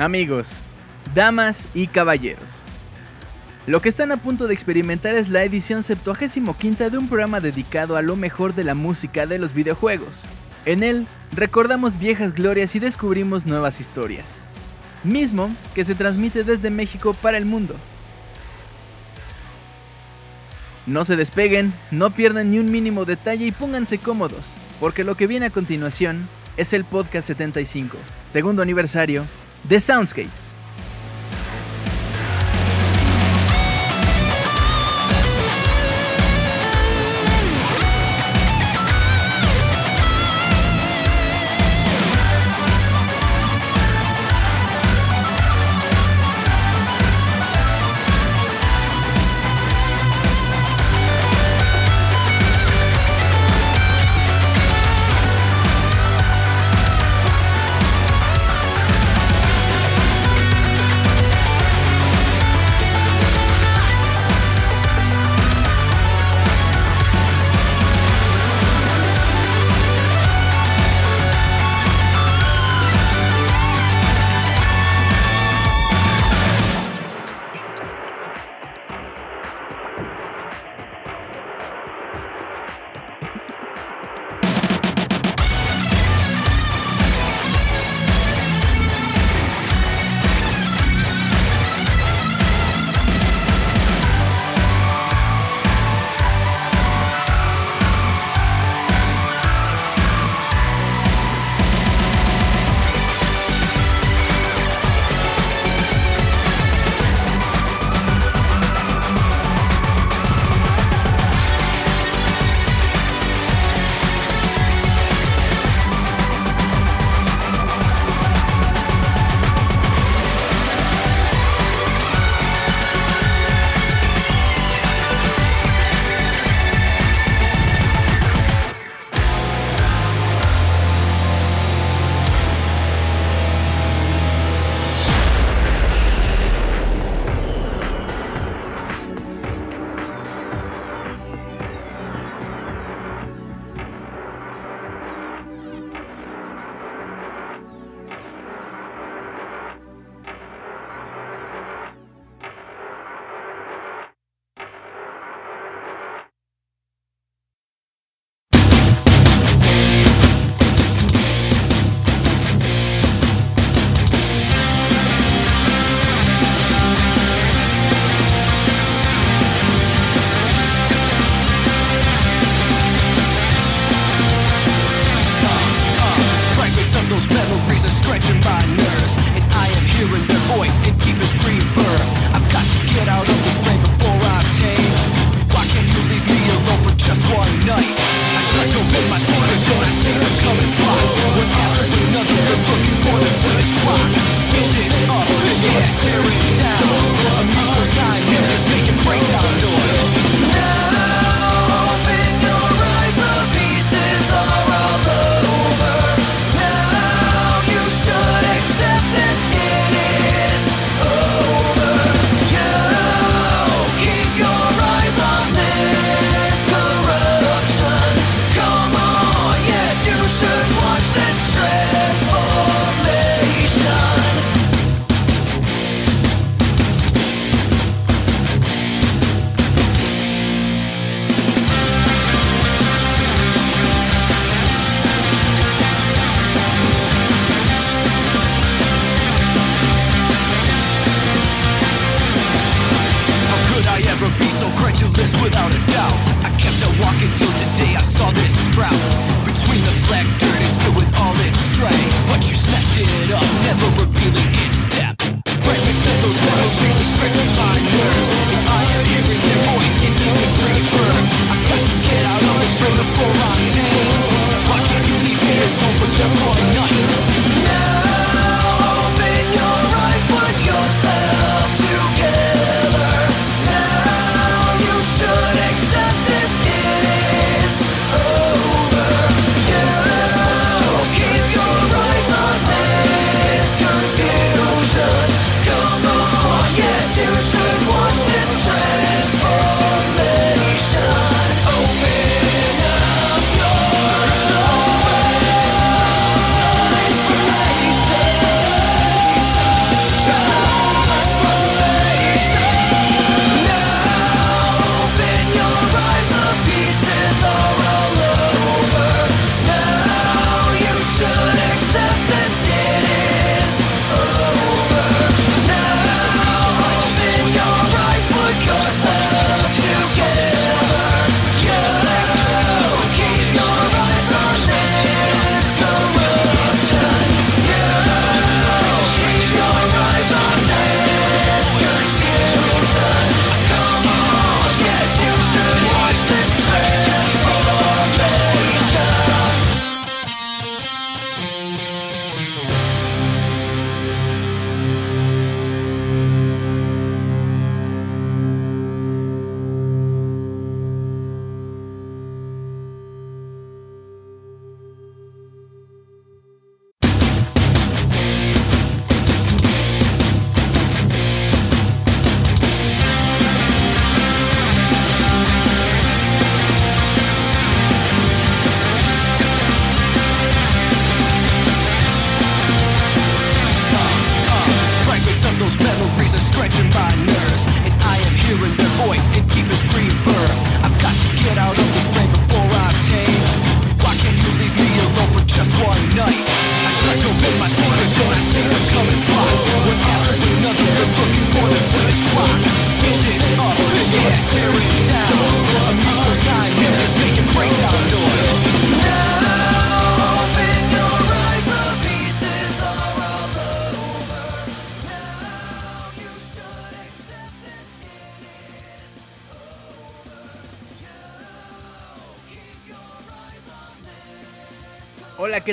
Amigos, damas y caballeros, lo que están a punto de experimentar es la edición 75 de un programa dedicado a lo mejor de la música de los videojuegos. En él, recordamos viejas glorias y descubrimos nuevas historias. Mismo que se transmite desde México para el mundo. No se despeguen, no pierdan ni un mínimo detalle y pónganse cómodos, porque lo que viene a continuación es el podcast 75, segundo aniversario de Soundscapes.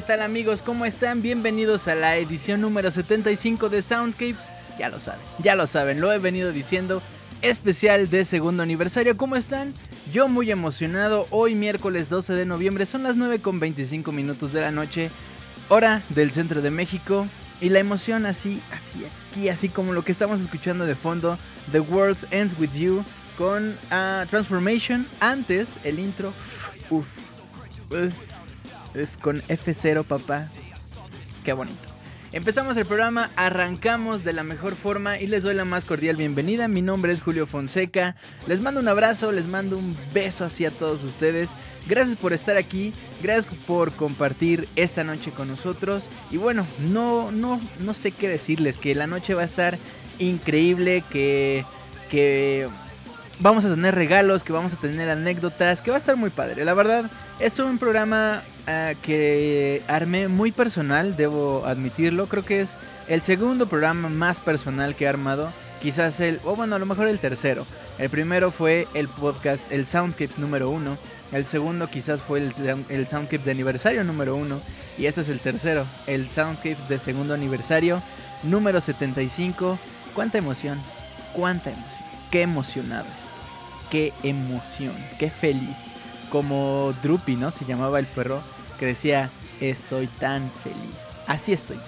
Tal amigos? ¿Cómo están? Bienvenidos a la edición número 75 de Soundscapes. Ya lo saben, ya lo saben, lo he venido diciendo. Especial de segundo aniversario, ¿cómo están? Yo muy emocionado, hoy miércoles 12 de noviembre, son las 9 con 25 minutos de la noche, hora del centro de México. Y la emoción así, así aquí, así como lo que estamos escuchando de fondo, The World Ends With You, con uh, Transformation. Antes, el intro, uff, uff con F0, papá. Qué bonito. Empezamos el programa, arrancamos de la mejor forma y les doy la más cordial bienvenida. Mi nombre es Julio Fonseca. Les mando un abrazo, les mando un beso así a todos ustedes. Gracias por estar aquí, gracias por compartir esta noche con nosotros. Y bueno, no, no, no sé qué decirles, que la noche va a estar increíble, que, que vamos a tener regalos, que vamos a tener anécdotas, que va a estar muy padre. La verdad, es un programa uh, que armé muy personal, debo admitirlo. Creo que es el segundo programa más personal que he armado. Quizás el, o bueno, a lo mejor el tercero. El primero fue el podcast, el Soundscapes número uno. El segundo quizás fue el, Soundscapes de aniversario número uno. Y este es el tercero, el Soundscapes de segundo aniversario número 75. Cuánta emoción, cuánta emoción. Qué emocionado estoy. Qué emoción, qué feliz como Drupi, ¿no? Se llamaba el perro que decía, estoy tan feliz. Así estoy.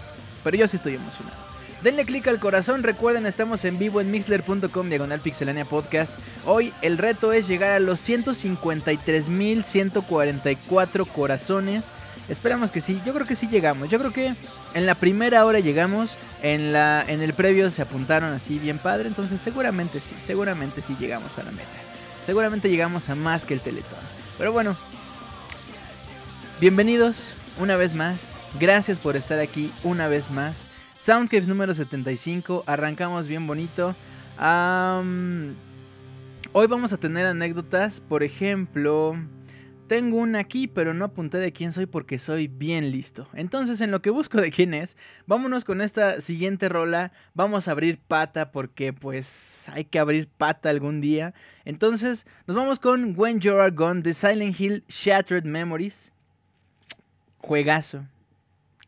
Pero yo sí estoy emocionado. Denle click al corazón, recuerden estamos en vivo en mixler.com diagonal pixelania podcast. Hoy el reto es llegar a los 153.144 corazones. Esperamos que sí, yo creo que sí llegamos. Yo creo que en la primera hora llegamos, en, la, en el previo se apuntaron así bien padre, entonces seguramente sí, seguramente sí llegamos a la meta. Seguramente llegamos a más que el teletón. Pero bueno, bienvenidos una vez más. Gracias por estar aquí una vez más. Soundscapes número 75. Arrancamos bien bonito. hoy vamos a tener anécdotas. Por ejemplo, tengo una aquí, pero no apunté de quién soy porque soy bien listo. Entonces, en lo que busco de quién es, vámonos con esta siguiente rola. Vamos a abrir pata porque pues hay que abrir pata algún día. Entonces, nos vamos con When You're Gone de Silent Hill Shattered Memories. Juegazo.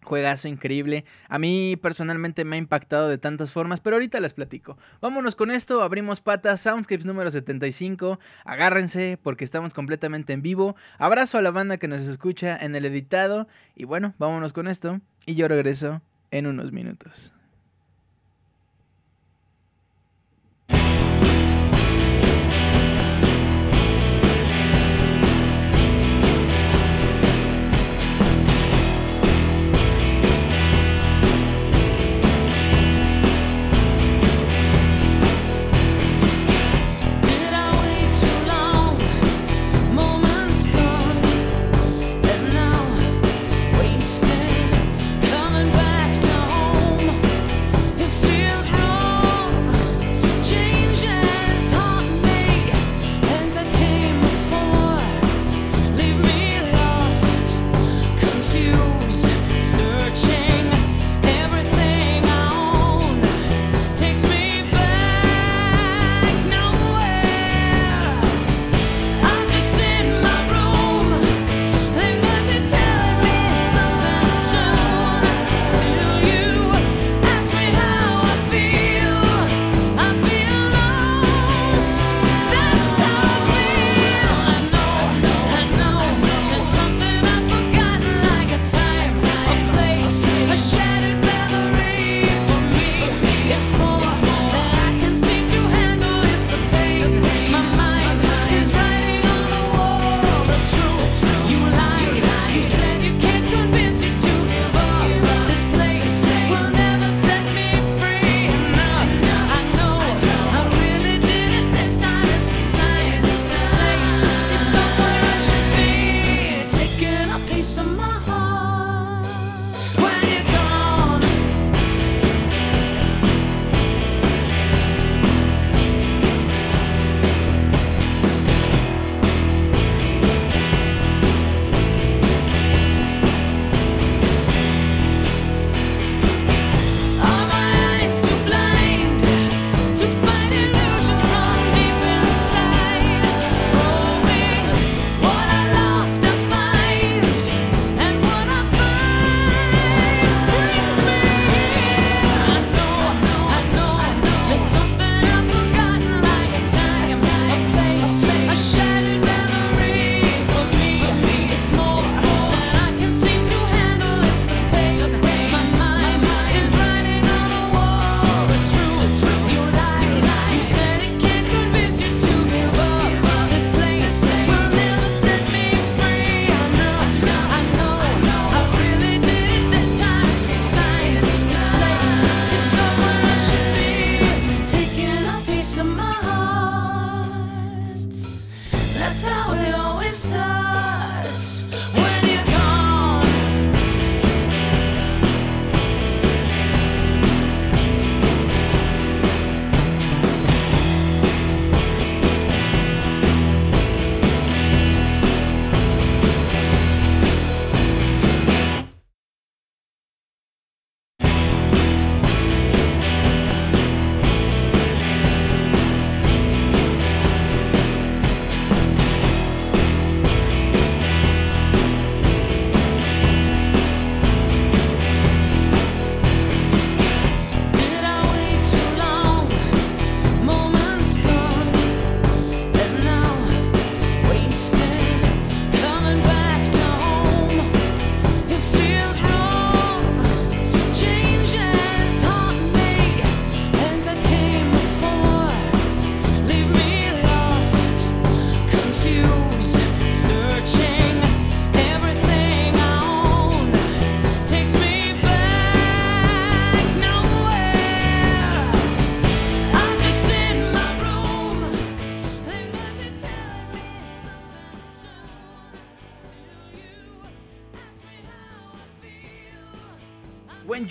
Juegazo increíble. A mí personalmente me ha impactado de tantas formas, pero ahorita les platico. Vámonos con esto, abrimos patas, Soundscapes número 75. Agárrense porque estamos completamente en vivo. Abrazo a la banda que nos escucha en el editado. Y bueno, vámonos con esto. Y yo regreso en unos minutos.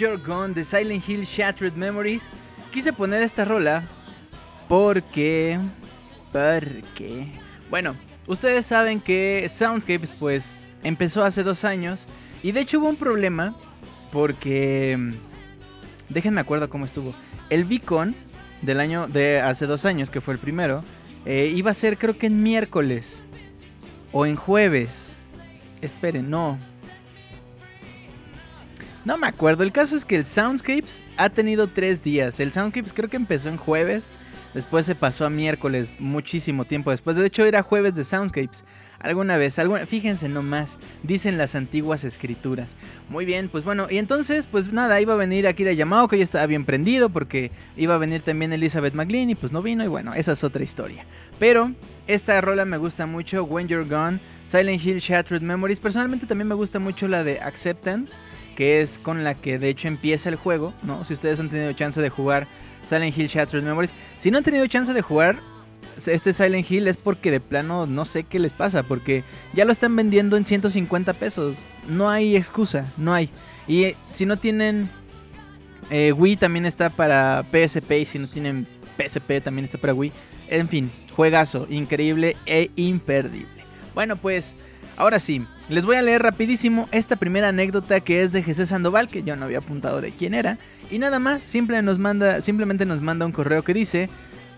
You're Gone de Silent Hill Shattered Memories. Quise poner esta rola porque... Porque... Bueno, ustedes saben que Soundscapes pues empezó hace dos años y de hecho hubo un problema porque... Déjenme acuerdo cómo estuvo. El Beacon del año de hace dos años, que fue el primero, eh, iba a ser creo que en miércoles o en jueves. Esperen, no. No me acuerdo. El caso es que el Soundscapes ha tenido tres días. El Soundscapes creo que empezó en jueves. Después se pasó a miércoles, muchísimo tiempo después. De hecho, era jueves de Soundscapes. Alguna vez, alguna, fíjense nomás, dicen las antiguas escrituras. Muy bien, pues bueno, y entonces, pues nada, iba a venir Akira Yamao, que ya estaba bien prendido, porque iba a venir también Elizabeth McLean, y pues no vino, y bueno, esa es otra historia. Pero esta rola me gusta mucho, When You're Gone, Silent Hill Shattered Memories. Personalmente también me gusta mucho la de Acceptance, que es con la que de hecho empieza el juego, ¿no? Si ustedes han tenido chance de jugar Silent Hill Shattered Memories. Si no han tenido chance de jugar este Silent Hill es porque de plano no sé qué les pasa, porque ya lo están vendiendo en 150 pesos. No hay excusa, no hay. Y eh, si no tienen eh, Wii también está para PSP y si no tienen PSP también está para Wii. En fin, juegazo, increíble e imperdible. Bueno, pues ahora sí, les voy a leer rapidísimo esta primera anécdota que es de Jesús Sandoval, que yo no había apuntado de quién era. Y nada más, nos manda, simplemente nos manda un correo que dice...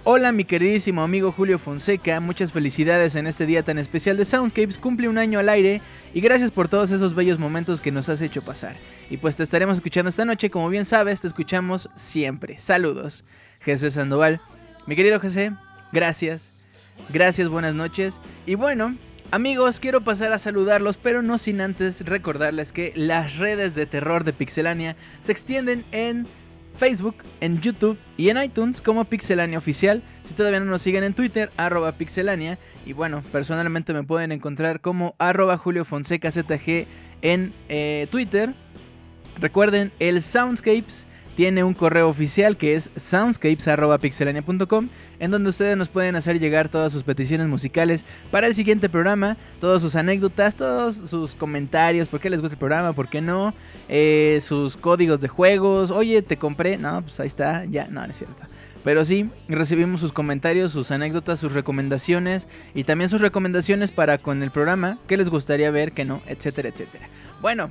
Hola mi queridísimo amigo Julio Fonseca, muchas felicidades en este día tan especial de Soundscapes, cumple un año al aire y gracias por todos esos bellos momentos que nos has hecho pasar. Y pues te estaremos escuchando esta noche, como bien sabes, te escuchamos siempre. Saludos, José Sandoval. Mi querido José, gracias, gracias, buenas noches. Y bueno, amigos, quiero pasar a saludarlos, pero no sin antes recordarles que las redes de terror de Pixelania se extienden en Facebook, en YouTube y en iTunes como Pixelania Oficial. Si todavía no nos siguen en Twitter, arroba Pixelania. Y bueno, personalmente me pueden encontrar como arroba Julio Fonseca ZG en eh, Twitter. Recuerden, el Soundscapes tiene un correo oficial que es soundscapes.pixelania.com en donde ustedes nos pueden hacer llegar todas sus peticiones musicales para el siguiente programa, todas sus anécdotas, todos sus comentarios, por qué les gusta el programa, por qué no, eh, sus códigos de juegos, oye, te compré, no, pues ahí está, ya, no, no es cierto. Pero sí, recibimos sus comentarios, sus anécdotas, sus recomendaciones y también sus recomendaciones para con el programa, qué les gustaría ver, qué no, etcétera, etcétera. Bueno,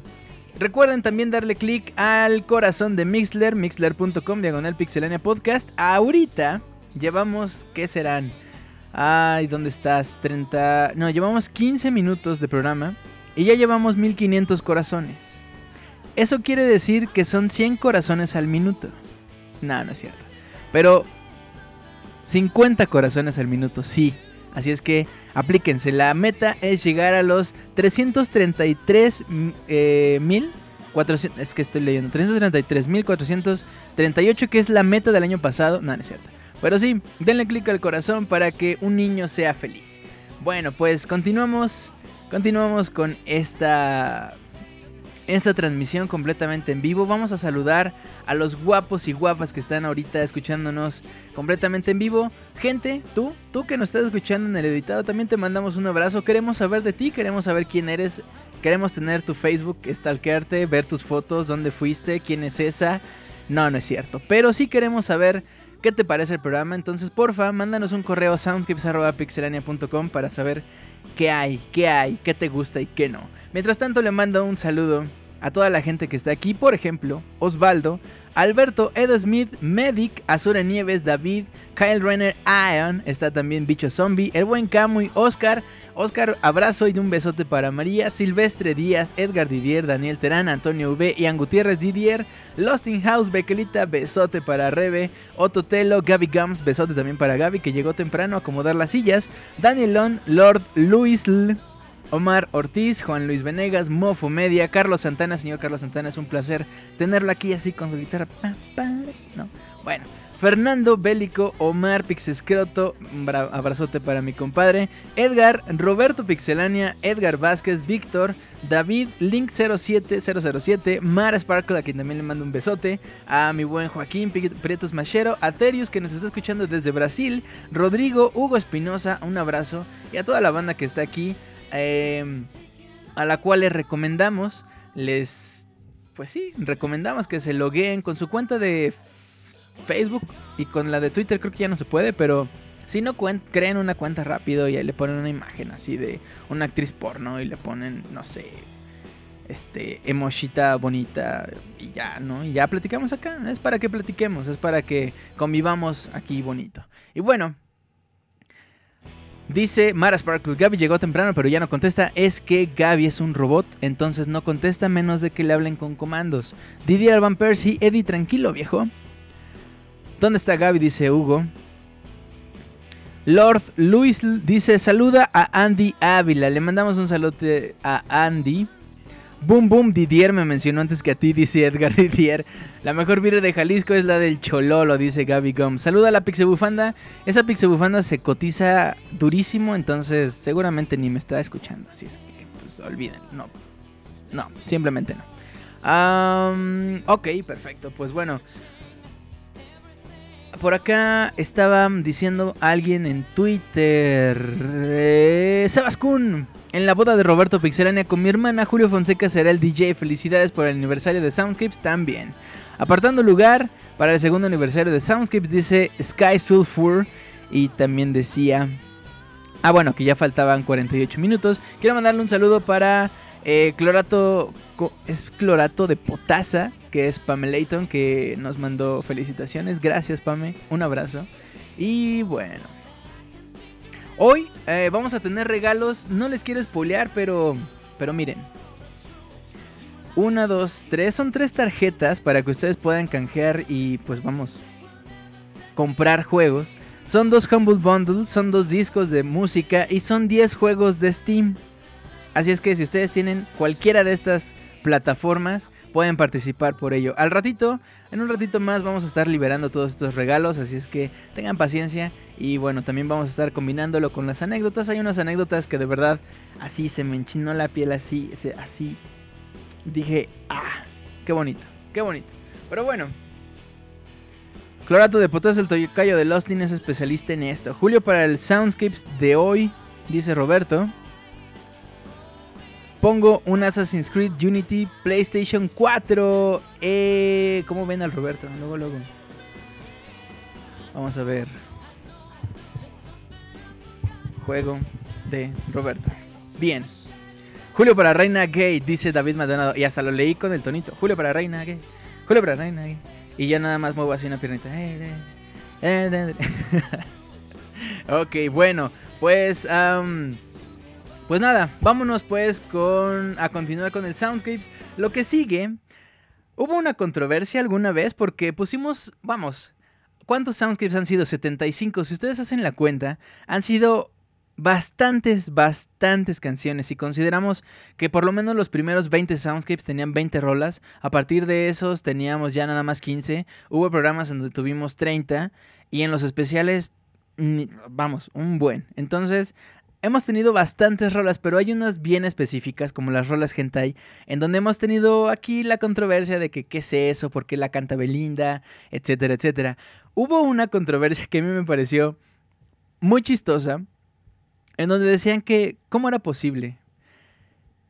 Recuerden también darle click al corazón de Mixler, mixler.com, diagonal pixelania podcast. Ahorita llevamos, ¿qué serán? Ay, ¿dónde estás? 30... No, llevamos 15 minutos de programa y ya llevamos 1500 corazones. Eso quiere decir que son 100 corazones al minuto. No, no es cierto. Pero 50 corazones al minuto, sí. Así es que aplíquense. La meta es llegar a los 333 eh, mil. es que estoy leyendo. 333.438, que es la meta del año pasado. No, no es cierto. Pero sí, denle clic al corazón para que un niño sea feliz. Bueno, pues continuamos. Continuamos con esta esta transmisión completamente en vivo. Vamos a saludar a los guapos y guapas que están ahorita escuchándonos completamente en vivo. Gente, tú, tú que nos estás escuchando en el editado, también te mandamos un abrazo. Queremos saber de ti, queremos saber quién eres. Queremos tener tu Facebook, stalkearte, ver tus fotos, dónde fuiste, quién es esa. No, no es cierto. Pero sí queremos saber qué te parece el programa. Entonces, porfa, mándanos un correo a soundscapes.pixelania.com para saber qué hay, qué hay, qué te gusta y qué no. Mientras tanto, le mando un saludo a toda la gente que está aquí. Por ejemplo, Osvaldo, Alberto, Ed Smith, Medic, Azure Nieves, David, Kyle Renner, Ion, está también Bicho Zombie, el buen Camuy, Oscar. Oscar, abrazo y un besote para María, Silvestre Díaz, Edgar Didier, Daniel Terán, Antonio V, Ian Gutiérrez Didier, Lost in House, Bequelita, besote para Rebe, Otto Telo, Gaby Gums, besote también para Gaby que llegó temprano a acomodar las sillas, Daniel Lon, Lord Luis L, Omar Ortiz, Juan Luis Venegas, Mofo Media, Carlos Santana. Señor Carlos Santana, es un placer tenerlo aquí así con su guitarra. No. Bueno, Fernando Bélico, Omar Pixescroto, abrazote para mi compadre, Edgar, Roberto Pixelania, Edgar Vázquez, Víctor, David, Link07007, Mara Sparkle, a quien también le mando un besote, a mi buen Joaquín Prietos Machero, a Terius que nos está escuchando desde Brasil, Rodrigo, Hugo Espinosa, un abrazo, y a toda la banda que está aquí, Em, a la cual les recomendamos, les pues sí, recomendamos que se logueen con su cuenta de Facebook y con la de Twitter creo que ya no se puede, pero si no creen una cuenta rápido y ahí le ponen una imagen así de una actriz porno y le ponen, no sé, este, emoshita bonita y ya, ¿no? Y ya platicamos acá. Es para que platiquemos, es para que convivamos aquí bonito. Y bueno, dice Mara Sparkle, Gaby llegó temprano pero ya no contesta. Es que Gaby es un robot, entonces no contesta menos de que le hablen con comandos. Didier Van Persie, Eddie, tranquilo viejo. ¿Dónde está Gaby? Dice Hugo. Lord Luis dice, saluda a Andy Ávila. Le mandamos un saludo a Andy. Boom Boom Didier me mencionó antes que a ti, dice Edgar Didier. La mejor birra de Jalisco es la del Chololo, dice Gaby Gum. Saluda a la Pixebufanda. Esa Pixebufanda se cotiza durísimo, entonces seguramente ni me está escuchando. Así es que, pues olviden. No, no, simplemente no. ok, perfecto. Pues bueno. Por acá estaba diciendo alguien en Twitter. Eh. En la boda de Roberto Pixelania con mi hermana Julio Fonseca será el DJ. Felicidades por el aniversario de Soundscapes también. Apartando lugar para el segundo aniversario de Soundscapes dice Sky Sulfur y también decía... Ah, bueno, que ya faltaban 48 minutos. Quiero mandarle un saludo para eh, Clorato... Es Clorato de Potasa, que es Pamela que nos mandó felicitaciones. Gracias, Pame. Un abrazo. Y bueno... Hoy eh, vamos a tener regalos. No les quiero spoilear, pero. Pero miren. Una, dos, tres. Son tres tarjetas para que ustedes puedan canjear y pues vamos. Comprar juegos. Son dos Humble Bundles, son dos discos de música y son 10 juegos de Steam. Así es que si ustedes tienen cualquiera de estas plataformas, pueden participar por ello. Al ratito, en un ratito más vamos a estar liberando todos estos regalos, así es que tengan paciencia y bueno, también vamos a estar combinándolo con las anécdotas. Hay unas anécdotas que de verdad así se me enchinó la piel, así, así. Dije, ah, qué bonito, qué bonito. Pero bueno. Clorato de potasio, el toyocayo de Lostin es especialista en esto. Julio para el Soundscapes de hoy, dice Roberto. Pongo un Assassin's Creed Unity PlayStation 4. Eh, ¿Cómo ven al Roberto? Luego, luego. Vamos a ver juego de Roberto. Bien. Julio para Reina Gay, dice David Maldonado. Y hasta lo leí con el tonito. Julio para Reina Gay. Julio para Reina Gay. Y ya nada más muevo así una piernita. ok, bueno. Pues... pues nada, vámonos pues con a continuar con el Soundscapes. Lo que sigue, hubo una controversia alguna vez porque pusimos, vamos, ¿cuántos Soundscapes han sido? 75. Si ustedes hacen la cuenta, han sido bastantes, bastantes canciones. Si consideramos que por lo menos los primeros 20 soundscapes tenían 20 rolas, a partir de esos teníamos ya nada más 15. Hubo programas en donde tuvimos 30 y en los especiales, vamos, un buen. Entonces, hemos tenido bastantes rolas, pero hay unas bien específicas, como las rolas hentai, en donde hemos tenido aquí la controversia de que qué es eso, por qué la canta Belinda, etcétera, etcétera. Hubo una controversia que a mí me pareció muy chistosa en donde decían que cómo era posible,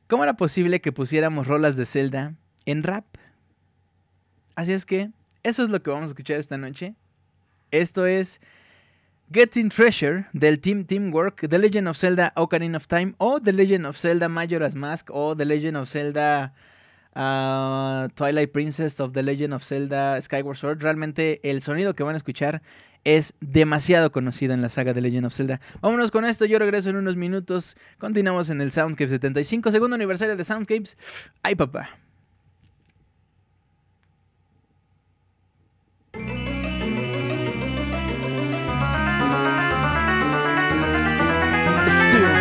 cómo era posible que pusiéramos rolas de Zelda en rap. Así es que eso es lo que vamos a escuchar esta noche. Esto es Getting Treasure del Team Teamwork, The Legend of Zelda Ocarina of Time o The Legend of Zelda Majora's Mask o The Legend of Zelda uh, Twilight Princess of The Legend of Zelda Skyward Sword. Realmente el sonido que van a escuchar es demasiado conocido en la saga de Legend of Zelda. Vámonos con esto, yo regreso en unos minutos. Continuamos en el Soundscape 75, segundo aniversario de Soundscapes. ¡Ay, papá!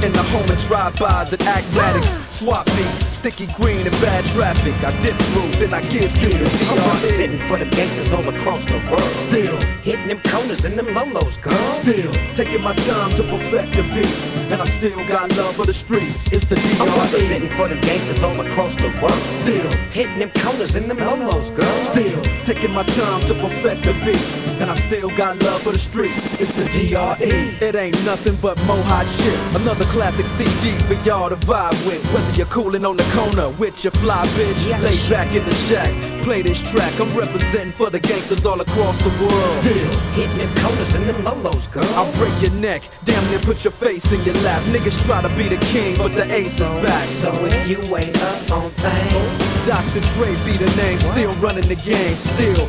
In the home and drive-bys and acmatics. Ah. Swap beats, sticky green and bad traffic. I dip through, then I get through the I'm DRE. representing for the gangsters all across the world. Still, Hitting them corners and them lolos, girl. still taking my time to perfect the beat. And I still got love for the streets. It's the DRE. I'm representing for the gangsters all across the world. Still, Hitting them corners and them lolos, girl. Still taking my time to perfect the beat. And I still got love for the streets. It's the DRE. It ain't nothing but mohawk shit. Another classic CD for y'all to vibe with. Whether you're cooling on the corner with your fly bitch, Yeah. lay back in the shack. Play this track. I'm representing for the gangsters all across the world. Still. Hitting them corners and them lolos, girl. I'll break your neck, damn near put your face in your lap. Niggas try to be the king, but the ace is back. So if you ain't up on things, Dr. Dre be the name, still running the game, still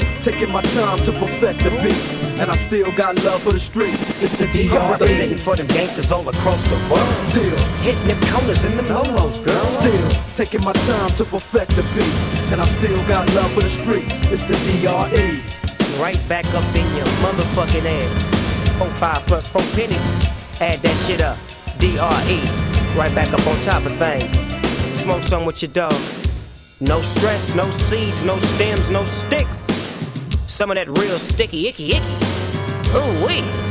taking my time to perfect the beat. And I still got love for the streets. It's the I'm DRE. representing for them gangsters all across the world. Still, Hitting them corners and them lolos, girl. still taking my time to perfect the beat. And I still got love for the streets. It's the DRE. Right back up in your motherfucking ass. Four five plus four pennies. Add that shit up. DRE. Right back up on top of things. Smoke some with your dog. No stress, no seeds, no stems, no sticks. Some of that real sticky icky icky. Ooh wee.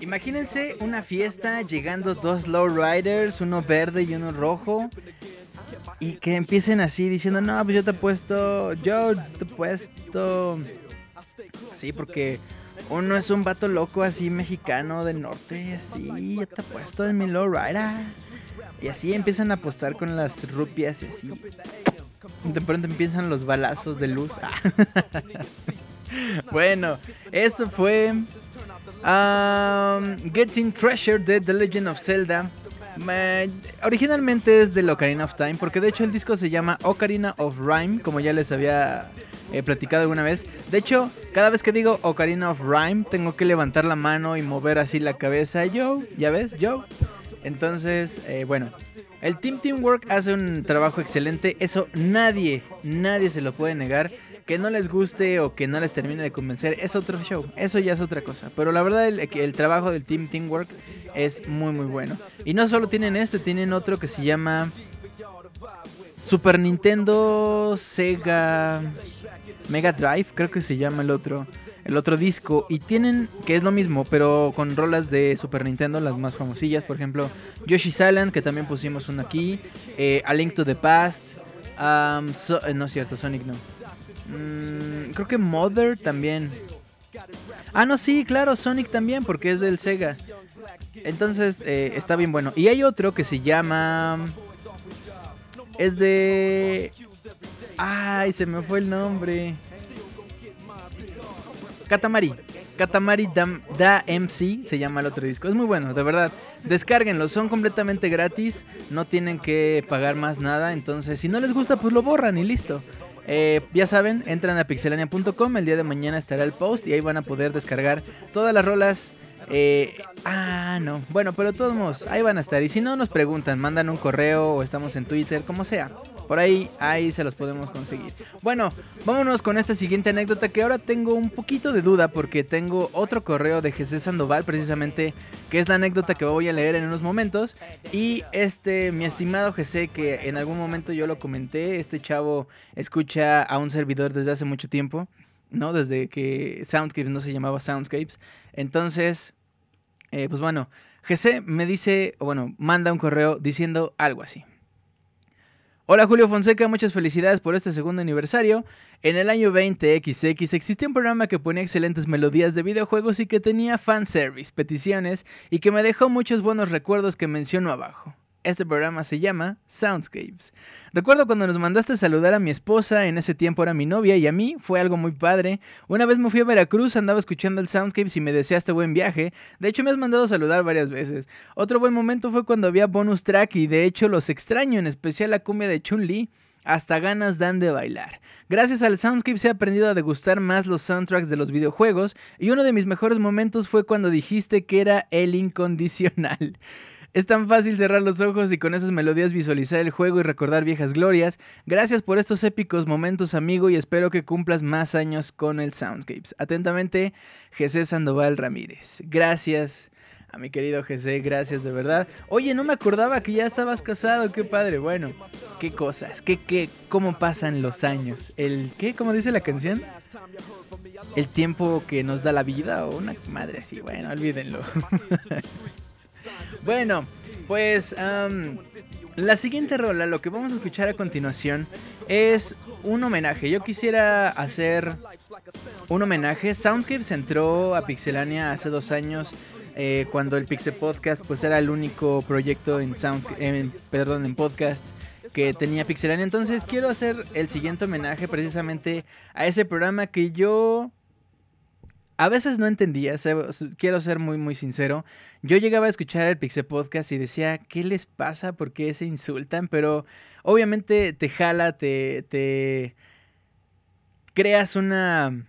Imagínense una fiesta llegando dos lowriders, uno verde y uno rojo. Y que empiecen así diciendo, no, pues yo te he puesto, yo te he puesto. Sí, porque uno es un vato loco así mexicano del norte, así, yo te he puesto en mi lowrider. Y así empiezan a apostar con las rupias y así. De pronto empiezan los balazos de luz. bueno, eso fue um, Getting Treasure de The Legend of Zelda. Me- originalmente es de Ocarina of Time, porque de hecho el disco se llama Ocarina of Rhyme, como ya les había eh, platicado alguna vez. De hecho, cada vez que digo Ocarina of Rhyme, tengo que levantar la mano y mover así la cabeza. Yo, ya ves, yo. Entonces, eh, bueno, El Team Teamwork hace un trabajo excelente, eso nadie, nadie se lo puede negar. Que no les guste o que no les termine de convencer es otro show, eso ya es otra cosa. Pero la verdad el, el trabajo del Team Teamwork es muy muy bueno. Y no solo tienen este, tienen otro que se llama Super Nintendo Sega Mega Drive, creo que se llama el otro, el otro disco. Y tienen, que es lo mismo, pero con rolas de Super Nintendo, las más famosillas. Por ejemplo, Yoshi's Island, que también pusimos una aquí. Eh, A Link to the Past. Eh, no es cierto, Sonic no. Mm, creo que Mother también. Ah, no, sí, claro, Sonic también, porque es del Sega. Entonces, eh, está bien bueno. Y hay otro que se llama... Es de... Ay, se me fue el nombre. Katamari. Katamari da, MC se llama el otro disco. Es muy bueno, de verdad. Descárguenlo, son completamente gratis. No tienen que pagar más nada. Entonces, si no les gusta, pues lo borran y listo. Eh, ya saben, entran a pixelania.com. El día de mañana estará el post y ahí van a poder descargar todas las rolas. Eh, ah, no. Bueno, pero todos modos, ahí van a estar. Y si no, nos preguntan, mandan un correo o estamos en Twitter, como sea. Por ahí, ahí se los podemos conseguir. Bueno, vámonos con esta siguiente anécdota que ahora tengo un poquito de duda porque tengo otro correo de Jesús Sandoval precisamente que es la anécdota que voy a leer en unos momentos. Y este, mi estimado Jesse, que en algún momento yo lo comenté, este chavo escucha a un servidor desde hace mucho tiempo, ¿no? Desde que Soundscapes no se llamaba Soundscapes. Entonces, eh, pues bueno, Jesse me dice, bueno, manda un correo diciendo algo así. Hola Julio Fonseca, muchas felicidades por este segundo aniversario. En el año 20XX existía un programa que ponía excelentes melodías de videojuegos y que tenía fanservice, peticiones y que me dejó muchos buenos recuerdos que menciono abajo. Este programa se llama Soundscapes. Recuerdo cuando nos mandaste saludar a mi esposa, en ese tiempo era mi novia, y a mí fue algo muy padre. Una vez me fui a Veracruz, andaba escuchando el Soundscapes y me deseaste buen viaje. De hecho, me has mandado a saludar varias veces. Otro buen momento fue cuando había bonus track y de hecho los extraño, en especial la cumbia de Chun-Li hasta ganas dan de bailar. Gracias al Soundscape he aprendido a degustar más los soundtracks de los videojuegos y uno de mis mejores momentos fue cuando dijiste que era el incondicional. Es tan fácil cerrar los ojos y con esas melodías visualizar el juego y recordar viejas glorias. Gracias por estos épicos momentos, amigo, y espero que cumplas más años con el Soundscapes. Atentamente, José Sandoval Ramírez. Gracias. A mi querido José, gracias de verdad. Oye, no me acordaba que ya estabas casado, qué padre. Bueno, qué cosas, qué, qué, cómo pasan los años. El, ¿qué? ¿Cómo dice la canción? El tiempo que nos da la vida o una madre así. Bueno, olvídenlo. Bueno, pues la siguiente rola, lo que vamos a escuchar a continuación, es un homenaje. Yo quisiera hacer un homenaje. Soundscapes entró a Pixelania hace dos años. Eh, cuando el Pixel Podcast pues era el único proyecto en, en, perdón, en podcast que tenía Pixelania. Entonces quiero hacer el siguiente homenaje precisamente a ese programa que yo a veces no entendía, quiero ser muy muy sincero. Yo llegaba a escuchar el Pixel Podcast y decía, ¿qué les pasa? ¿Por qué se insultan? Pero obviamente te jala, te, te creas una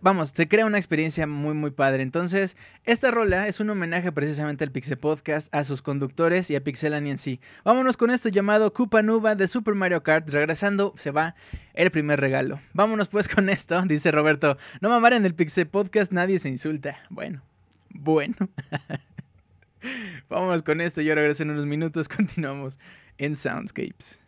vamos, se crea una experiencia muy muy padre. Entonces, esta rola es un homenaje precisamente al Pixel Podcast, a sus conductores y a Pixelania en sí. Vámonos con esto llamado Koopa Nuba de Super Mario Kart. Regresando, se va el primer regalo. Vámonos pues con esto, dice Roberto. No mamar en el Pixel Podcast, nadie se insulta. Bueno, bueno. Vámonos con esto, yo regreso en unos minutos, continuamos en Soundscapes.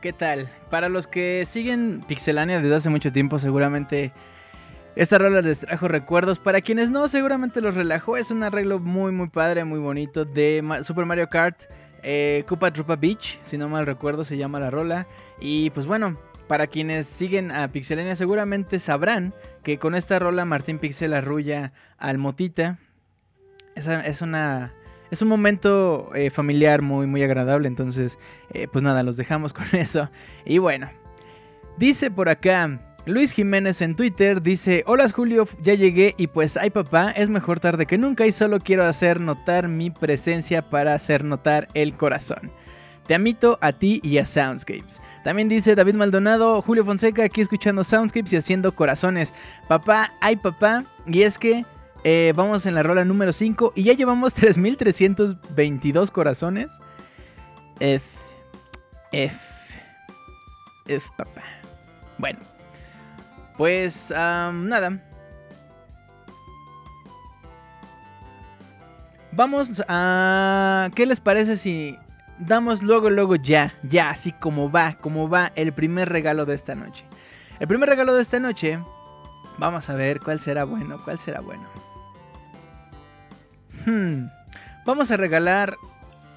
¿Qué tal? Para los que siguen Pixelania desde hace mucho tiempo, seguramente esta rola les trajo recuerdos. Para quienes no, seguramente los relajó. Es un arreglo muy, muy padre, muy bonito de Super Mario Kart. Eh, Koopa Trupa Beach, si no mal recuerdo, se llama la rola. Y pues bueno, para quienes siguen a Pixelania, seguramente sabrán que con esta rola Martín Pixel arrulla al Motita. Es una. Es un momento eh, familiar muy, muy agradable. Entonces, eh, pues nada, los dejamos con eso. Y bueno, dice por acá. Luis Jiménez en Twitter dice, hola Julio, ya llegué y pues ay papá, es mejor tarde que nunca y solo quiero hacer notar mi presencia para hacer notar el corazón. Te amito a ti y a Soundscapes. También dice David Maldonado, Julio Fonseca aquí escuchando Soundscapes y haciendo corazones. Papá, ay papá, y es que eh, vamos en la rola número 5 y ya llevamos 3322 corazones. F, F, F papá. Bueno. Pues nada. Vamos a... ¿Qué les parece si damos luego, luego ya, ya, así como va, como va el primer regalo de esta noche? El primer regalo de esta noche, vamos a ver cuál será bueno, cuál será bueno. Hmm, vamos a regalar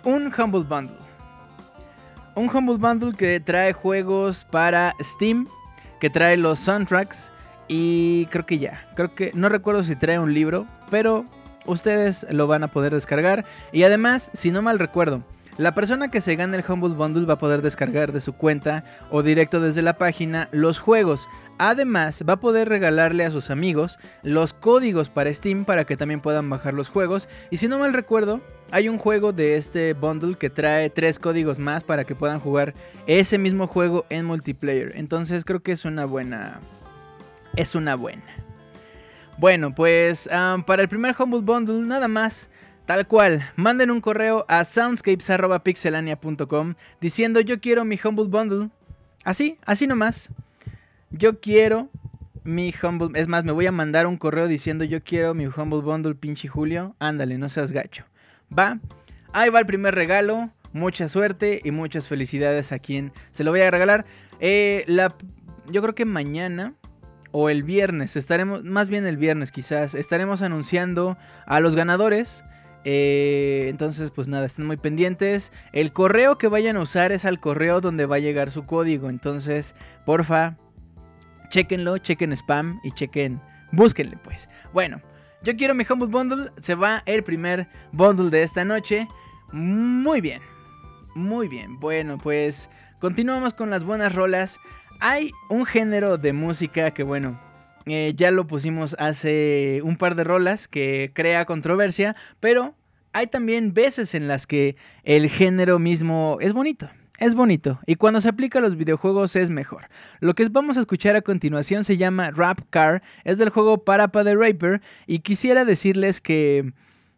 un Humble Bundle. Un Humble Bundle que trae juegos para Steam, que trae los soundtracks y creo que ya, creo que no recuerdo si trae un libro, pero ustedes lo van a poder descargar. Y además, si no mal recuerdo, la persona que se gane el Humble Bundle va a poder descargar de su cuenta o directo desde la página los juegos. Además, va a poder regalarle a sus amigos los códigos para Steam para que también puedan bajar los juegos. Y si no mal recuerdo, hay un juego de este bundle que trae tres códigos más para que puedan jugar ese mismo juego en multiplayer. Entonces creo que es una buena... Es una buena. Bueno, pues para el primer Humble Bundle nada más Tal cual, manden un correo a soundscapes.pixelania.com diciendo yo quiero mi Humble Bundle. Así, así nomás. Yo quiero mi Humble... Es más, me voy a mandar un correo diciendo yo quiero mi Humble Bundle, pinche Julio. Ándale, no seas gacho. Va, ahí va el primer regalo. Mucha suerte y muchas felicidades a quien se lo voy a regalar. Eh, la, yo creo que mañana o el viernes, estaremos, más bien el viernes quizás, estaremos anunciando a los ganadores eh, entonces, pues nada, estén muy pendientes. El correo que vayan a usar es al correo donde va a llegar su código. Entonces, porfa, chequenlo, chequen spam y chequen, búsquenle pues. Bueno, yo quiero mi Humble Bundle. Se va el primer bundle de esta noche. Muy bien, muy bien. Bueno, pues continuamos con las buenas rolas. Hay un género de música que, bueno, eh, ya lo pusimos hace un par de rolas que crea controversia, pero hay también veces en las que el género mismo es bonito. Es bonito y cuando se aplica a los videojuegos es mejor. Lo que vamos a escuchar a continuación se llama Rap Car, es del juego Parapa the Raper y quisiera decirles que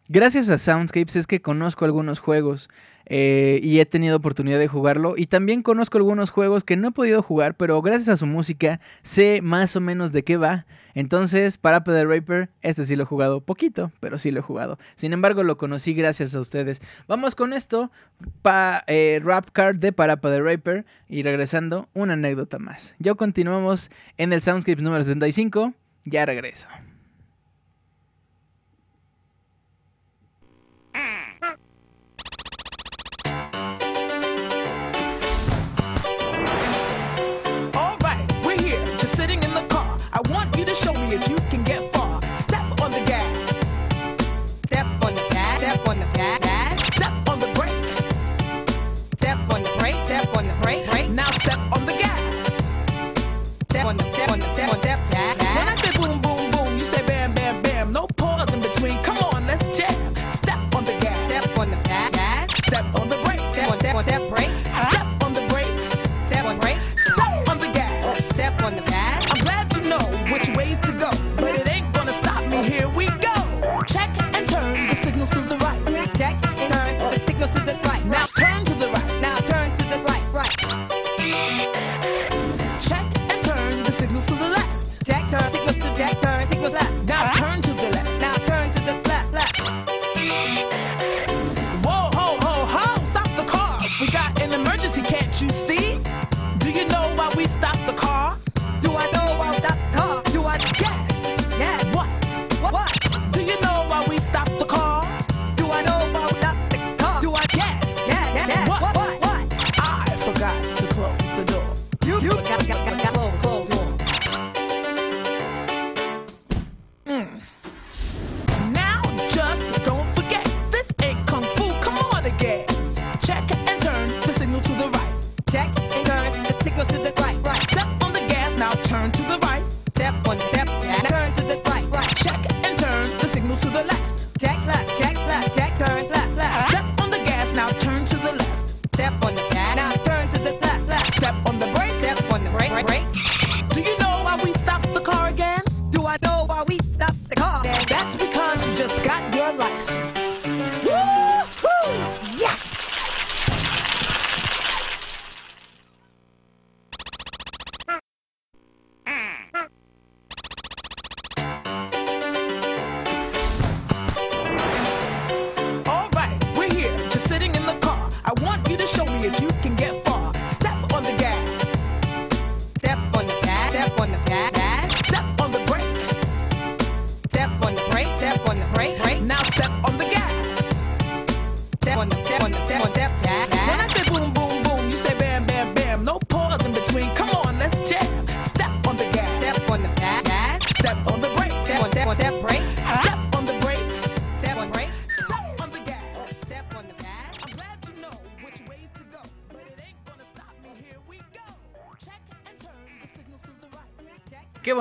gracias a Soundscapes es que conozco algunos juegos eh, y he tenido oportunidad de jugarlo. Y también conozco algunos juegos que no he podido jugar, pero gracias a su música sé más o menos de qué va. Entonces, para the Raper, este sí lo he jugado poquito, pero sí lo he jugado. Sin embargo, lo conocí gracias a ustedes. Vamos con esto, pa, eh, Rap Card de Parapa the Raper. Y regresando, una anécdota más. Ya continuamos en el Soundscript número 75. Ya regreso. If you can get far. Step on the gas. Step on the gas. Step on the gas. Step on the brakes. Step on the brake. Step on the brake. Now step on the gas. Step on the step on the step on step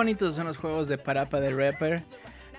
bonitos son los juegos de Parapa de Rapper.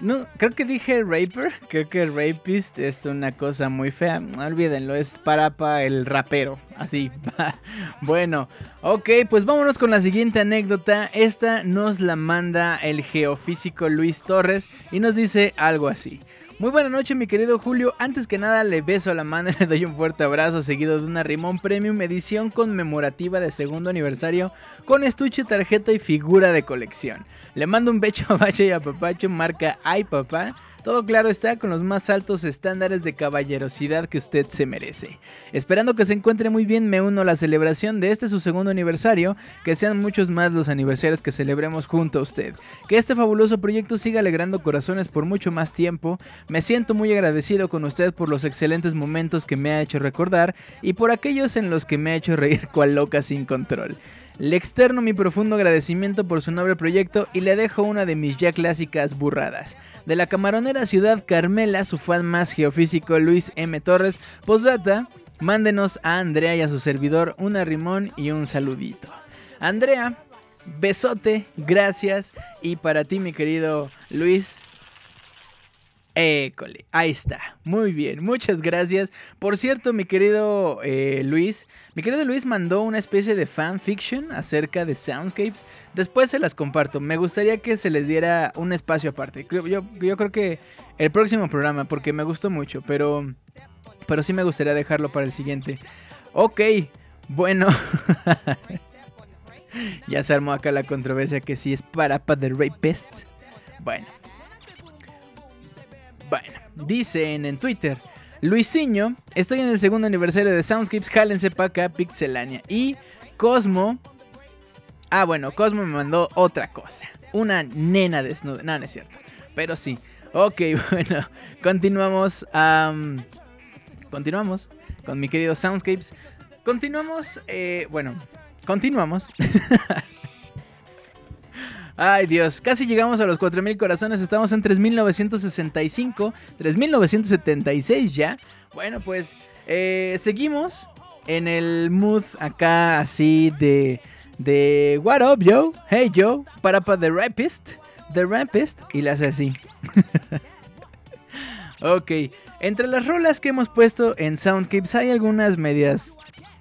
No, creo que dije Raper, creo que Rapist es una cosa muy fea. Olvídenlo, es Parapa el rapero. Así. bueno, ok, pues vámonos con la siguiente anécdota. Esta nos la manda el geofísico Luis Torres y nos dice algo así. Muy buena noche mi querido Julio, antes que nada le beso a la mano y le doy un fuerte abrazo seguido de una Rimón Premium edición conmemorativa de segundo aniversario con estuche, tarjeta y figura de colección. Le mando un becho a Bacha y a Papacho, marca Ay Papá. Todo claro está con los más altos estándares de caballerosidad que usted se merece. Esperando que se encuentre muy bien, me uno a la celebración de este su segundo aniversario, que sean muchos más los aniversarios que celebremos junto a usted. Que este fabuloso proyecto siga alegrando corazones por mucho más tiempo. Me siento muy agradecido con usted por los excelentes momentos que me ha hecho recordar y por aquellos en los que me ha hecho reír cual loca sin control. Le externo mi profundo agradecimiento por su noble proyecto y le dejo una de mis ya clásicas burradas. De la camaronera ciudad Carmela, su fan más geofísico Luis M. Torres, postdata, mándenos a Andrea y a su servidor una rimón y un saludito. Andrea, besote, gracias. Y para ti, mi querido Luis, École, ahí está. Muy bien, muchas gracias. Por cierto, mi querido eh, Luis, mi querido Luis mandó una especie de fanfiction acerca de Soundscapes. Después se las comparto. Me gustaría que se les diera un espacio aparte. Yo, creo que el próximo programa, porque me gustó mucho, pero, pero sí me gustaría dejarlo para el siguiente. Ok, bueno. ya se armó acá la controversia que si es para The Rapist. Bueno. Dicen en Twitter, Luisinho, estoy en el segundo aniversario de Soundscapes, jálense pa' acá, Pixelania. Y Cosmo, ah bueno, Cosmo me mandó otra cosa, una nena desnuda, no, no es cierto, pero sí. Ok, bueno, continuamos, am, continuamos con mi querido Soundscapes. Continuamos, eh, bueno, continuamos. Ay Dios, casi llegamos a los 4.000 corazones, estamos en 3.965, 3.976 ya. Bueno, pues eh, seguimos en el mood acá así de, de What up yo, hey yo, para para The Rapist, The Rapist, y la hace así. ok, entre las rolas que hemos puesto en Soundscapes hay algunas medias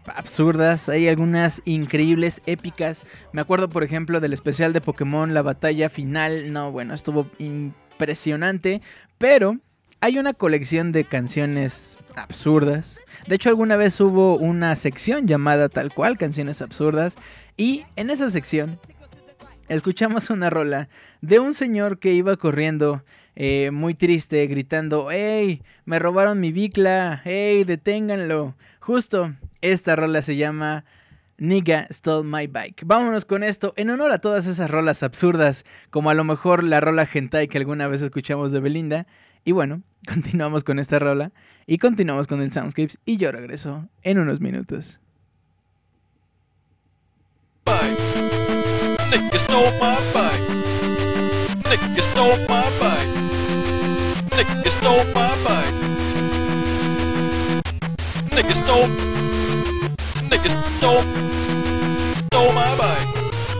absurdas, hay algunas increíbles, épicas. Me acuerdo, por ejemplo, del especial de Pokémon, la batalla final. No, bueno, estuvo impresionante. Pero hay una colección de canciones absurdas. De hecho, alguna vez hubo una sección llamada tal cual, canciones absurdas. Y en esa sección escuchamos una rola de un señor que iba corriendo eh, muy triste, gritando, ¡Ey! Me robaron mi bicla, ¡Ey! Deténganlo. Justo esta rola se llama Nigga Stole My Bike. Vámonos con esto, en honor a todas esas rolas absurdas, como a lo mejor la rola hentai que alguna vez escuchamos de Belinda. Y bueno, continuamos con esta rola y continuamos con el Soundscapes y yo regreso en unos minutos. Nigga stole my bike. Nigga stole my bike. Nigga stole my bike. Nigga stole. Nigga stole. Stole my bike.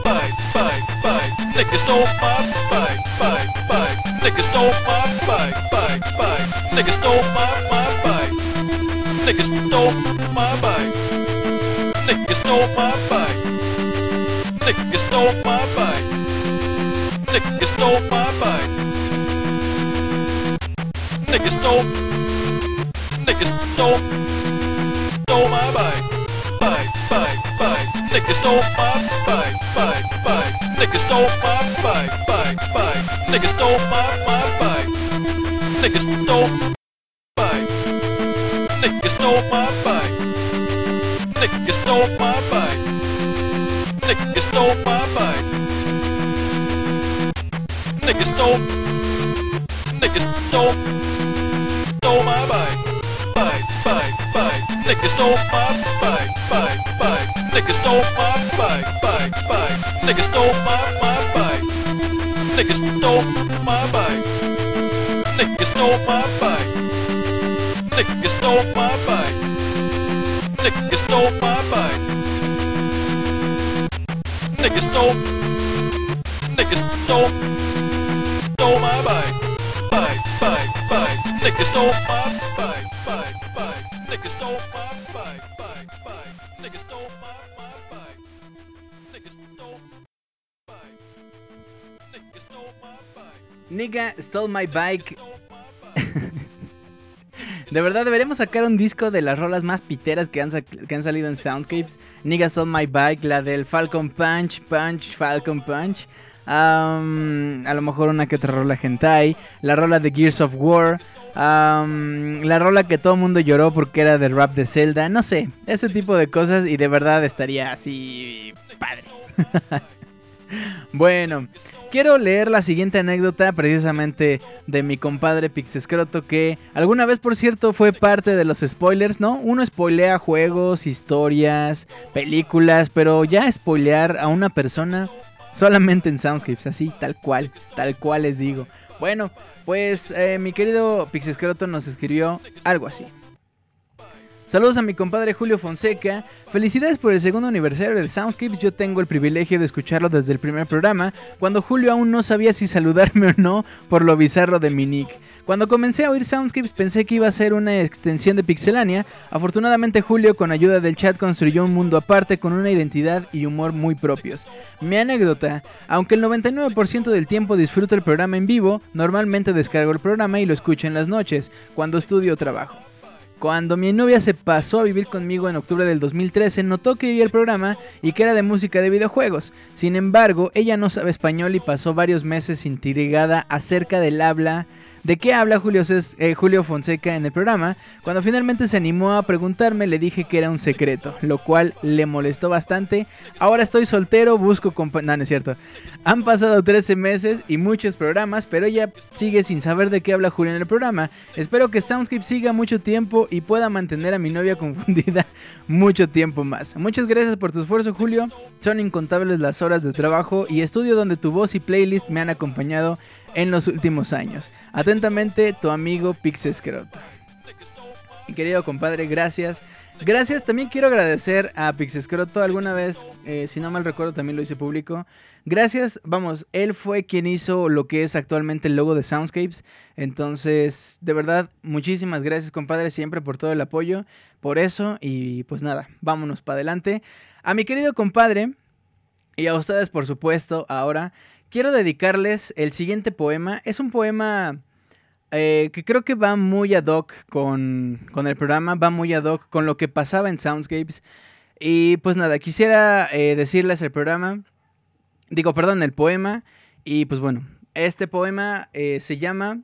Bike, bike, bike. Nigga stole my bike. Bike, bike. Nigga stole my bike. Bike, bike. Nigga stole my my bike. Nigga stole my bike. Nigga stole my bike. Nigga stole my bike. Nigga stole my bike. Nigga stole. Nigga stole. Stole my bike. Nigga stole my bike. Bike, bike. Nigga stole my bike. Bike, bike. Nigga stole my my bike. Nigga stole. Bike. Nigga stole my bike. Nigga stole my bike. Nigga stole my bike. Nigga stole. Nigga stole. Stole my bike. Bike, bike, bike. Nigga stole my bike. Bike, bike. Nigga stole my bike. Bike, bike. Nigga stole my my bike. Nigga stole my bike. Nigga stole my bike. Nigga stole my bike. Nigga stole my bike. Nigga stole. Nigga stole. Stole my bike. Bike, bike, bike. Nigga stole my bike. Nigga stole my bike. De verdad, deberíamos sacar un disco de las rolas más piteras que han, salido en Soundscapes. Nigga Stole My Bike, la del Falcon Punch, Punch, Falcon Punch. Am, a lo mejor una que otra rola hentai. La rola de Gears of War. am, la rola que todo el mundo lloró porque era del rap de Zelda. No sé, ese tipo de cosas y de verdad estaría así padre. bueno, quiero leer la siguiente anécdota precisamente de mi compadre Pixescroto que alguna vez por cierto fue parte de los spoilers, ¿no? Uno spoilea juegos, historias, películas, pero ya spoilear a una persona solamente en Soundscapes, así, tal cual, tal cual les digo. Bueno, pues eh, mi querido Pixescroto nos escribió algo así. Saludos a mi compadre Julio Fonseca. Felicidades por el segundo aniversario del Soundscapes. Yo tengo el privilegio de escucharlo desde el primer programa, cuando Julio aún no sabía si saludarme o no por lo bizarro de mi nick. Cuando comencé a oír Soundscapes pensé que iba a ser una extensión de Pixelania. Afortunadamente Julio con ayuda del chat construyó un mundo aparte con una identidad y humor muy propios. Mi anécdota, aunque el 99% del tiempo disfruto el programa en vivo, normalmente descargo el programa y lo escucho en las noches, cuando estudio o trabajo. Cuando mi novia se pasó a vivir conmigo en octubre del 2013, notó que oía el programa y que era de música de videojuegos. Sin embargo, ella no sabe español y pasó varios meses intrigada acerca del habla. ¿De qué habla Julio, eh, Julio Fonseca en el programa? Cuando finalmente se animó a preguntarme, le dije que era un secreto, lo cual le molestó bastante. Ahora estoy soltero, busco compa... No, no es cierto. Han pasado 13 meses y muchos programas, pero ella sigue sin saber de qué habla Julio en el programa. Espero que Soundscape siga mucho tiempo y pueda mantener a mi novia confundida mucho tiempo más. Muchas gracias por tu esfuerzo, Julio. Son incontables las horas de trabajo y estudio donde tu voz y playlist me han acompañado en los últimos años. Atentamente, tu amigo Pixescroto. Mi querido compadre, gracias. Gracias, también quiero agradecer a Pixescroto. Alguna vez, eh, si no mal recuerdo, también lo hice público. Gracias, vamos, él fue quien hizo lo que es actualmente el logo de Soundscapes. Entonces, de verdad, muchísimas gracias, compadre, siempre por todo el apoyo, por eso. Y pues nada, vámonos para adelante. A mi querido compadre, y a ustedes, por supuesto, ahora, quiero dedicarles el siguiente poema. Es un poema eh, que creo que va muy ad hoc con, con el programa, va muy ad hoc con lo que pasaba en Soundscapes. Y pues nada, quisiera eh, decirles el programa, digo, perdón, el poema. Y pues bueno, este poema eh, se llama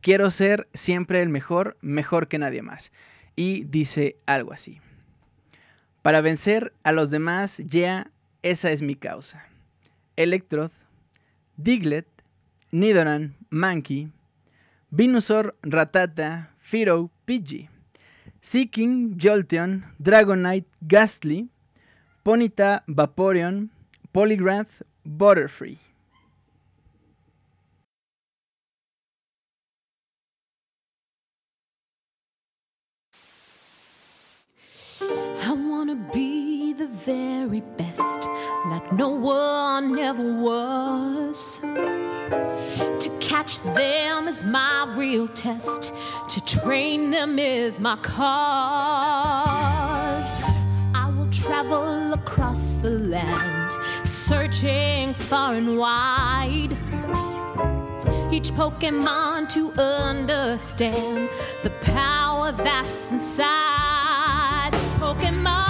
Quiero ser siempre el mejor, mejor que nadie más. Y dice algo así. Para vencer a los demás, ya, esa es mi causa. Electrod, Diglett, Nidoran, Mankey, Venusaur, Ratata, Firo, Pidgey, Seeking, Jolteon, Dragonite, Gastly, Ponyta, Vaporeon, Polygrath, Butterfree. I wanna be the very best, like no one ever was. To catch them is my real test, to train them is my cause. I will travel across the land, searching far and wide. Each Pokemon to understand the power that's inside. Pokemon.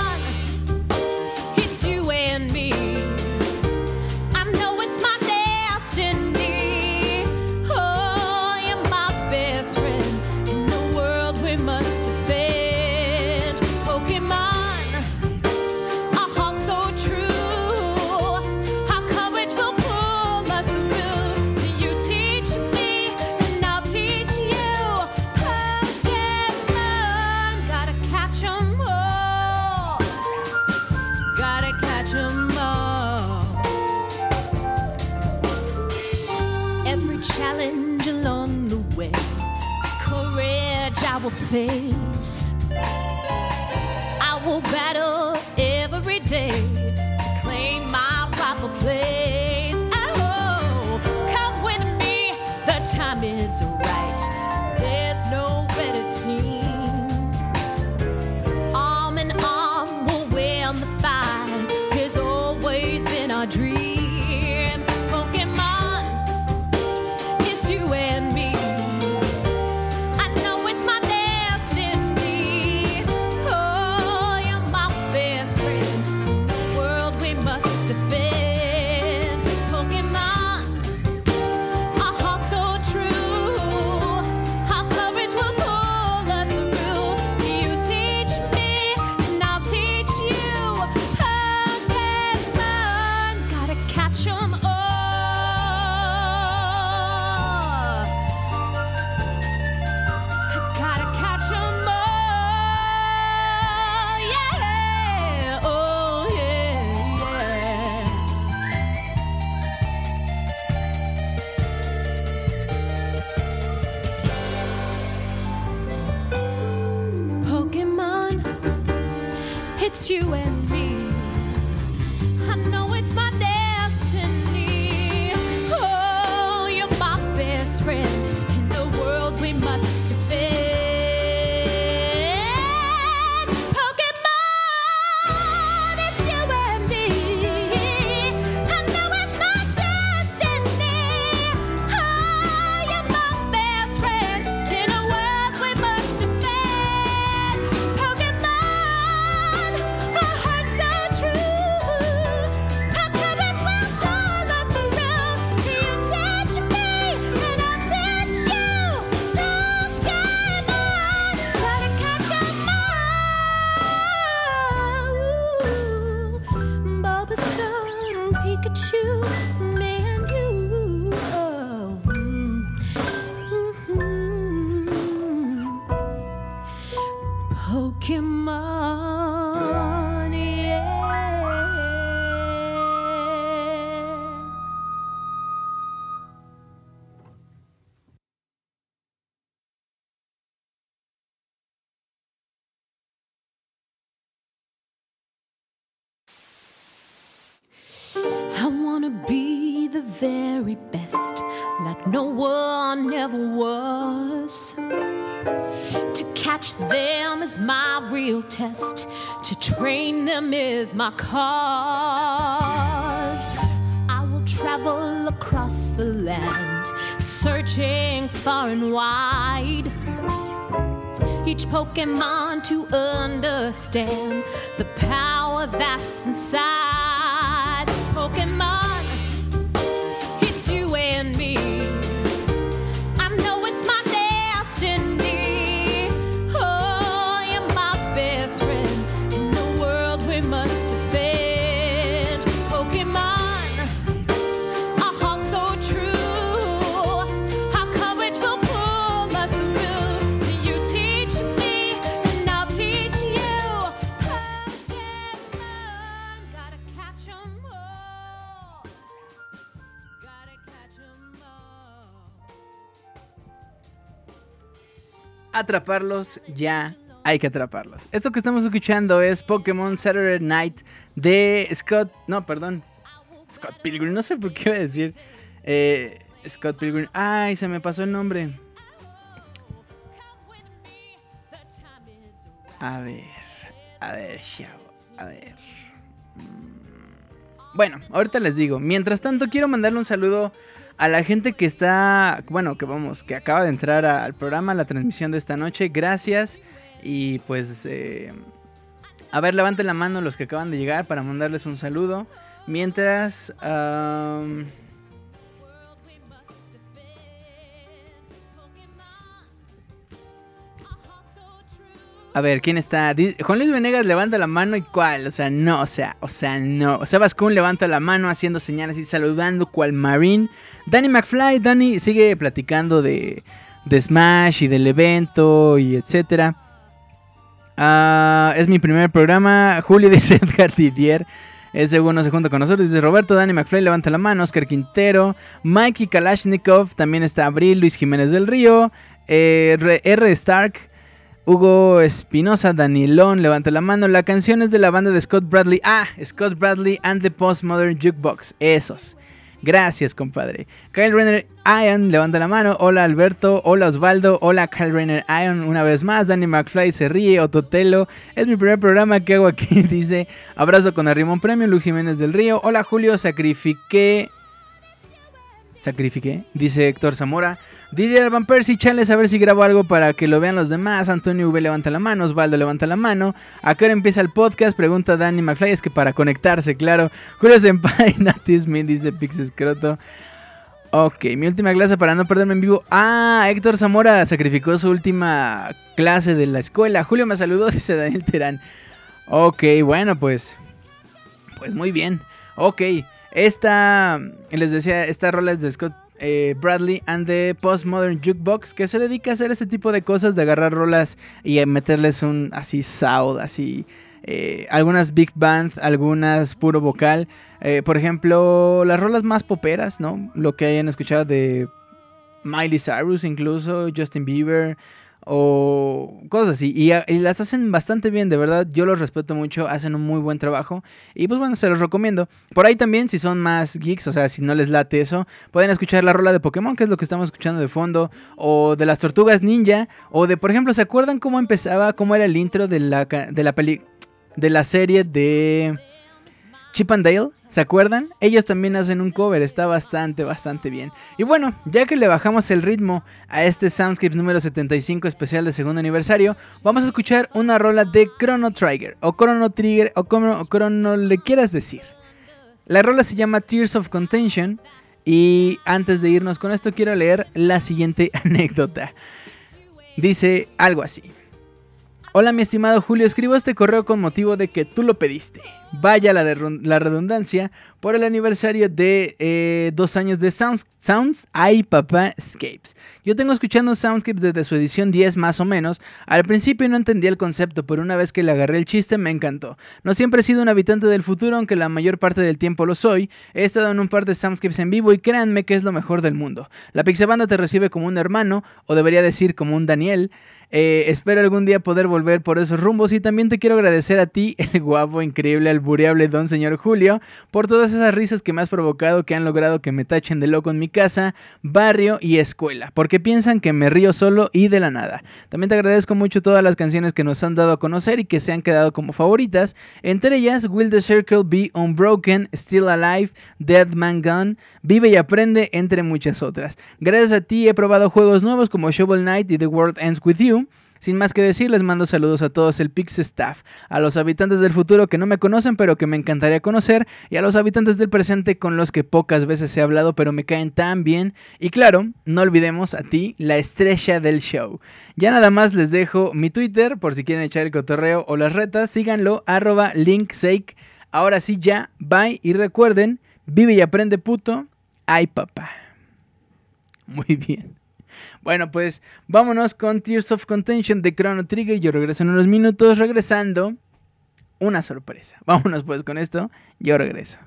face. I will battle every day. very best, like no one ever was. To catch them is my real test, to train them is my cause. I will travel across the land, searching far and wide each Pokemon to understand the power that's inside. Pokemon. atraparlos ya hay que atraparlos. Esto que estamos escuchando es Pokémon Saturday Night de Scott. No, perdón. Scott Pilgrim, no sé por qué iba a decir. Eh, Scott Pilgrim. Ay, se me pasó el nombre. A ver. A ver, chavo. A ver. Mm. Bueno, ahorita les digo. Mientras tanto, quiero mandarle un saludo a la gente que está, bueno, que vamos, que acaba de entrar al programa, a la transmisión de esta noche, gracias. Y pues, eh, a ver, levanten la mano los que acaban de llegar para mandarles un saludo. Mientras, am, A ver, ¿quién está? Juan Luis Venegas levanta la mano y cuál, o sea, no, o sea, o sea, no. Sebas Kun levanta la mano haciendo señales y saludando cual Marine. Danny McFly, Danny sigue platicando de, Smash y del evento y etcétera. Ah, es mi primer programa. Julio dice Edgar Didier. El segundo se junta con nosotros. Dice Roberto, Danny McFly levanta la mano. Oscar Quintero. Mikey Kalashnikov. También está Abril. Luis Jiménez del Río. eh, R. R. Stark. Hugo Espinosa, Danielón, levanta la mano. La canción es de la banda de Scott Bradley. Ah, Scott Bradley and the Postmodern Jukebox. Esos. Gracias, compadre. Kyle Renner Ion levanta la mano. Hola Alberto. Hola Osvaldo. Hola Kyle Renner Ion. Una vez más. Danny McFly se ríe. Ototelo. Es mi primer programa que hago aquí. Dice. Abrazo con Arrimón Premio. Lu Jiménez del Río. Hola Julio. Sacrifiqué. Sacrifiqué. Dice Héctor Zamora. Didier Van Persie, chales a ver si grabo algo para que lo vean los demás. Antonio V levanta la mano, Osvaldo levanta la mano. ¿A qué hora empieza el podcast? Pregunta Danny McFly. Es que para conectarse, claro. Julio Senpai, Nati Smith dice Pix Escroto. Ok, mi última clase para no perderme en vivo. Ah, Héctor Zamora sacrificó su última clase de la escuela. Julio me saludó, dice Daniel Terán. Ok, bueno, pues. Pues muy bien. Ok, esta. Les decía, esta rola es de Scott eh, Bradley and the Postmodern Jukebox, que se dedica a hacer este tipo de cosas, de agarrar rolas y meterles un así sound, así. eh, algunas big band, algunas puro vocal. Eh, por ejemplo, las rolas más poperas, ¿no? Lo que hayan escuchado de Miley Cyrus, incluso Justin Bieber o cosas así. Y, las hacen bastante bien, de verdad. Yo los respeto mucho, hacen un muy buen trabajo. Y pues bueno, se los recomiendo. Por ahí también, si son más geeks, o sea, si no les late eso, pueden escuchar la rola de Pokémon, que es lo que estamos escuchando de fondo. O de las tortugas ninja. O de, por ejemplo, ¿se acuerdan cómo empezaba, cómo era el intro de la, de la peli de la serie de Chip and Dale, ¿se acuerdan? Ellos también hacen un cover, está bastante, bastante bien. Y bueno, ya que le bajamos el ritmo a este Soundscapes número 75 especial de segundo aniversario, vamos a escuchar una rola de Chrono Trigger, o Chrono Trigger, o como o Chrono le quieras decir. La rola se llama Tears of Contention, y antes de irnos con esto quiero leer la siguiente anécdota. Dice algo así. Hola mi estimado Julio, escribo este correo con motivo de que tú lo pediste. Vaya la, redundancia por el aniversario de eh, dos años de Sounds, Sounds Ay Papá Scapes. Yo tengo escuchando Soundscapes desde su edición 10 más o menos. Al principio no entendía el concepto, pero una vez que le agarré el chiste me encantó. No siempre he sido un habitante del futuro, aunque la mayor parte del tiempo lo soy. He estado en un par de Soundscapes en vivo y créanme que es lo mejor del mundo. La Pixabanda te recibe como un hermano, o debería decir como un Daniel. Eh, espero algún día poder volver por esos rumbos y también te quiero agradecer a ti, el guapo, increíble, albureable don señor Julio, por todas esas risas que me has provocado que han logrado que me tachen de loco en mi casa, barrio y escuela, porque piensan que me río solo y de la nada. También te agradezco mucho todas las canciones que nos han dado a conocer y que se han quedado como favoritas, entre ellas Will the Circle Be Unbroken, Still Alive, Dead Man Gun, Vive y Aprende, entre muchas otras. Gracias a ti he probado juegos nuevos como Shovel Knight y The World Ends With You. Sin más que decir, les mando saludos a todos el Pix Staff, a los habitantes del futuro que no me conocen pero que me encantaría conocer, y a los habitantes del presente con los que pocas veces he hablado pero me caen tan bien. Y claro, no olvidemos a ti, la estrella del show. Ya nada más les dejo mi Twitter por si quieren echar el cotorreo o las retas, síganlo, arroba linksake. Ahora sí ya, bye y recuerden, vive y aprende puto, ay papá. Muy bien. Bueno, pues vámonos con Tears of Contention de Chrono Trigger. Yo regreso en unos minutos. Regresando, una sorpresa. Vámonos pues con esto. Yo regreso.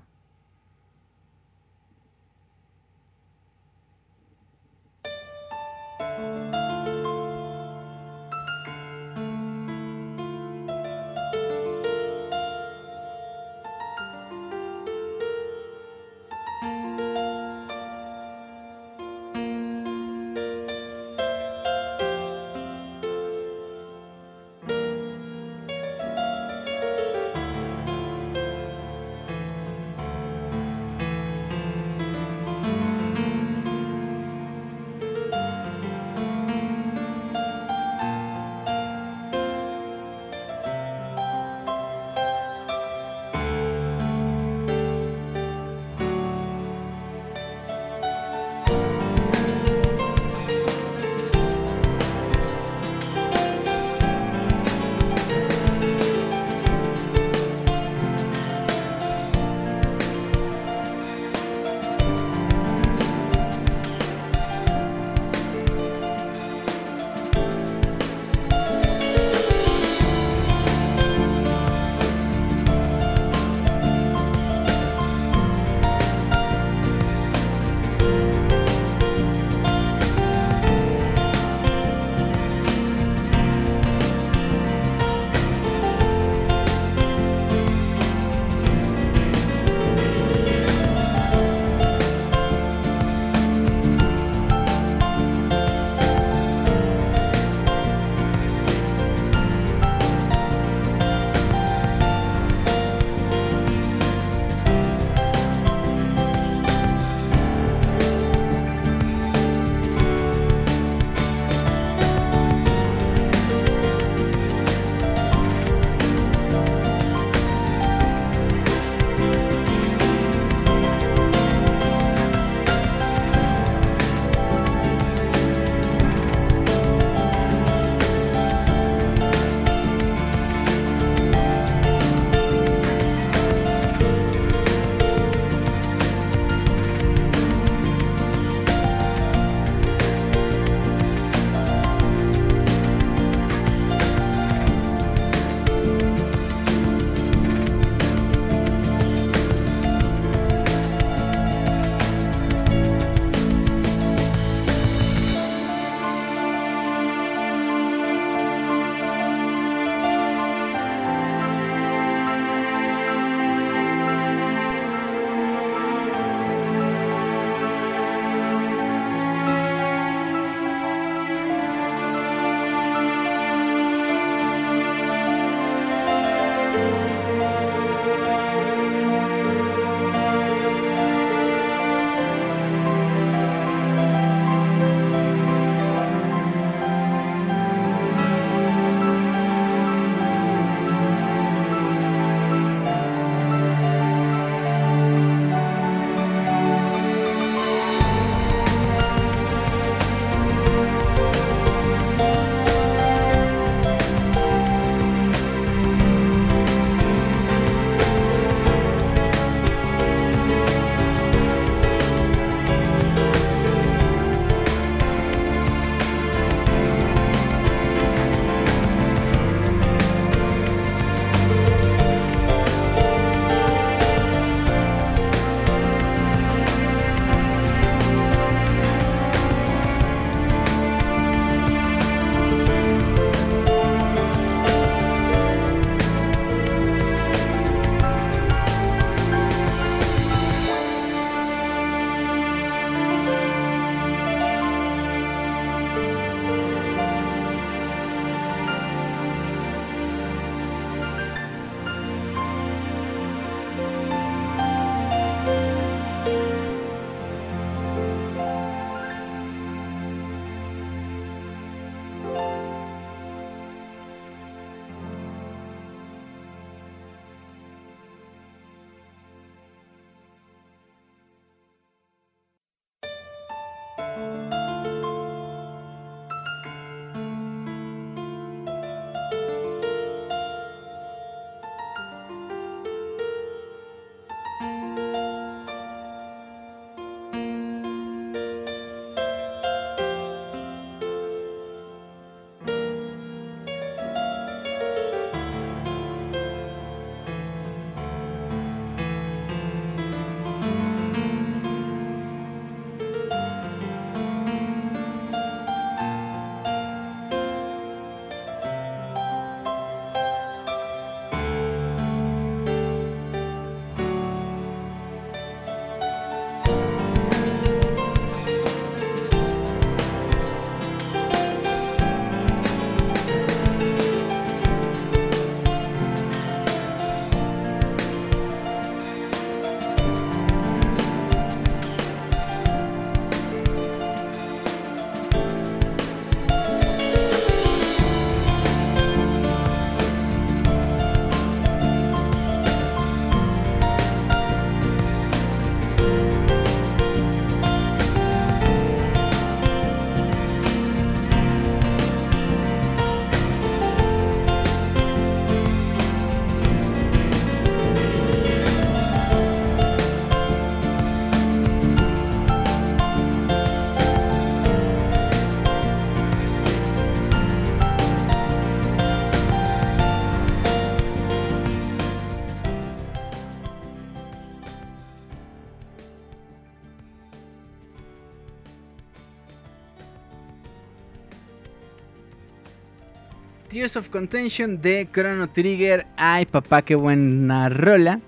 Tears of Contention de Chrono Trigger. Ay, papá, qué buena rola.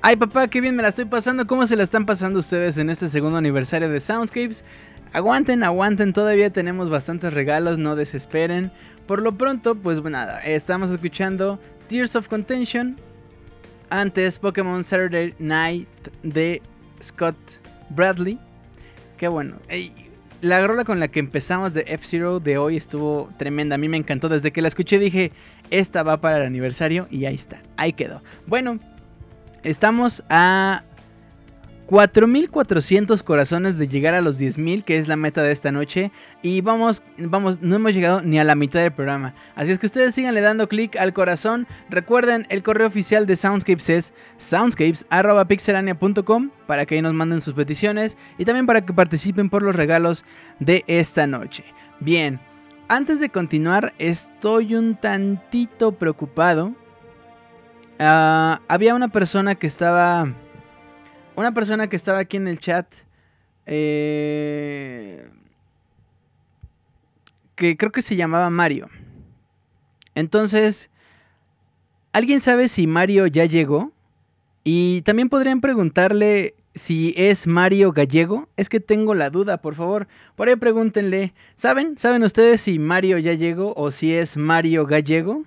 Ay, papá, qué bien me la estoy pasando. ¿Cómo se la están pasando ustedes en este segundo aniversario de Soundscapes? Aguanten, aguanten, todavía tenemos bastantes regalos, no desesperen. Por lo pronto, pues nada, estamos escuchando Tears of Contention. Antes Pokémon Saturday Night de Scott Bradley. Qué bueno. Ey, la rola con la que empezamos de F-Zero de hoy estuvo tremenda. A mí me encantó. Desde que la escuché dije, esta va para el aniversario y ahí está. Ahí quedó. Bueno, estamos a 4.400 corazones de llegar a los 10.000, que es la meta de esta noche. Y vamos, vamos, no hemos llegado ni a la mitad del programa. Así es que ustedes síganle dando clic al corazón. Recuerden, el correo oficial de Soundscapes es soundscapes.pixelania.com para que ahí nos manden sus peticiones y también para que participen por los regalos de esta noche. Bien, antes de continuar, estoy un tantito preocupado. Ah, había una persona que estaba una persona que estaba aquí en el chat. eh, que creo que se llamaba Mario. Entonces, ¿alguien sabe si Mario ya llegó? Y también podrían preguntarle si es Mario Gallego. Es que tengo la duda, por favor. Por ahí pregúntenle. ¿Saben? ¿Saben ustedes si Mario ya llegó o si es Mario Gallego?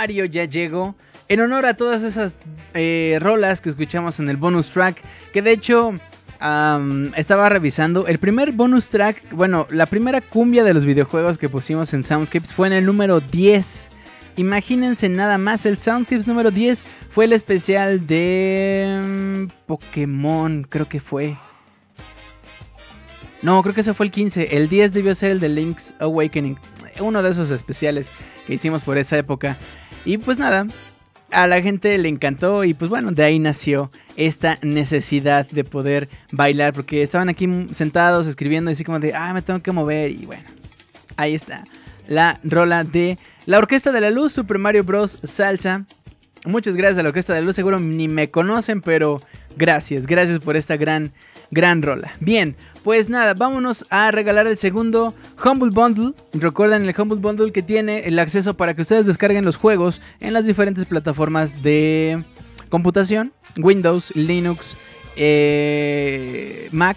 Mario ya llegó. En honor a todas esas eh, rolas que escuchamos en el bonus track, que de hecho estaba revisando. El primer bonus track, bueno, la primera cumbia de los videojuegos que pusimos en Soundscapes fue en el número 10. Imagínense nada más, el Soundscapes número 10 fue el especial de mm, Pokémon, creo que fue. No, creo que ese fue el 15. El 10 debió ser el de Link's Awakening. Uno de esos especiales que hicimos por esa época. Y pues nada, a la gente le encantó y pues bueno, de ahí nació esta necesidad de poder bailar. Porque estaban aquí sentados escribiendo así como de, ah, me tengo que mover. Y bueno, ahí está. La rola de la Orquesta de la Luz, Super Mario Bros. Salsa. Muchas gracias a la Orquesta de la Luz. Seguro ni me conocen, pero gracias. Gracias por esta gran gran rola. Bien, pues nada, vámonos a regalar el segundo Humble Bundle. Recuerden el Humble Bundle que tiene el acceso para que ustedes descarguen los juegos en las diferentes plataformas de computación, Windows, Linux, eh, Mac.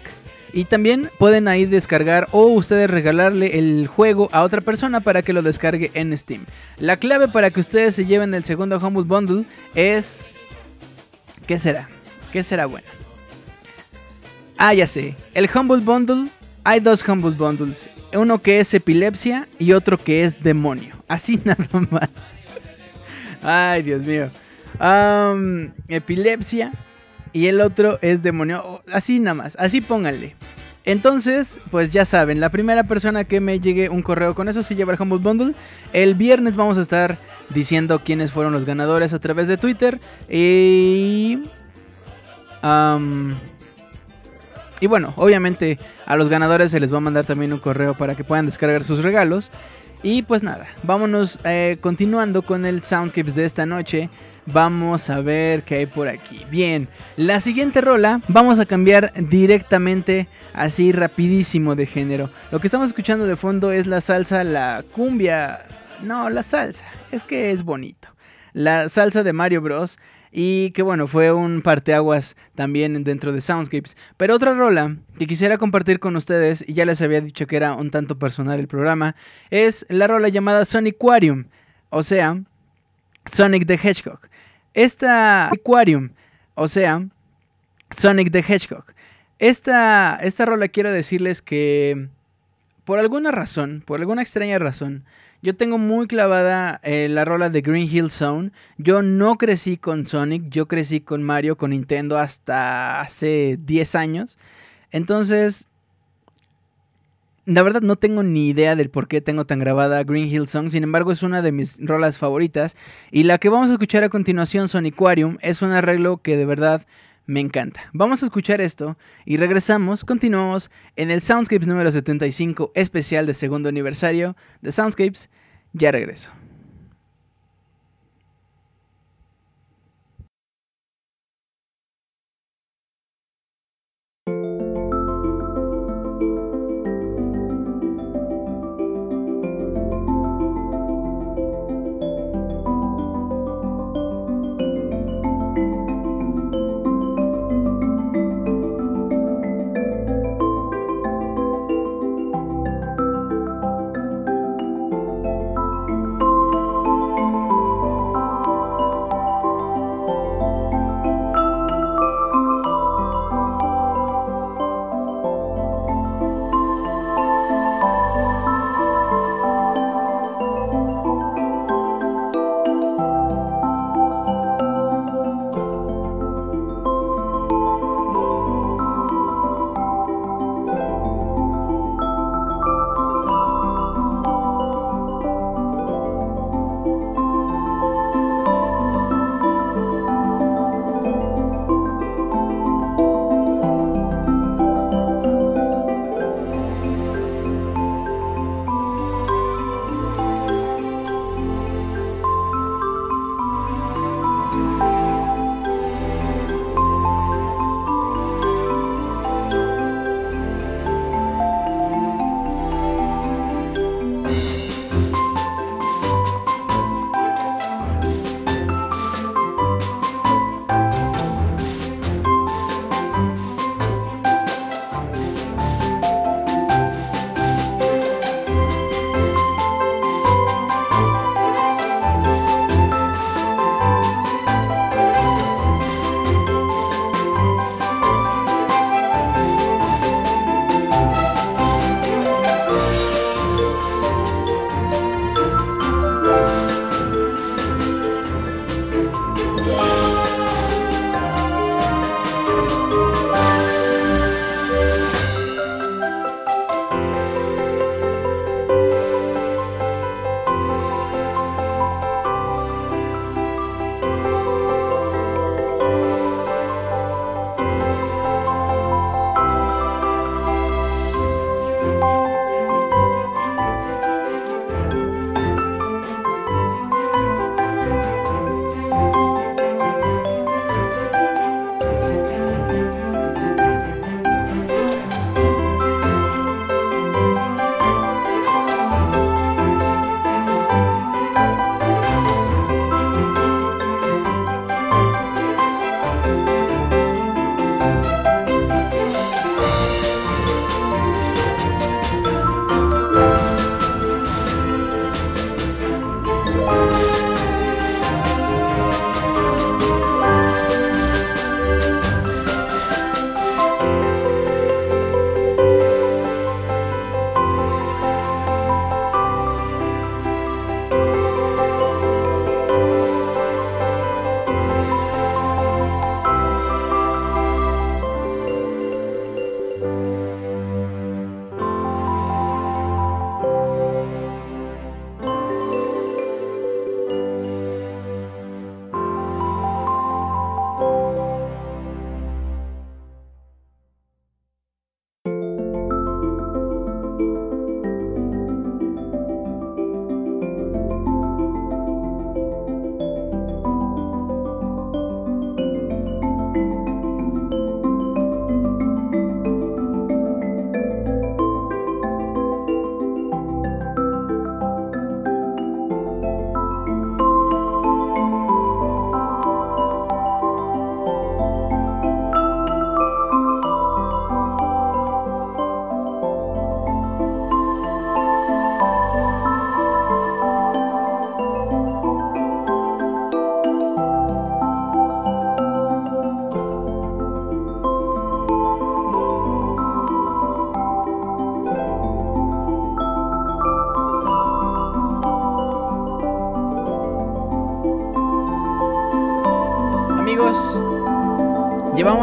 Y también pueden ahí descargar o ustedes regalarle el juego a otra persona para que lo descargue en Steam. La clave para que ustedes se lleven el segundo Humble Bundle es... ¿Qué será? ¿Qué será bueno? Ah, ya sé. El Humble Bundle. Hay dos Humble Bundles. Uno que es epilepsia y otro que es demonio. Así nada más. Ay, Dios mío. Epilepsia y el otro es demonio. Oh, Así nada más. Así pónganle. Entonces, pues ya saben, la primera persona que me llegue un correo con eso se lleva el Humble Bundle. El viernes vamos a estar diciendo quiénes fueron los ganadores a través de Twitter. Y... y bueno, obviamente a los ganadores se les va a mandar también un correo para que puedan descargar sus regalos. Y pues nada, vámonos eh, continuando con el Soundscapes de esta noche. Vamos a ver qué hay por aquí. Bien, la siguiente rola vamos a cambiar directamente así rapidísimo de género. Lo que estamos escuchando de fondo es la salsa, la cumbia. No, la salsa. Es que es bonito. La salsa de Mario Bros. Y que bueno, fue un parteaguas también dentro de Soundscapes. Pero otra rola que quisiera compartir con ustedes, y ya les había dicho que era un tanto personal el programa, es la rola llamada Soniquarium. O sea, Sonic the Hedgehog. Esta Aquarium, o sea, Sonic the Hedgehog. Esta, esta rola quiero decirles que por alguna razón, por alguna extraña razón, yo tengo muy clavada eh, la rola de Green Hill Zone. Yo no crecí con Sonic, yo crecí con Mario, con Nintendo hasta hace 10 años. Entonces, la verdad no tengo ni idea del por qué tengo tan grabada Green Hill Song, sin embargo es una de mis rolas favoritas y la que vamos a escuchar a continuación, Soniquarium, es un arreglo que de verdad me encanta. Vamos a escuchar esto y regresamos, continuamos en el Soundscapes número 75 especial de segundo aniversario de Soundscapes, ya regreso.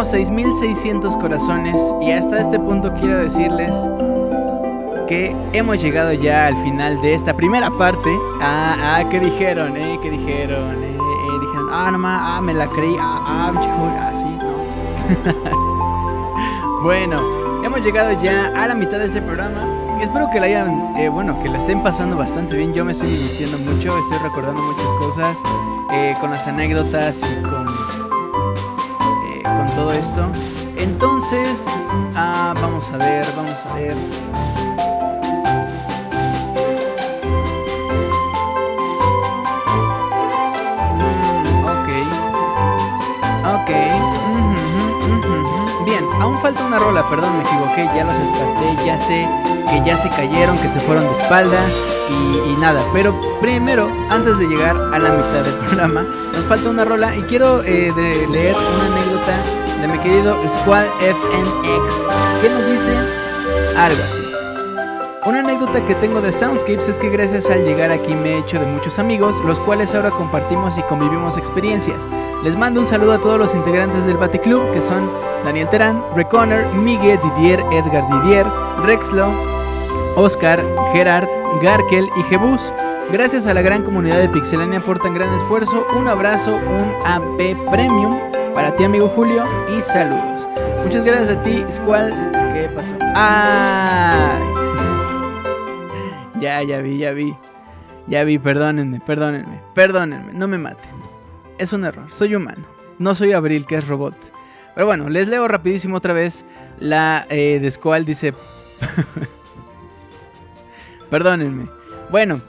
Llevamos 6600 corazones y hasta este punto quiero decirles que hemos llegado ya al final de esta primera parte. Ah, ah, ¿qué dijeron? Eh? ¿Qué dijeron? Eh, eh, dijeron, ah, nomás, ah, me la creí, ah, ah, chico, ah, sí, no. bueno, hemos llegado ya a la mitad de este programa. Espero que la hayan, eh, bueno, que la estén pasando bastante bien. Yo me estoy divirtiendo mucho, estoy recordando muchas cosas eh, con las anécdotas y con todo esto. Entonces, ah, vamos a ver, vamos a ver. Mm, Ok. Ujú. Bien, aún falta una rola, perdón, me equivoqué, ya los espanté, ya sé que ya se cayeron, que se fueron de espalda y, nada. Pero primero, antes de llegar a la mitad del programa, nos falta una rola y quiero eh, leer una anécdota de mi querido Squad FNX que nos dice algo así. Una anécdota que tengo de Soundscapes es que gracias al llegar aquí me he hecho de muchos amigos, los cuales ahora compartimos y convivimos experiencias. Les mando un saludo a todos los integrantes del Baticlub, que son Daniel Terán, Reconer, Miguel Didier, Edgar Didier, Rexlo, Oscar, Gerard, Garkel y Jebus. Gracias a la gran comunidad de Pixelania por tan gran esfuerzo, un abrazo, un AP Premium para ti amigo Julio y saludos. Muchas gracias a ti, Squall. ¿Qué pasó? ¡Ay! Ya, ya vi, ya vi. Ya vi, perdónenme, perdónenme, perdónenme, no me maten. Es un error, soy humano. No soy Abril, que es robot. Pero bueno, les leo rapidísimo otra vez. La eh, de Squall dice... perdónenme. Bueno,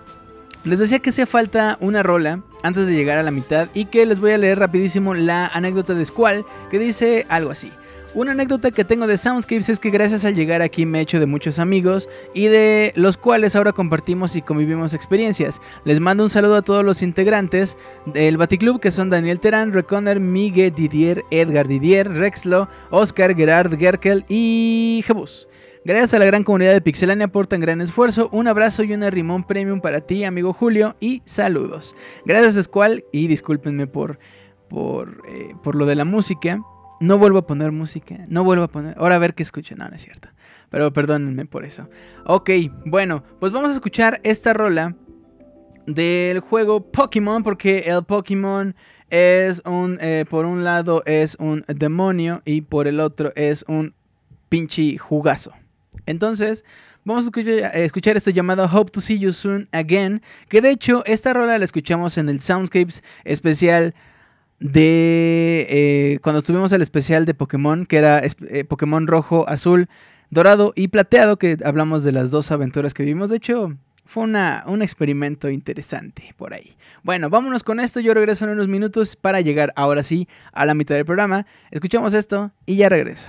les decía que hacía falta una rola antes de llegar a la mitad y que les voy a leer rapidísimo la anécdota de Squall que dice algo así. Una anécdota que tengo de Soundscapes es que gracias al llegar aquí me he hecho de muchos amigos y de los cuales ahora compartimos y convivimos experiencias. Les mando un saludo a todos los integrantes del Baticlub que son Daniel Terán, Reconer, Miguel Didier, Edgar Didier, Rexlo, Oscar, Gerard, Gerkel y Jebus. Gracias a la gran comunidad de Pixelania por tan gran esfuerzo, un abrazo y una rimón premium para ti, amigo Julio, y saludos. Gracias, Squall, y discúlpenme por, por, eh, por lo de la música. No vuelvo a poner música, no vuelvo a poner. Ahora a ver qué escuchen, no, no es cierto. Pero perdónenme por eso. Ok, bueno, pues vamos a escuchar esta rola del juego Pokémon, porque el Pokémon es un, eh, por un lado es un demonio y por el otro es un pinche jugazo. Entonces, vamos a escuchar, esto llamado Hope to See You Soon Again, que de hecho esta rola la escuchamos en el Soundscapes especial de eh, cuando tuvimos el especial de Pokémon, que era eh, Pokémon rojo, azul, dorado y plateado, que hablamos de las dos aventuras que vimos. De hecho, fue una, un experimento interesante por ahí. Bueno, vámonos con esto. Yo regreso en unos minutos para llegar ahora sí a la mitad del programa. Escuchamos esto y ya regreso.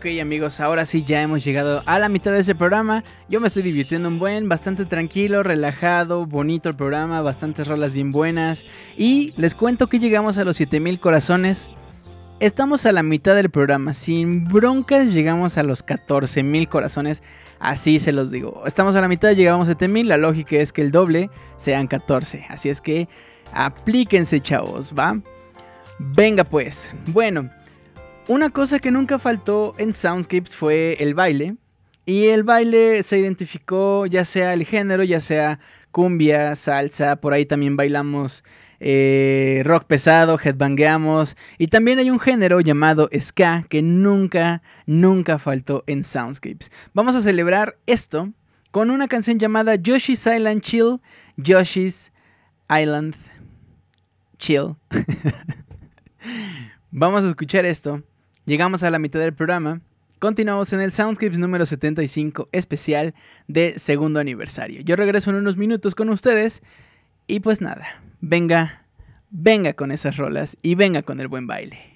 Ok amigos, ahora sí ya hemos llegado a la mitad de este programa. Yo me estoy divirtiendo un buen, bastante tranquilo, relajado, bonito el programa, bastantes rolas bien buenas. Y les cuento que llegamos a los 7000 corazones. Estamos a la mitad del programa, sin broncas llegamos a los 14000 corazones, así se los digo. Estamos a la mitad, llegamos a 7000, la lógica es que el doble sean 14. Así es que aplíquense chavos, ¿va? Venga pues. Bueno, una cosa que nunca faltó en Soundscapes fue el baile. Y el baile se identificó ya sea el género, ya sea cumbia, salsa, por ahí también bailamos eh, rock pesado, headbangueamos. Y también hay un género llamado ska que nunca, nunca faltó en Soundscapes. Vamos a celebrar esto con una canción llamada Yoshi's Island Chill, Yoshi's Island Chill. Vamos a escuchar esto. Llegamos a la mitad del programa. Continuamos en el Soundscapes número 75 especial de segundo aniversario. Yo regreso en unos minutos con ustedes y pues nada, venga, venga con esas rolas y venga con el buen baile.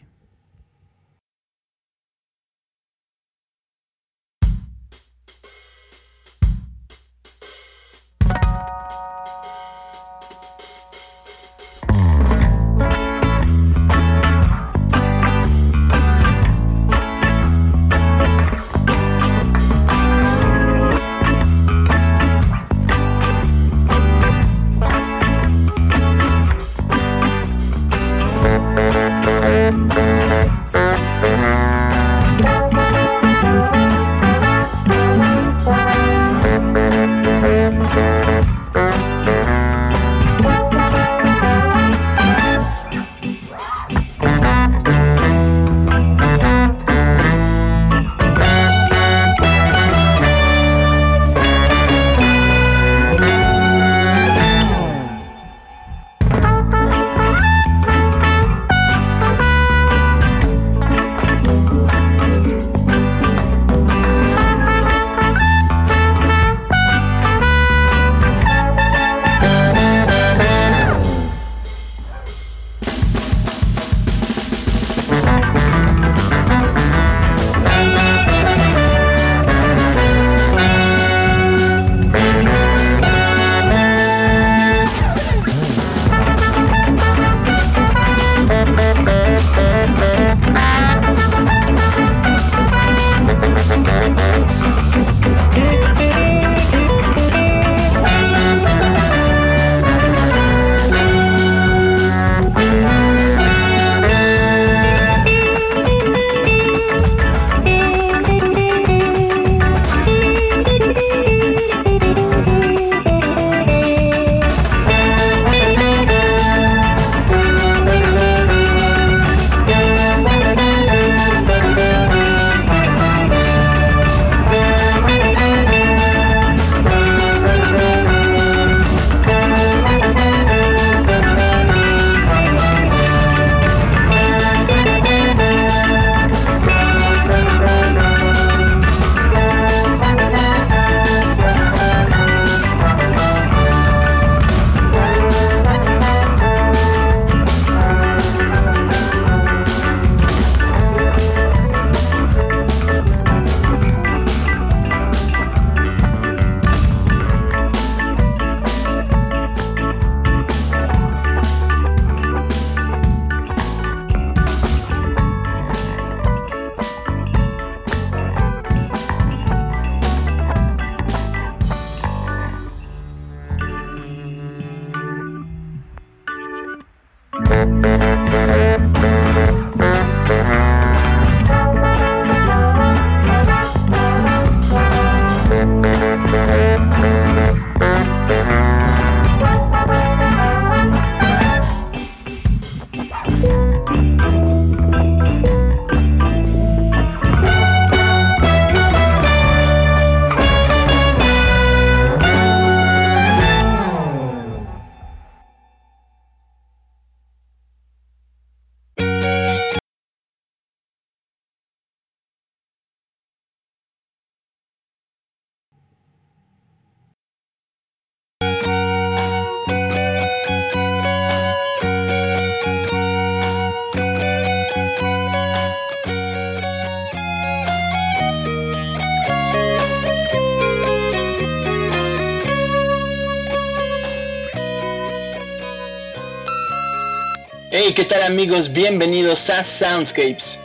Amigos? Bienvenidos a Soundscapes.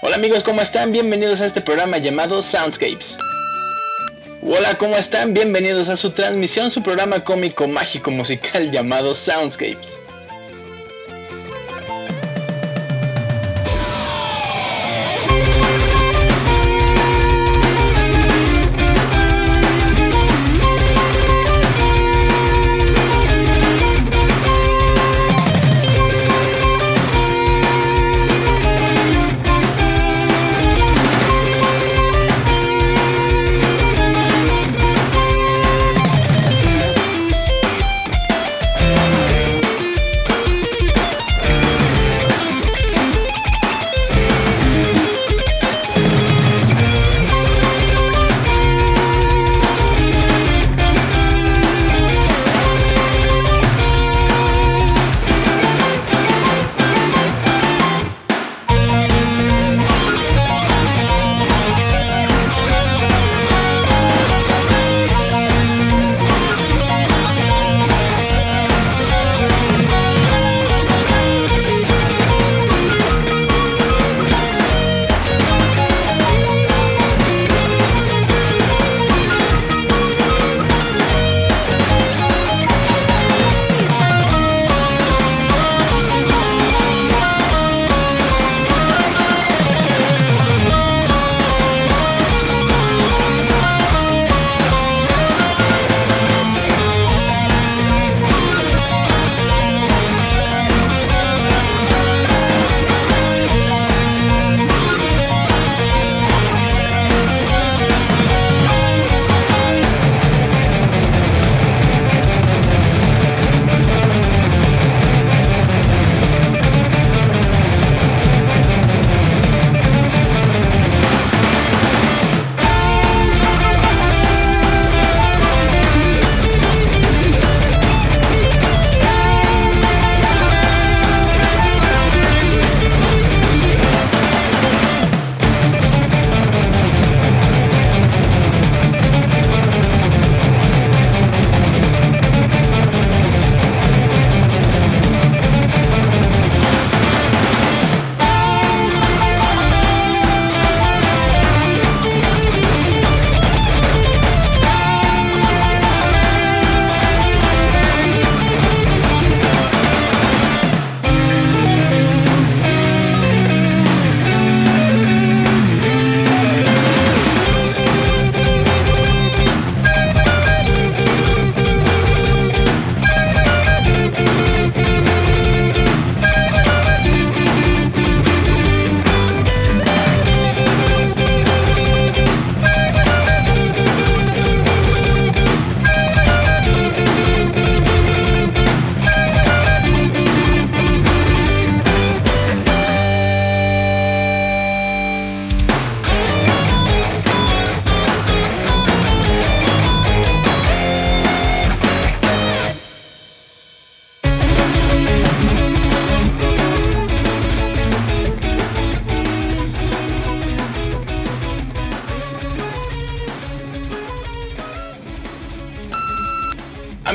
Hola amigos, ¿cómo están? Bienvenidos a este programa llamado Soundscapes. Hola, ¿cómo están? Bienvenidos a su transmisión, su programa cómico mágico musical llamado Soundscapes.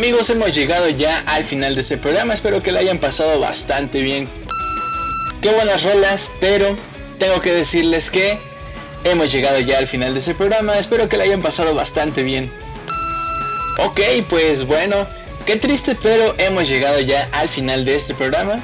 Amigos, hemos llegado ya al final de este programa. Espero que lo hayan pasado bastante bien. Qué buenas rolas, pero tengo que decirles que hemos llegado ya al final de este programa. Espero que lo hayan pasado bastante bien. Ok, pues bueno, qué triste, pero hemos llegado ya al final de este programa.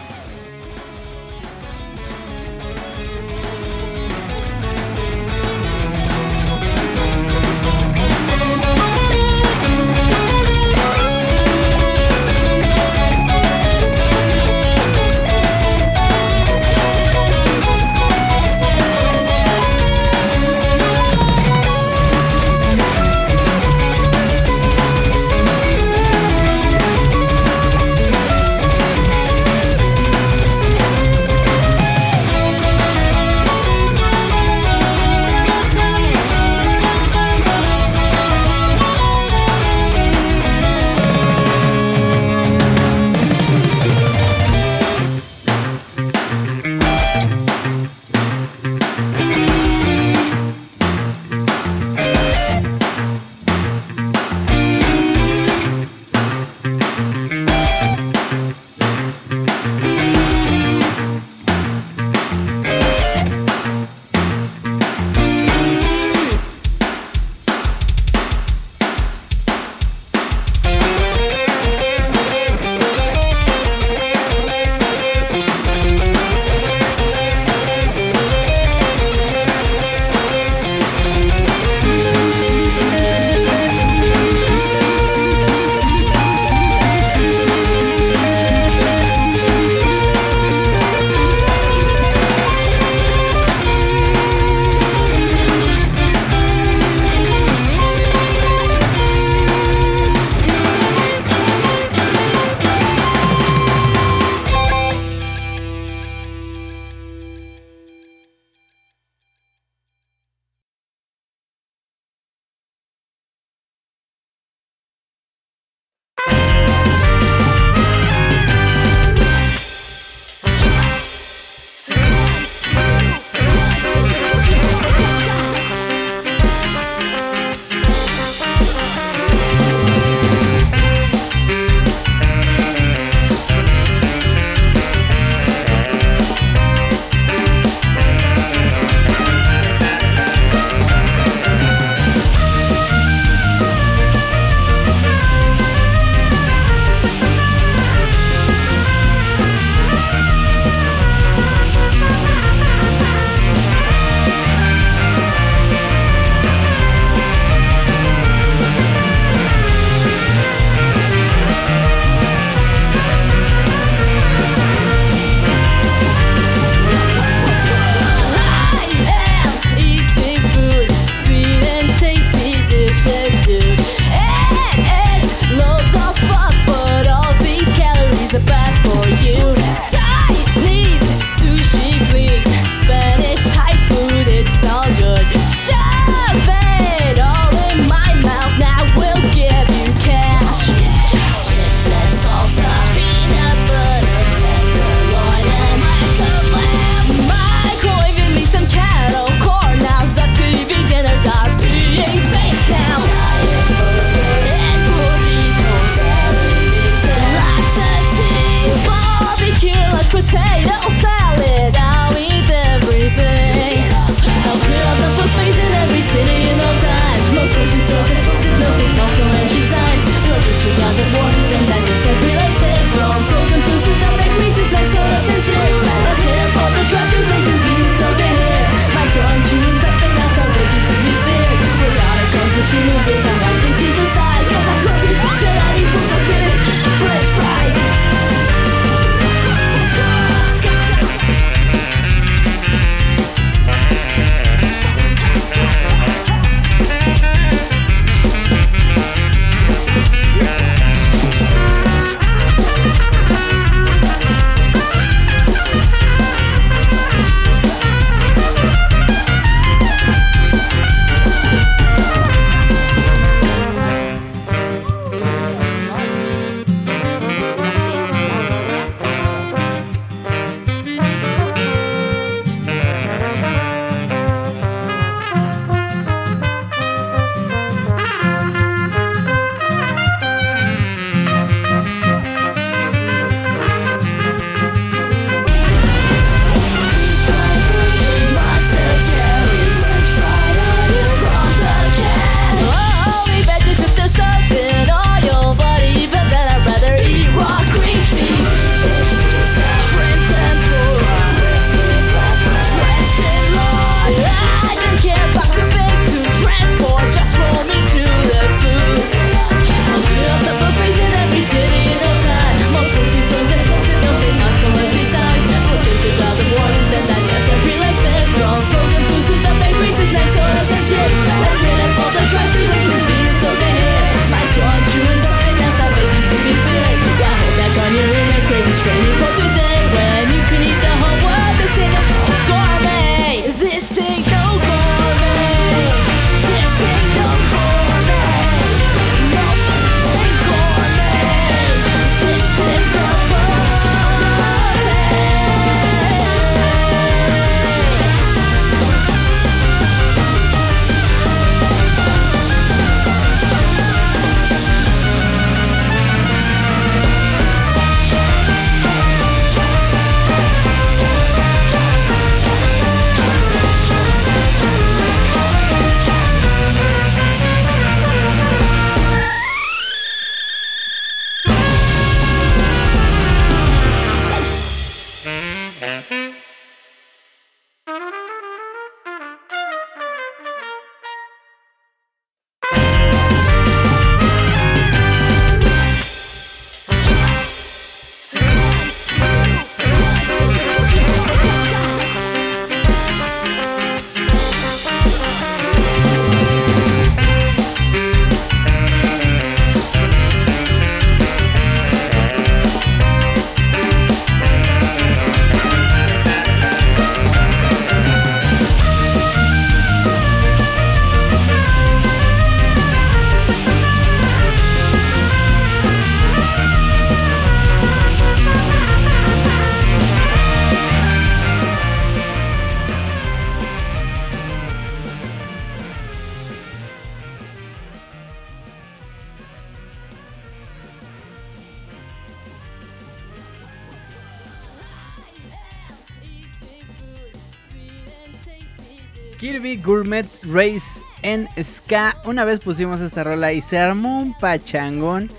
Race en Ska. Una vez pusimos esta rola y se armó un pachangón.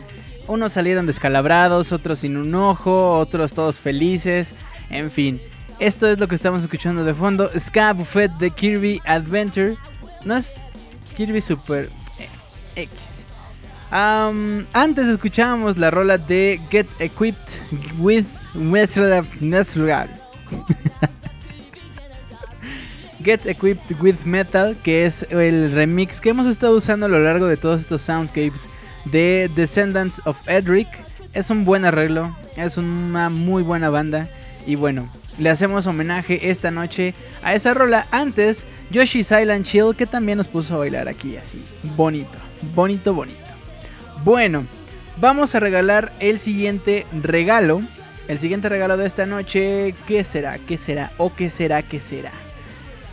Unos salieron descalabrados, otros sin un ojo, otros todos felices. En fin, esto es lo que estamos escuchando de fondo. Ska Buffet de Kirby Adventure. No es Kirby Super eh, X. Antes escuchábamos la rola de Get Equipped with Natural. Get Equipped with Metal, que es el remix que hemos estado usando a lo largo de todos estos soundscapes de Descendants of Edric. Es un buen arreglo, es una muy buena banda y bueno, le hacemos homenaje esta noche a esa rola. Antes, Yoshi Silent Chill, que también nos puso a bailar aquí así, bonito, bonito, bonito. Bueno, vamos a regalar el siguiente regalo. El siguiente regalo de esta noche, ¿qué será? ¿Qué será? ¿O qué será? ¿Qué será?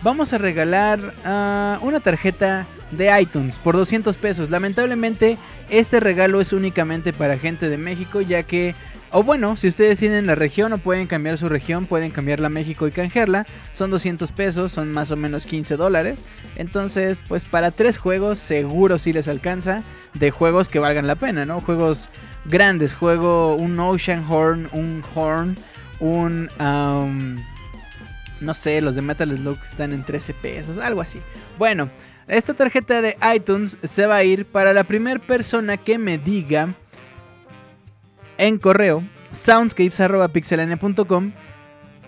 Vamos a regalar ah, una tarjeta de iTunes por 200 pesos. Lamentablemente, este regalo es únicamente para gente de México, ya que, o bueno, si ustedes tienen la región o pueden cambiar su región, pueden cambiarla a México y canjearla. Son 200 pesos, son más o menos 15 dólares. Entonces, pues para tres juegos seguro sí les alcanza de juegos que valgan la pena, ¿no? Juegos grandes. Juego un Ocean Horn, un Horn, un... um, no sé, los de Metal Slug están en 13 pesos, algo así. Bueno, esta tarjeta de iTunes se va a ir para la primera persona que me diga en correo soundscapes.pixelania.com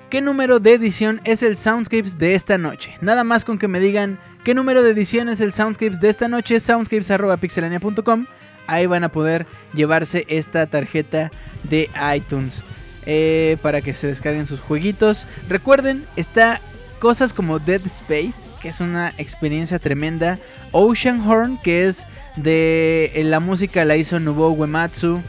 qué número de edición es el Soundscapes de esta noche. Nada más con que me digan qué número de edición es el Soundscapes de esta noche, soundscapes.pixelania.com. Ahí van a poder llevarse esta tarjeta de iTunes eh, para que se descarguen sus jueguitos. Recuerden, está cosas como Dead Space, que es una experiencia tremenda. Ocean Horn, que es de eh, la música la hizo Nobuo Uematsu.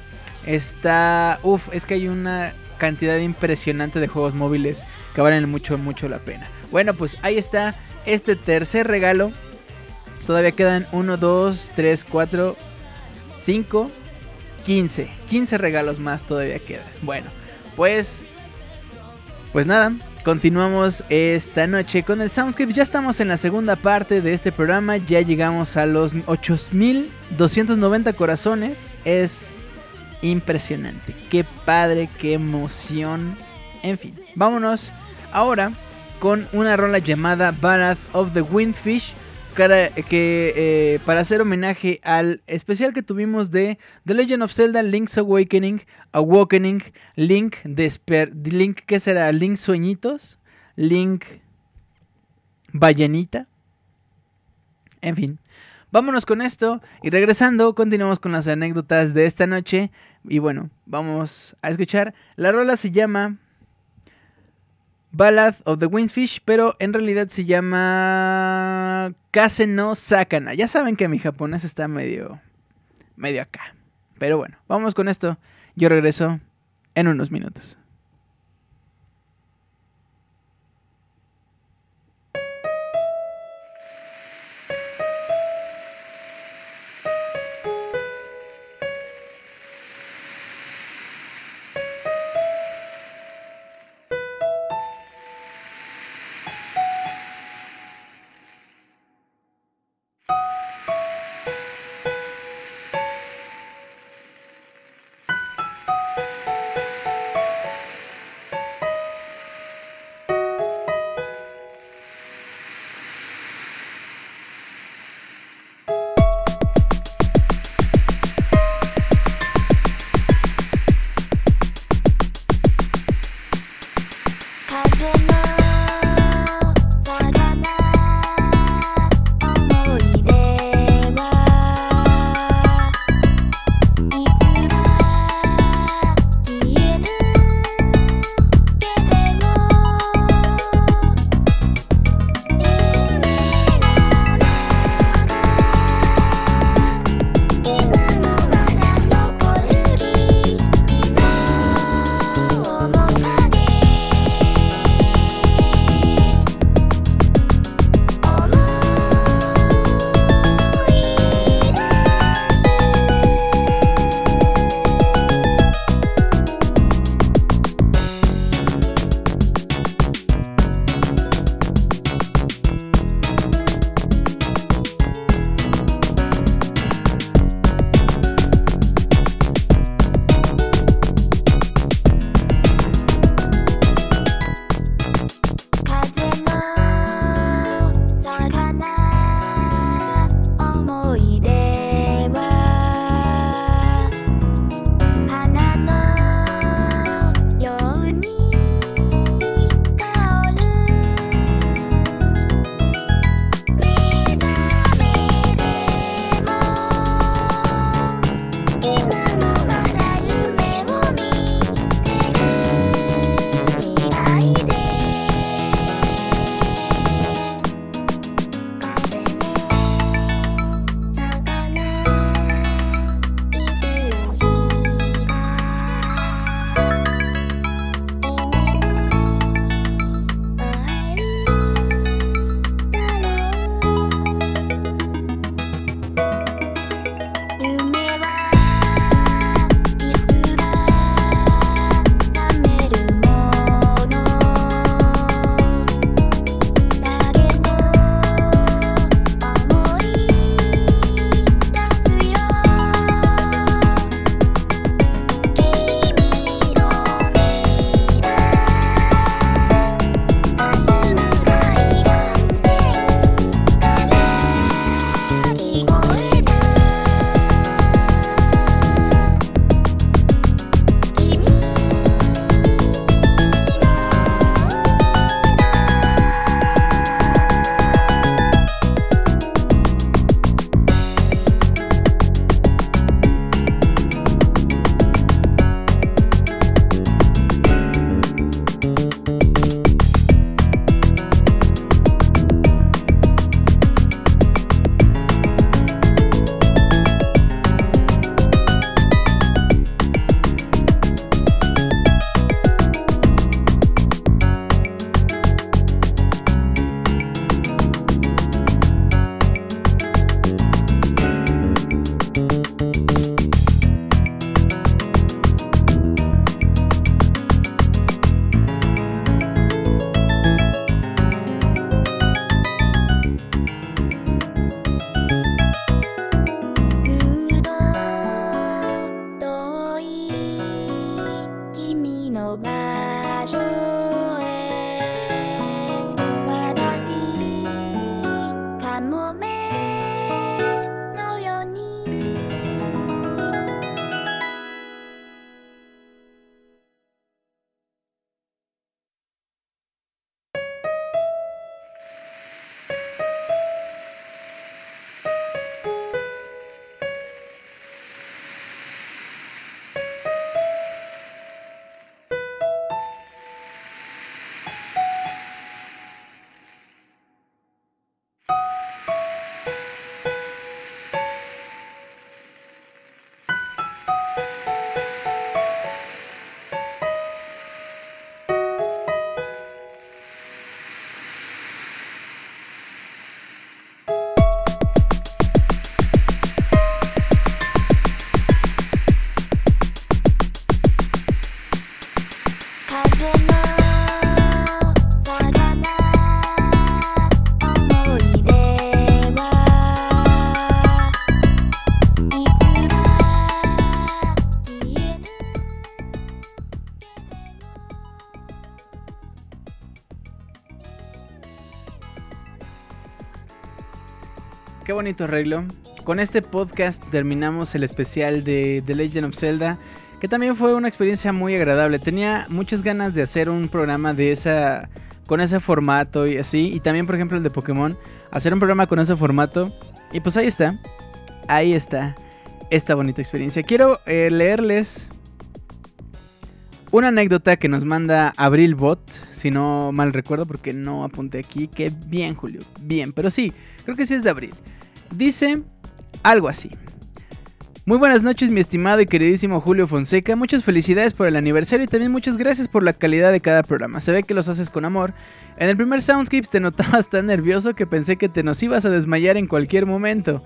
Está, uff, es que hay una cantidad impresionante de juegos móviles que valen mucho, mucho la pena. Bueno, pues ahí está este tercer regalo. Todavía quedan 1, 2, 3, 4, 5, 15. 15 regalos más todavía quedan. Bueno, pues, pues nada, continuamos esta noche con el Soundscape. Ya estamos en la segunda parte de este programa. Ya llegamos a los 8290 corazones. Es impresionante. Qué padre, qué emoción. En fin, vámonos ahora con una rola llamada Ballad of the Windfish. Que eh, para hacer homenaje al especial que tuvimos de The Legend of Zelda Link's Awakening, Awakening, Link Desper, Link, ¿qué será? Link Sueñitos, Link Ballenita. En fin, vámonos con esto y regresando continuamos con las anécdotas de esta noche y bueno, vamos a escuchar. La rola se llama Ballad of the Windfish, pero en realidad se llama Kase no Sakana. Ya saben que mi japonés está medio medio acá. Pero bueno, vamos con esto. Yo regreso en unos minutos.「bonito arreglo. Con este podcast terminamos el especial de The Legend of Zelda, que también fue una experiencia muy agradable. Tenía muchas ganas de hacer un programa de esa con ese formato y así, y también por ejemplo el de Pokémon, hacer un programa con ese formato. Y pues ahí está. Ahí está esta bonita experiencia. Quiero eh, leerles una anécdota que nos manda Abril Bot, si no mal recuerdo, porque no apunté aquí. Que bien, Julio, bien, pero sí, creo que sí es de Abril. Dice algo así. Muy buenas noches, mi estimado y queridísimo Julio Fonseca. Muchas felicidades por el aniversario y también muchas gracias por la calidad de cada programa. Se ve que los haces con amor. En el primer Soundscapes te notabas tan nervioso que pensé que te nos ibas a desmayar en cualquier momento.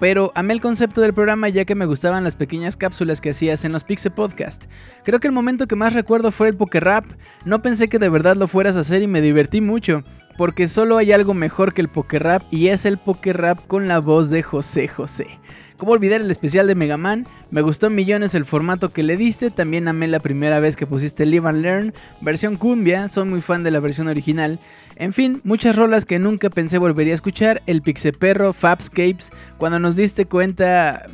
Pero amé el concepto del programa ya que me gustaban las pequeñas cápsulas que hacías en los Pixel Podcast. Creo que el momento que más recuerdo fue el Poker Rap. No pensé que de verdad lo fueras a hacer y me divertí mucho. Porque solo hay algo mejor que el Poker Rap y es el Poker Rap con la voz de José José. ¿Cómo olvidar el especial de Mega Man? Me gustó millones el formato que le diste. También amé la primera vez que pusiste Live and Learn, versión cumbia. Soy muy fan de la versión original. En fin, muchas rolas que nunca pensé volvería a escuchar. El Pixeperro, Fabscapes. Cuando nos diste cuenta.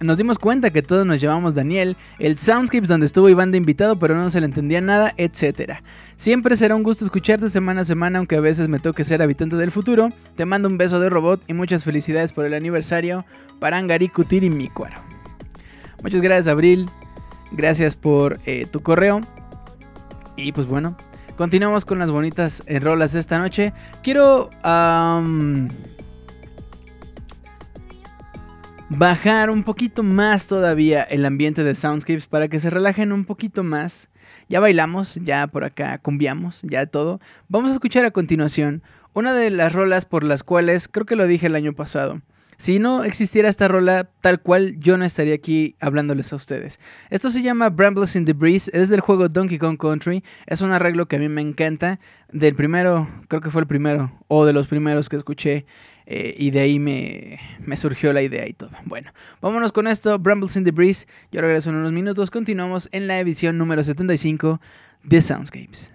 Nos dimos cuenta que todos nos llamamos Daniel, el Soundscapes donde estuvo Iván de invitado pero no se le entendía nada, etc. Siempre será un gusto escucharte semana a semana, aunque a veces me toque ser habitante del futuro. Te mando un beso de robot y muchas felicidades por el aniversario para Angari Kutiri Micuaro. Muchas gracias, Abril. Gracias por eh, tu correo. Y pues bueno, continuamos con las bonitas eh, rolas de esta noche. Quiero bajar un poquito más todavía el ambiente de Soundscapes para que se relajen un poquito más. Ya bailamos, ya por acá cumbiamos, ya todo. Vamos a escuchar a continuación una de las rolas por las cuales creo que lo dije el año pasado. Si no existiera esta rola tal cual, yo no estaría aquí hablándoles a ustedes. Esto se llama Brambles in the Breeze, es del juego Donkey Kong Country. Es un arreglo que a mí me encanta. Del primero, creo que fue el primero, o de los primeros que escuché. Eh, y de ahí me, me, surgió la idea y todo. Bueno, vámonos con esto. Brambles in the Breeze. Yo regreso en unos minutos. Continuamos en la edición número 75 de Soundscapes.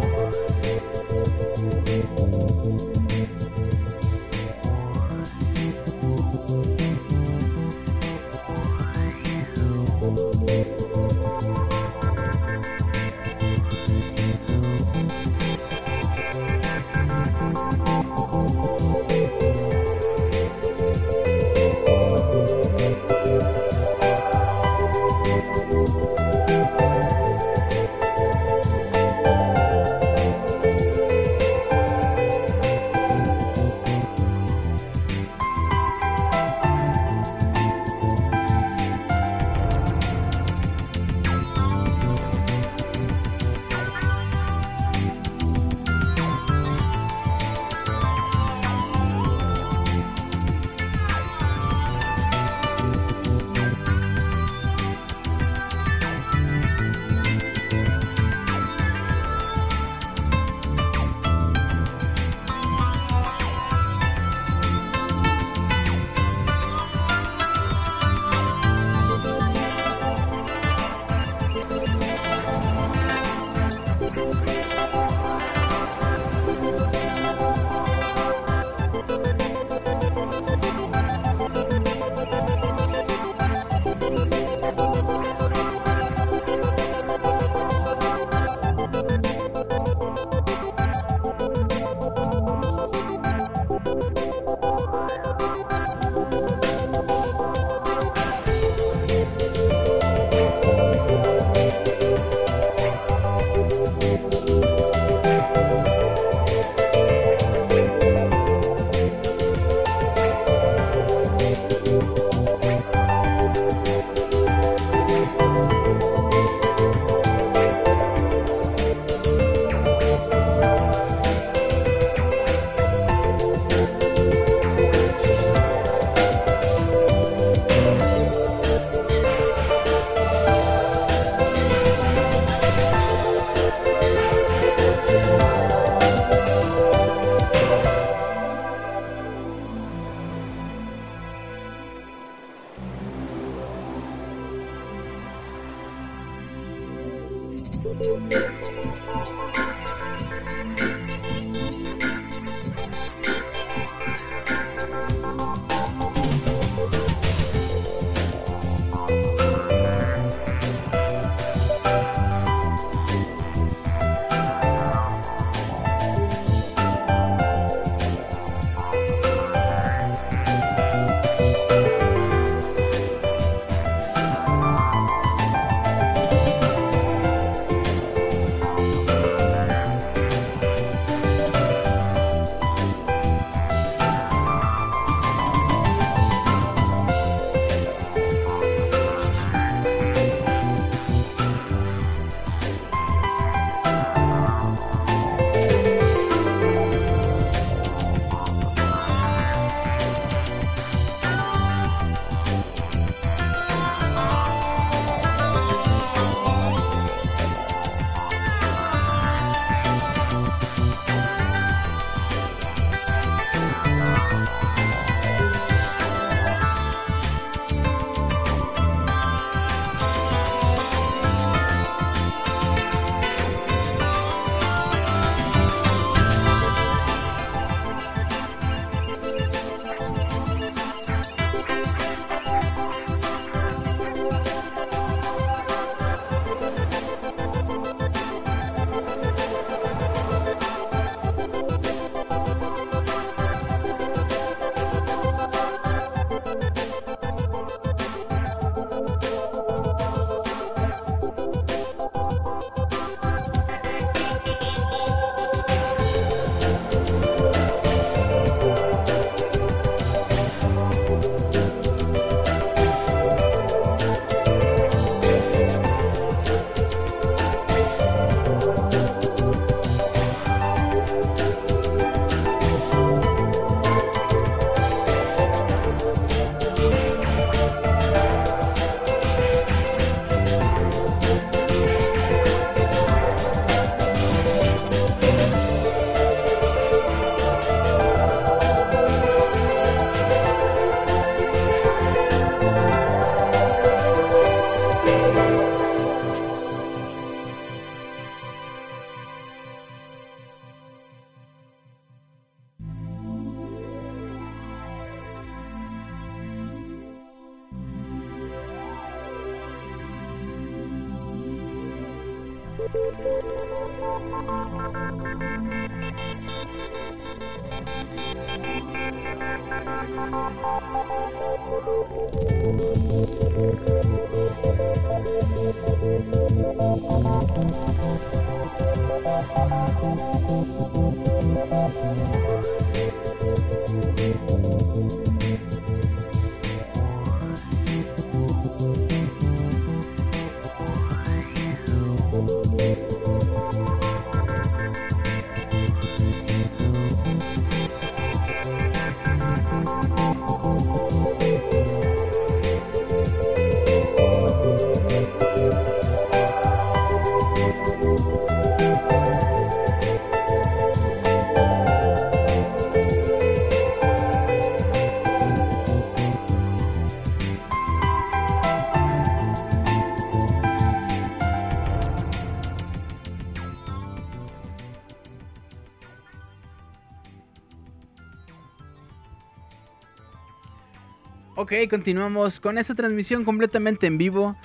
Ok, continuamos con esta transmisión completamente en vivo.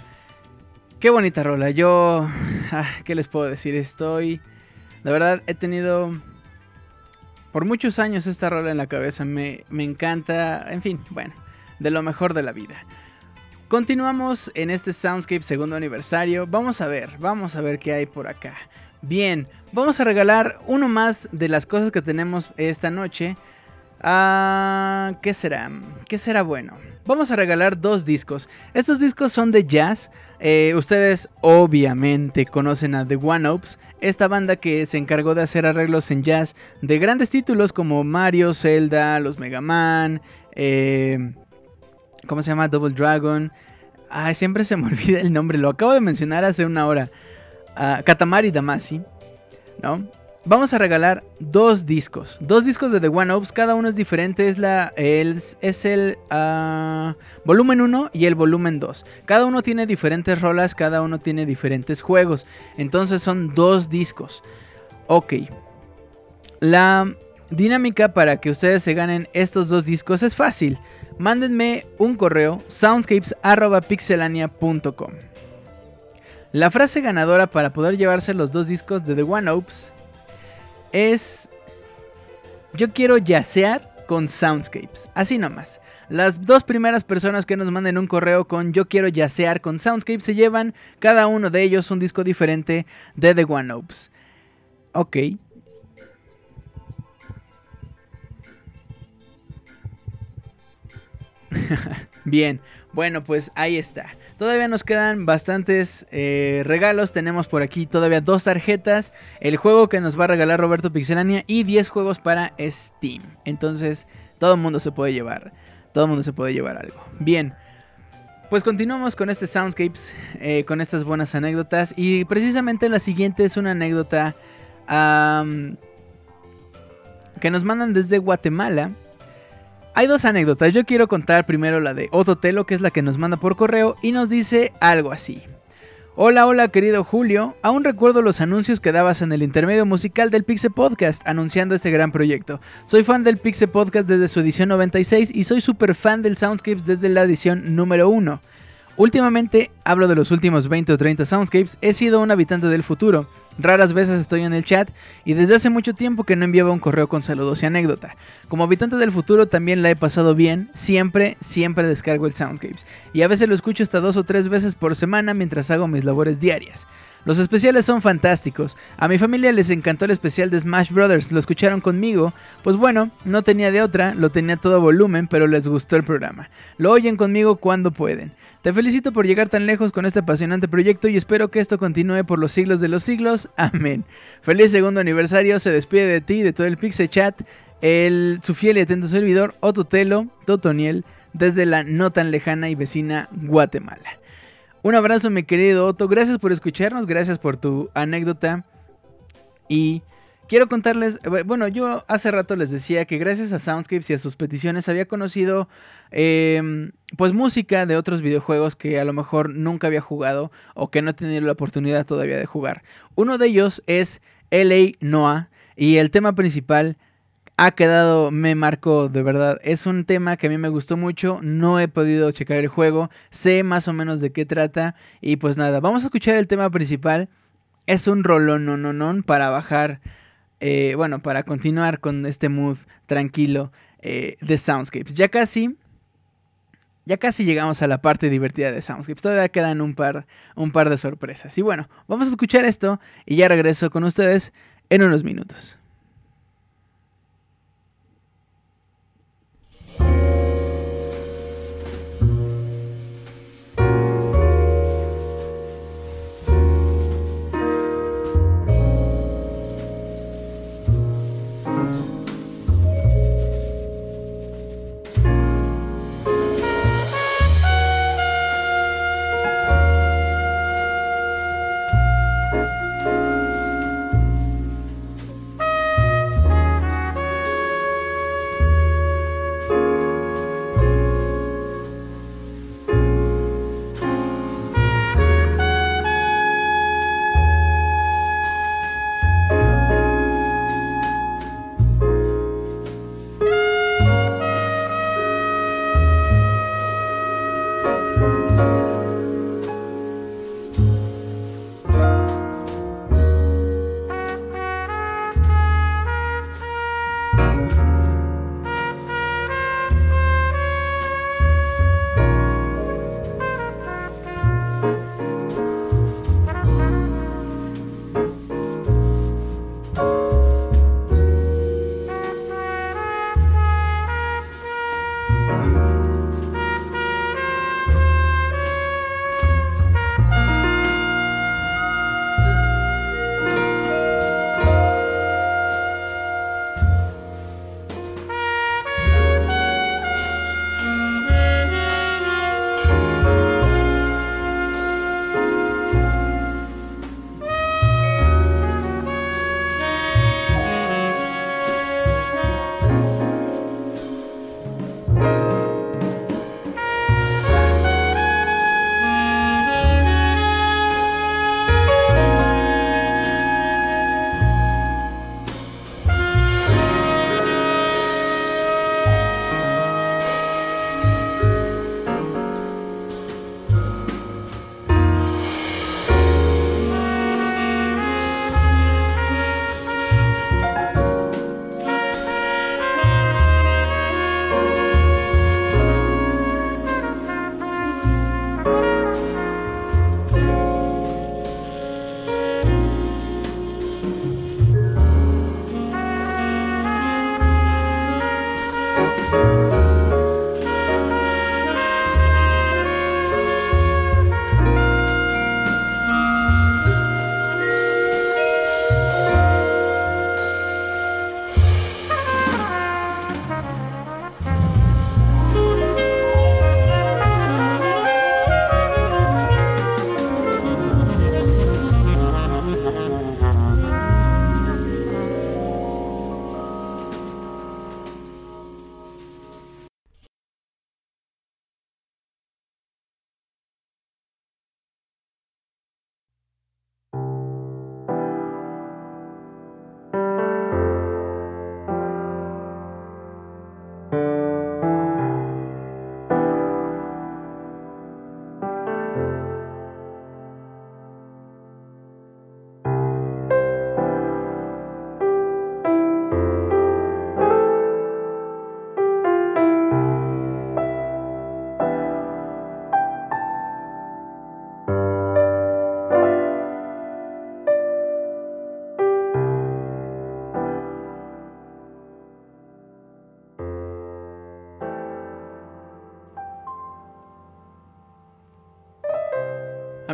Qué bonita rola. Yo, ah, ¿qué les puedo decir? Estoy, la verdad, he tenido por muchos años esta rola en la cabeza. Me, encanta, en fin, bueno, de lo mejor de la vida. Continuamos en este Soundscape segundo aniversario. Vamos a ver, vamos a ver qué hay por acá. Bien, vamos a regalar uno más de las cosas que tenemos esta noche. Ah, ¿Qué será? ¿Qué será bueno? Vamos a regalar dos discos. Estos discos son de jazz. Eh, ustedes obviamente conocen a The One Ops, esta banda que se encargó de hacer arreglos en jazz de grandes títulos como Mario, Zelda, los Mega Man, eh, ¿cómo se llama? Double Dragon. Ay, siempre se me olvida el nombre, lo acabo de mencionar hace una hora. Ah, Katamari Damacy, ¿no? Vamos a regalar dos discos. Dos discos de The One Ops, cada uno es diferente. Es, la, es el ah, volumen 1 y el volumen 2. Cada uno tiene diferentes rolas, cada uno tiene diferentes juegos. Entonces son dos discos. Ok. La dinámica para que ustedes se ganen estos dos discos es fácil. Mándenme un correo soundscapes.pixelania.com. La frase ganadora para poder llevarse los dos discos de The One Ops es yo quiero yacear con Soundscapes. Así nomás. Las dos primeras personas que nos manden un correo con yo quiero yacear con Soundscapes se llevan cada uno de ellos un disco diferente de The One Ops. Ok. Bien, bueno pues ahí está. Todavía nos quedan bastantes eh, regalos. Tenemos por aquí todavía dos tarjetas, el juego que nos va a regalar Roberto Pixelania y 10 juegos para Steam. Entonces, todo el mundo se puede llevar. Todo el mundo se puede llevar algo. Bien. Pues continuamos con este Soundscapes, eh, con estas buenas anécdotas. Y precisamente la siguiente es una anécdota que nos mandan desde Guatemala. Hay dos anécdotas. Yo quiero contar primero la de Ototelo, que es la que nos manda por correo, y nos dice algo así. Hola, hola querido Julio, aún recuerdo los anuncios que dabas en el intermedio musical del Pixel Podcast anunciando este gran proyecto. Soy fan del Pixel Podcast desde su edición 96 y soy súper fan del Soundscapes desde la edición número 1. Últimamente, hablo de los últimos 20 o 30 Soundscapes, he sido un habitante del futuro. Raras veces estoy en el chat y desde hace mucho tiempo que no enviaba un correo con saludos y anécdota. Como habitante del futuro también la he pasado bien, siempre, siempre descargo el Soundscapes. Y a veces lo escucho hasta dos o tres veces por semana mientras hago mis labores diarias. Los especiales son fantásticos. A mi familia les encantó el especial de Smash Brothers, lo escucharon conmigo. Pues bueno, no tenía de otra, lo tenía todo volumen, pero les gustó el programa. Lo oyen conmigo cuando pueden. Te felicito por llegar tan lejos con este apasionante proyecto y espero que esto continúe por los siglos de los siglos. Amén. Feliz segundo aniversario, se despide de ti y de todo el Pixel Chat, el, su fiel y atento servidor, Ototelo, Totoniel, desde la no tan lejana y vecina Guatemala. Un abrazo mi querido Otto, gracias por escucharnos, gracias por tu anécdota y quiero contarles, eh, bueno, yo hace rato les decía que gracias a Soundscapes y a sus peticiones había conocido eh, pues música de otros videojuegos que a lo mejor nunca había jugado o que no he tenido la oportunidad todavía de jugar. Uno de ellos es LA Noah y el tema principal ha quedado, me marcó de verdad. Es un tema que a mí me gustó mucho. No he podido checar el juego. Sé más o menos de qué trata. Y pues nada, vamos a escuchar el tema principal. Es un rolón para bajar. eh, bueno, para continuar con este mood tranquilo eh, de Soundscapes. Ya casi. Ya casi llegamos a la parte divertida de Soundscapes. Todavía quedan un par, un par de sorpresas. Y bueno, vamos a escuchar esto. Y ya regreso con ustedes en unos minutos.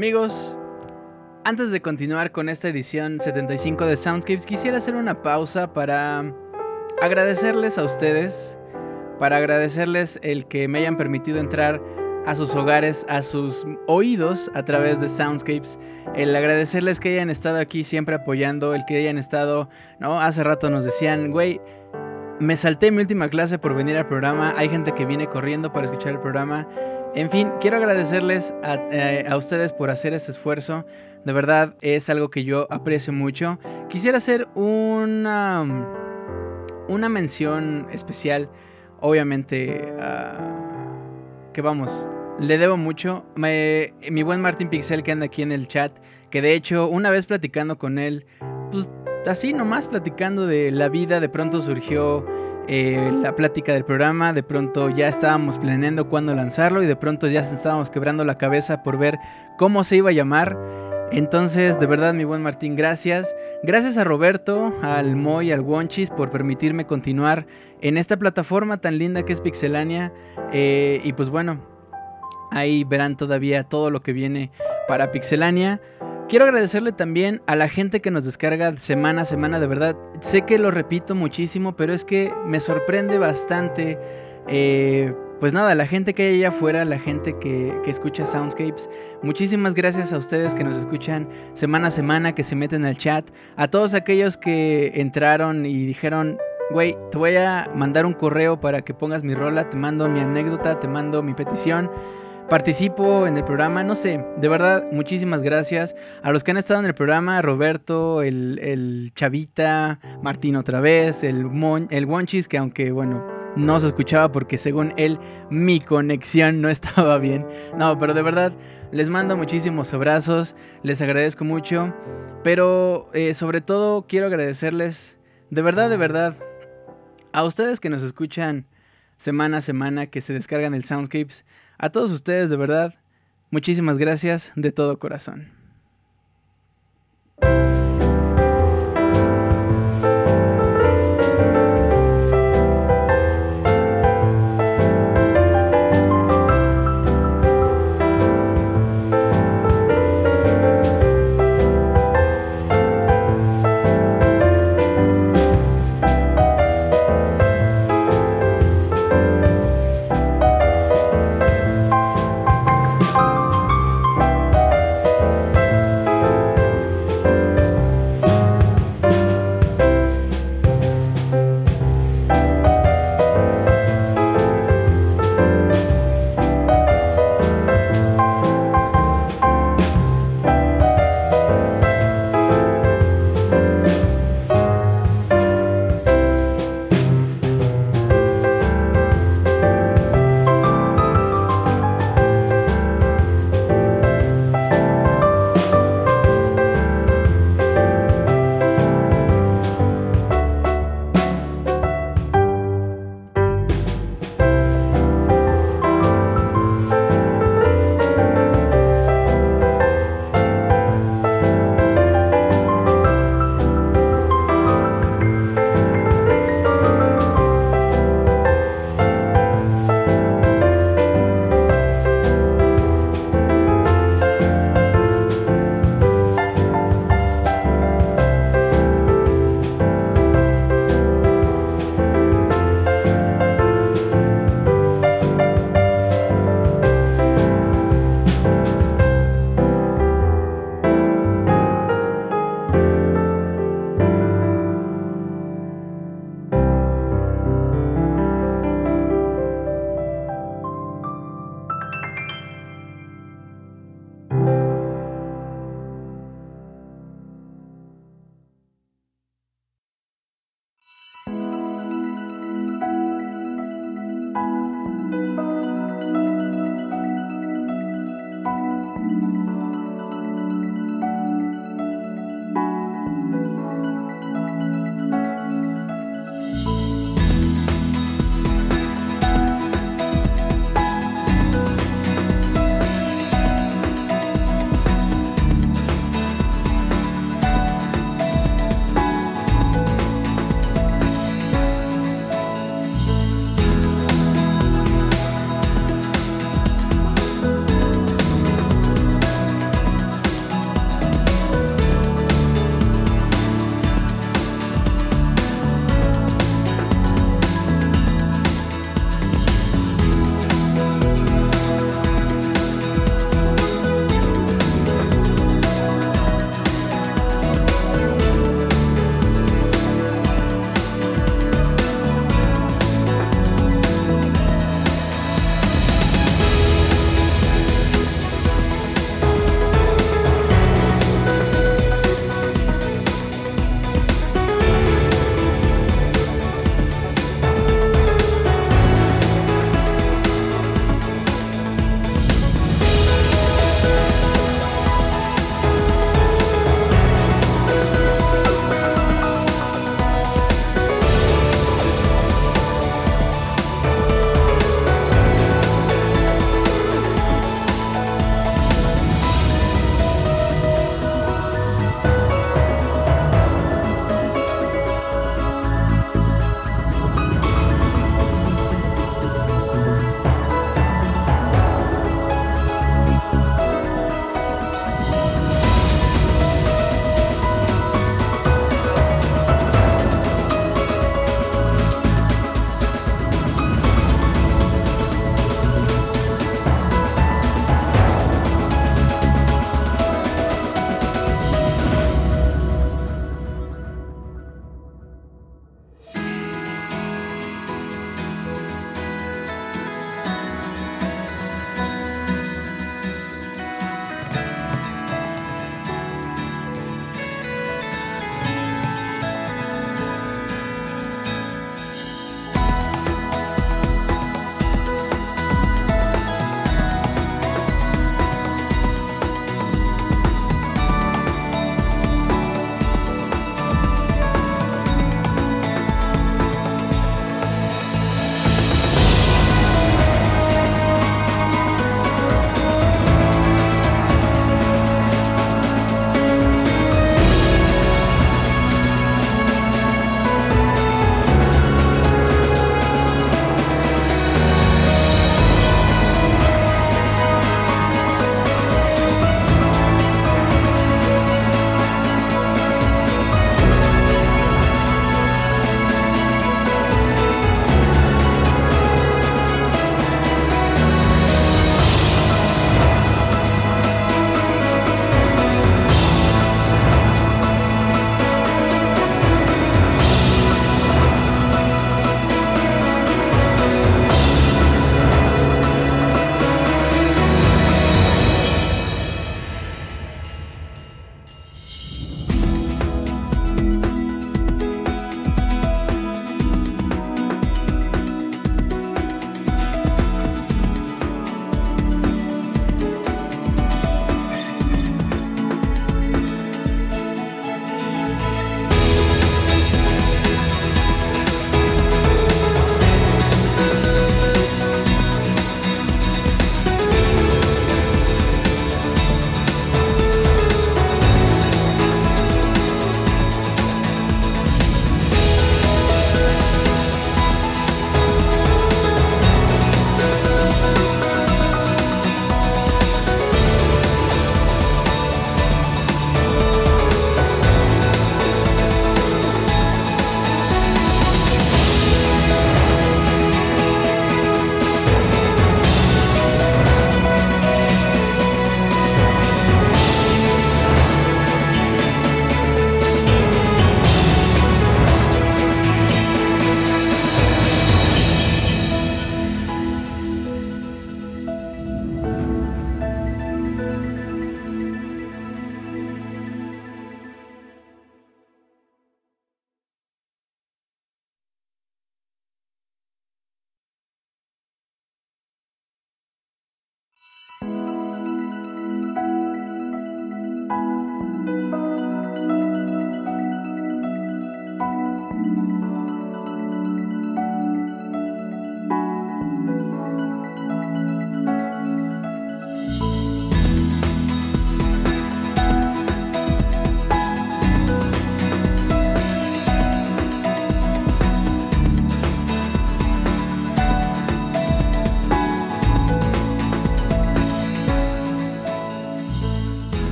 Amigos, antes de continuar con esta edición 75 de Soundscapes, quisiera hacer una pausa para agradecerles a ustedes, para agradecerles el que me hayan permitido entrar a sus hogares, a sus oídos a través de Soundscapes, el agradecerles que hayan estado aquí siempre apoyando, el que hayan estado, ¿no? Hace rato nos decían, güey, me salté mi última clase por venir al programa, hay gente que viene corriendo para escuchar el programa. En fin, quiero agradecerles a, eh, a ustedes por hacer este esfuerzo. De verdad, es algo que yo aprecio mucho. Quisiera hacer una, una mención especial, obviamente, que vamos, le debo mucho. Me- mi buen Martín Pixel que anda aquí en el chat, que de hecho, una vez platicando con él, pues así nomás platicando de la vida, de pronto surgió eh, la plática del programa, de pronto ya estábamos planeando cuándo lanzarlo y de pronto ya estábamos quebrando la cabeza por ver cómo se iba a llamar. Entonces, de verdad, mi buen Martín, gracias. Gracias a Roberto, al Moy, al Wonchis por permitirme continuar en esta plataforma tan linda que es Pixelania. Eh, y pues bueno, ahí verán todavía todo lo que viene para Pixelania. Quiero agradecerle también a la gente que nos descarga semana a semana, de verdad. Sé que lo repito muchísimo, pero es que me sorprende bastante. eh, pues nada, la gente que hay allá afuera, la gente que, que escucha Soundscapes, muchísimas gracias a ustedes que nos escuchan semana a semana, que se meten al chat, a todos aquellos que entraron y dijeron, güey, te voy a mandar un correo para que pongas mi rola, te mando mi anécdota, te mando mi petición participo en el programa, no sé, de verdad, muchísimas gracias a los que han estado en el programa, Roberto, el, el Chavita, Martín otra vez, el, Mon, el Wonchis, que aunque bueno, no se escuchaba porque según él mi conexión no estaba bien. No, pero de verdad, les mando muchísimos abrazos, les agradezco mucho, pero eh, sobre todo quiero agradecerles, de verdad, de verdad, a ustedes que nos escuchan semana a semana, que se descargan el Soundscapes. A todos ustedes, de verdad, muchísimas gracias de todo corazón.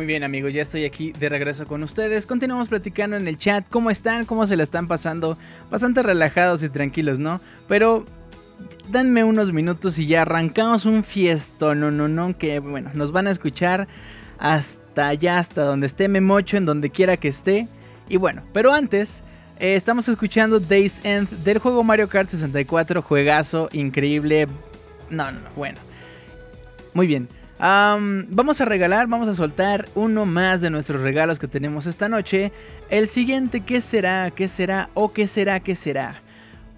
Muy bien amigos, ya estoy aquí de regreso con ustedes. Continuamos platicando en el chat. ¿Cómo están? ¿Cómo se la están pasando? Bastante relajados y tranquilos, ¿no? Pero danme unos minutos y ya arrancamos un fiesto, no, no, no, que bueno, nos van a escuchar hasta allá, hasta donde esté Memocho, en donde quiera que esté. Y bueno, pero antes, eh, estamos escuchando Days End del juego Mario Kart 64, juegazo, increíble. No, no, no, bueno. Muy bien. Am, vamos a regalar, vamos a soltar uno más de nuestros regalos que tenemos esta noche. El siguiente, ¿qué será? ¿Qué será? ¿O qué será? ¿Qué será?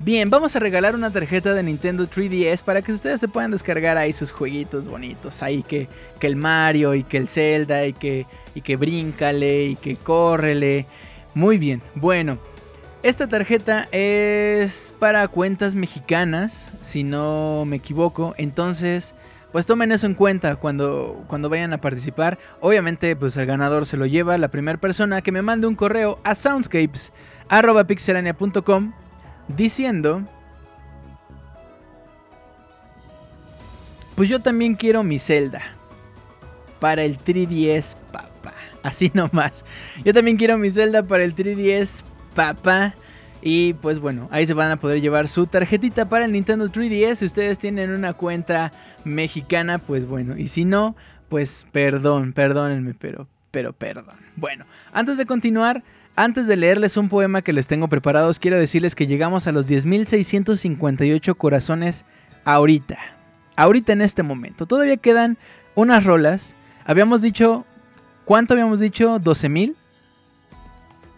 Bien, vamos a regalar una tarjeta de Nintendo 3DS para que ustedes se puedan descargar ahí sus jueguitos bonitos. Ahí que, que el Mario y que el Zelda y que, y que bríncale y que córrele. Muy bien, bueno. Esta tarjeta es para cuentas mexicanas, si no me equivoco. Entonces, pues tomen eso en cuenta cuando, cuando vayan a participar. Obviamente, pues el ganador se lo lleva la primera persona que me mande un correo a soundscapes.pixelania.com diciendo... Pues yo también quiero mi Zelda. Para el 3DS, papá. Así nomás. Yo también quiero mi Zelda para el 3DS, papá. Y pues bueno, ahí se van a poder llevar su tarjetita para el Nintendo 3DS. Si ustedes tienen una cuenta mexicana, pues bueno. Y si no, pues perdón, perdónenme, pero, pero perdón. Bueno, antes de continuar, antes de leerles un poema que les tengo preparados, quiero decirles que llegamos a los 10.658 corazones ahorita. Ahorita en este momento. Todavía quedan unas rolas. Habíamos dicho, ¿cuánto habíamos dicho? ¿12.000?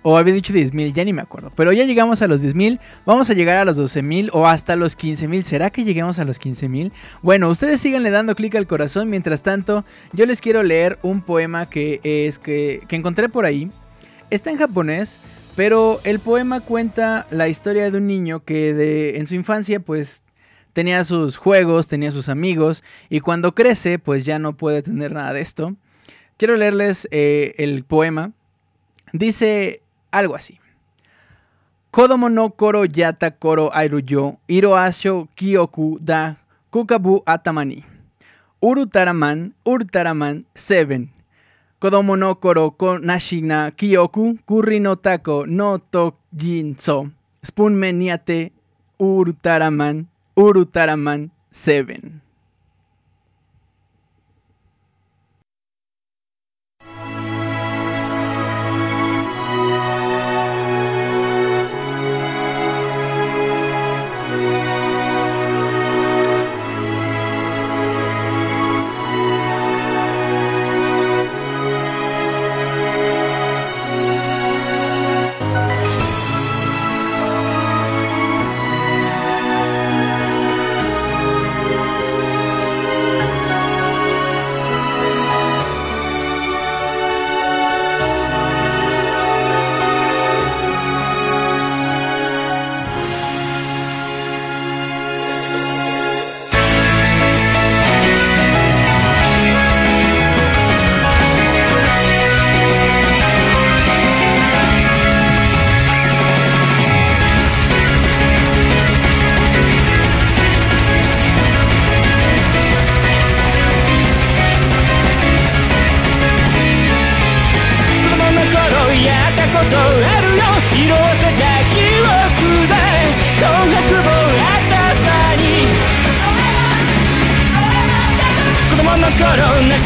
O había dicho 10.000, ya ni me acuerdo. Pero ya llegamos a los 10.000. Vamos a llegar a los 12.000 o hasta los 15.000. ¿Será que lleguemos a los 15.000? Bueno, ustedes síganle dando clic al corazón. Mientras tanto, yo les quiero leer un poema que es que, que encontré por ahí. Está en japonés, pero el poema cuenta la historia de un niño que en su infancia pues tenía sus juegos, tenía sus amigos y cuando crece pues ya no puede tener nada de esto. Quiero leerles eh, el poema. Dice algo así. Kodomo no koro yata koro airu yo, iro asho kyoku da kukabu atamani. Urutaraman, urutaraman, seven. Kodomo no koro ko nashina kyoku, kurri no tako no tojinso. Spoon me niate, urutaraman, urutaraman, seven.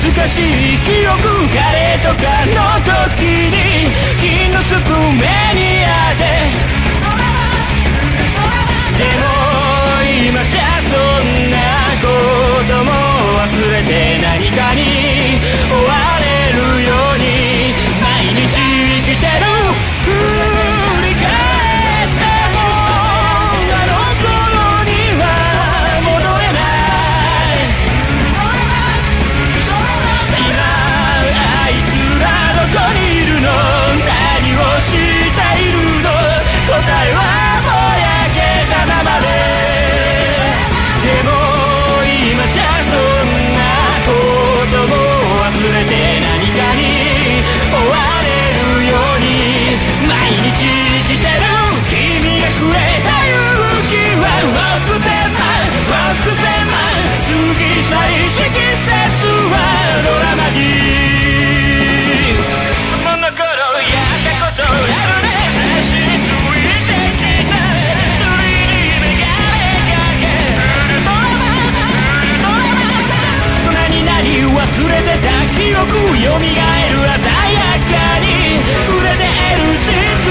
懐かしい記憶ガレとかの時に金のスプーン目に当て鮮やかに。売れてる地作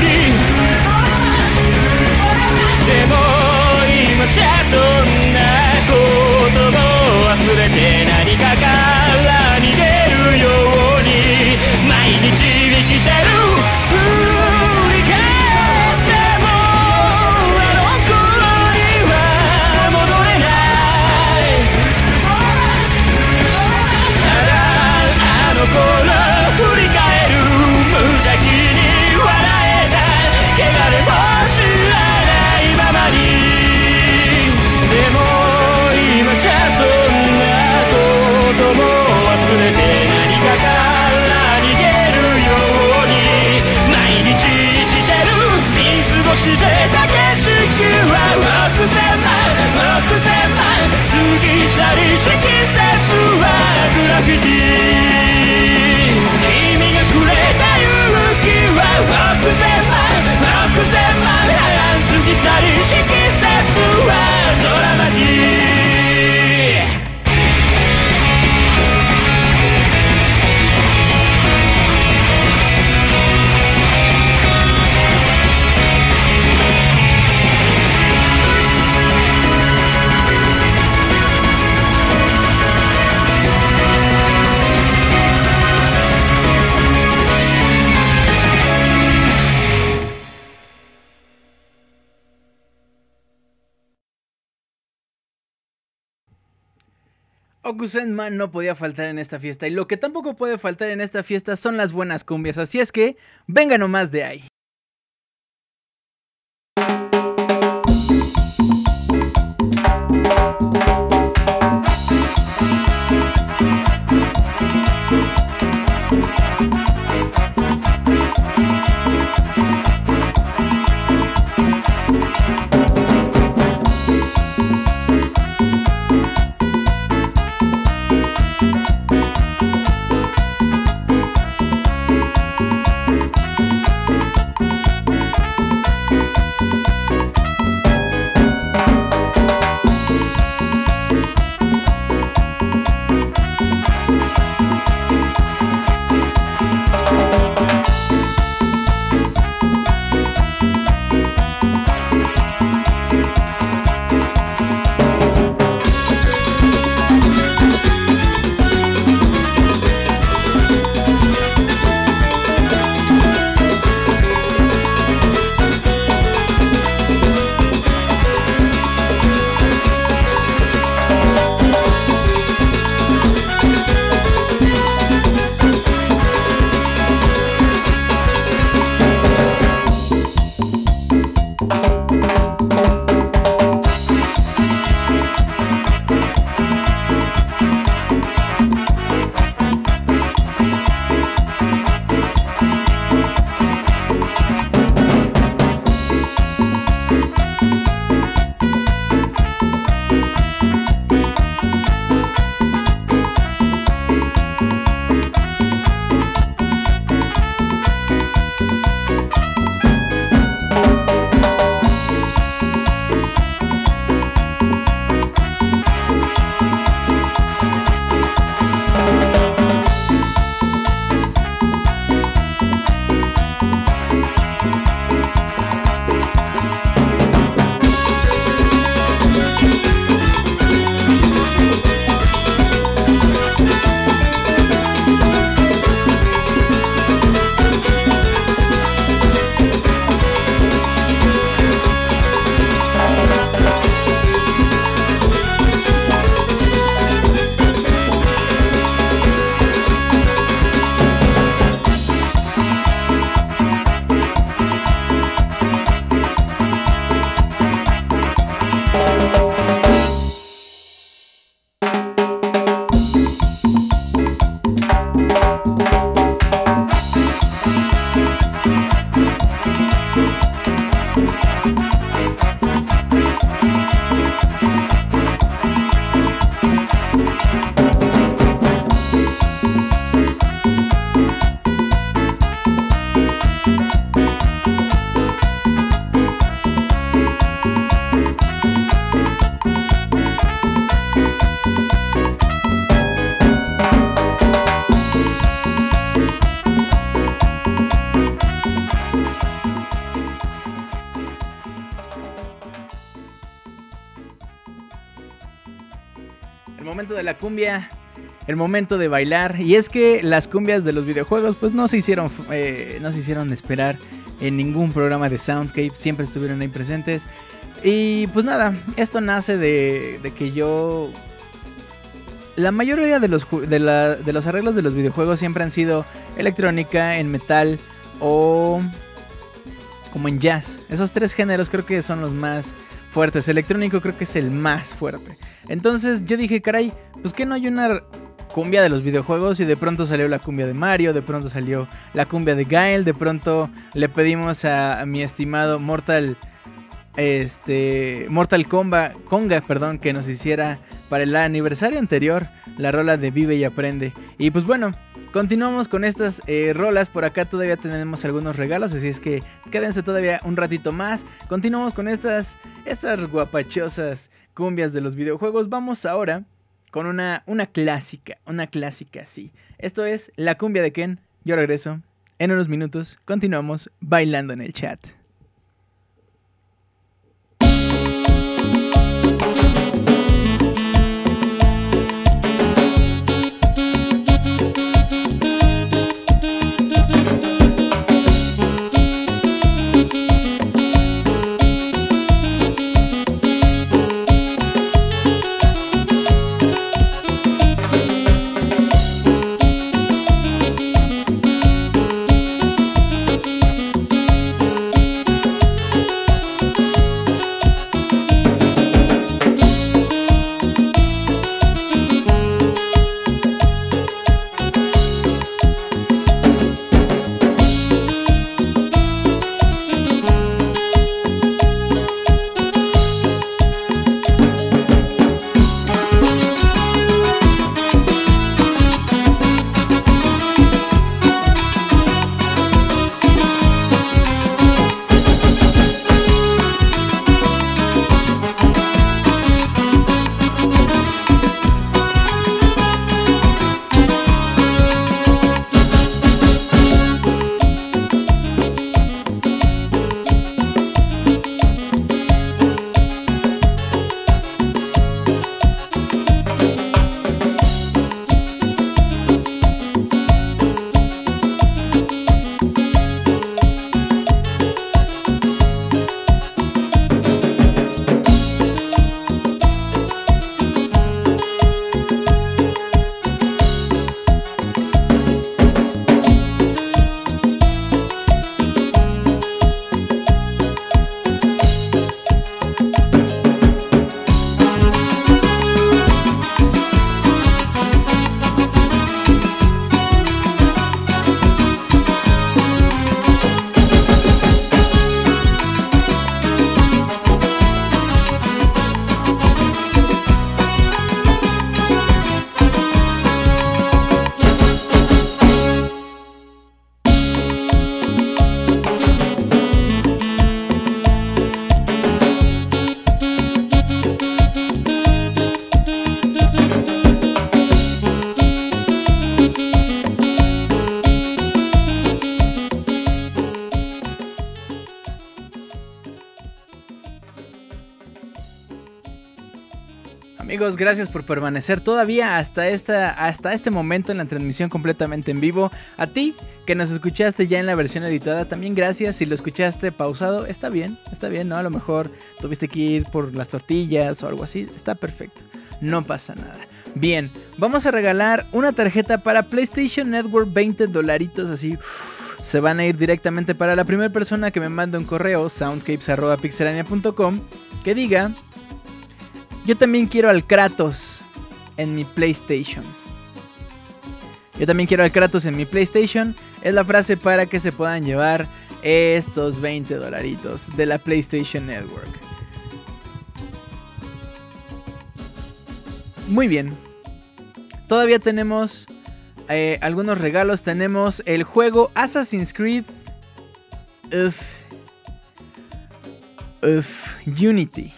り。でも今じゃそんなことも忘れてない。してたは6千万過ぎ去りし季節はグラフィティ君がくれた勇気は6千万過ぎ去り季節はドラ Okusenman no podía faltar en esta fiesta y lo que tampoco puede faltar en esta fiesta son las buenas cumbias, así es que venga nomás de ahí. La cumbia, el momento de bailar. Y es que las cumbias de los videojuegos pues no se hicieron, eh, no se hicieron esperar en ningún programa de Soundscape, siempre estuvieron ahí presentes. Y pues nada, esto nace de, de que yo... La mayoría de los, de, la- de los arreglos de los videojuegos siempre han sido electrónica, en metal o como en jazz. Esos tres géneros creo que son los más fuertes. Electrónico creo que es el más fuerte. Entonces yo dije, caray, pues que no hay una cumbia de los videojuegos y de pronto salió la cumbia de Mario, de pronto salió la cumbia de Gael, de pronto le pedimos a, mi estimado Mortal este Mortal Kombat, Konga, perdón, que nos hiciera para el aniversario anterior la rola de Vive y Aprende. Y pues bueno, continuamos con estas eh, rolas. Por acá todavía tenemos algunos regalos, así es que quédense todavía un ratito más. Continuamos con estas, estas guapachosas cumbias de los videojuegos. Vamos ahora con una, una clásica, una clásica, sí. Esto es la cumbia de Ken. Yo regreso en unos minutos. Continuamos bailando en el chat. Gracias por permanecer todavía hasta, esta, hasta este momento en la transmisión completamente en vivo. A ti que nos escuchaste ya en la versión editada, también gracias. Si lo escuchaste pausado, está bien, está bien, ¿no? A lo mejor tuviste que ir por las tortillas o algo así, está perfecto. No pasa nada. Bien, vamos a regalar una tarjeta para PlayStation Network 20 dolaritos así. Se van a ir directamente para la primera persona que me mande un correo, soundscapes.pixelania.com, que diga yo también quiero al Kratos en mi PlayStation. Yo también quiero al Kratos en mi PlayStation. Es la frase para que se puedan llevar estos 20 dolaritos de la PlayStation Network. Muy bien. Todavía tenemos eh, algunos regalos. Tenemos el juego Assassin's Creed. Uf. Unity.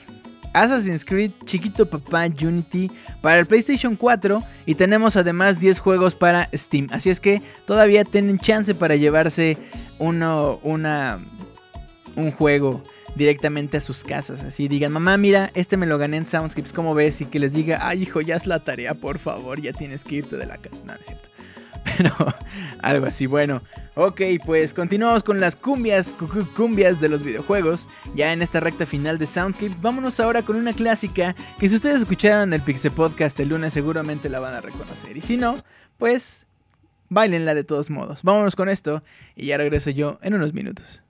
Assassin's Creed Chiquito Papá Unity para el PlayStation 4 y tenemos además 10 juegos para Steam. Así es que todavía tienen chance para llevarse uno, una, un juego directamente a sus casas. Así digan, mamá, mira, este me lo gané en Soundscapes, ¿cómo ves? Y que les diga, ay hijo, ya es la tarea, por favor, ya tienes que irte de la casa. No, no es cierto. Pero algo así, bueno. Ok, pues continuamos con las cumbias, cu- cumbias de los videojuegos. Ya en esta recta final de Soundscape, vámonos ahora con una clásica que si ustedes escucharon el Pixel Podcast el lunes seguramente la van a reconocer. Y si no, pues bailenla de todos modos. Vámonos con esto y ya regreso yo en unos minutos.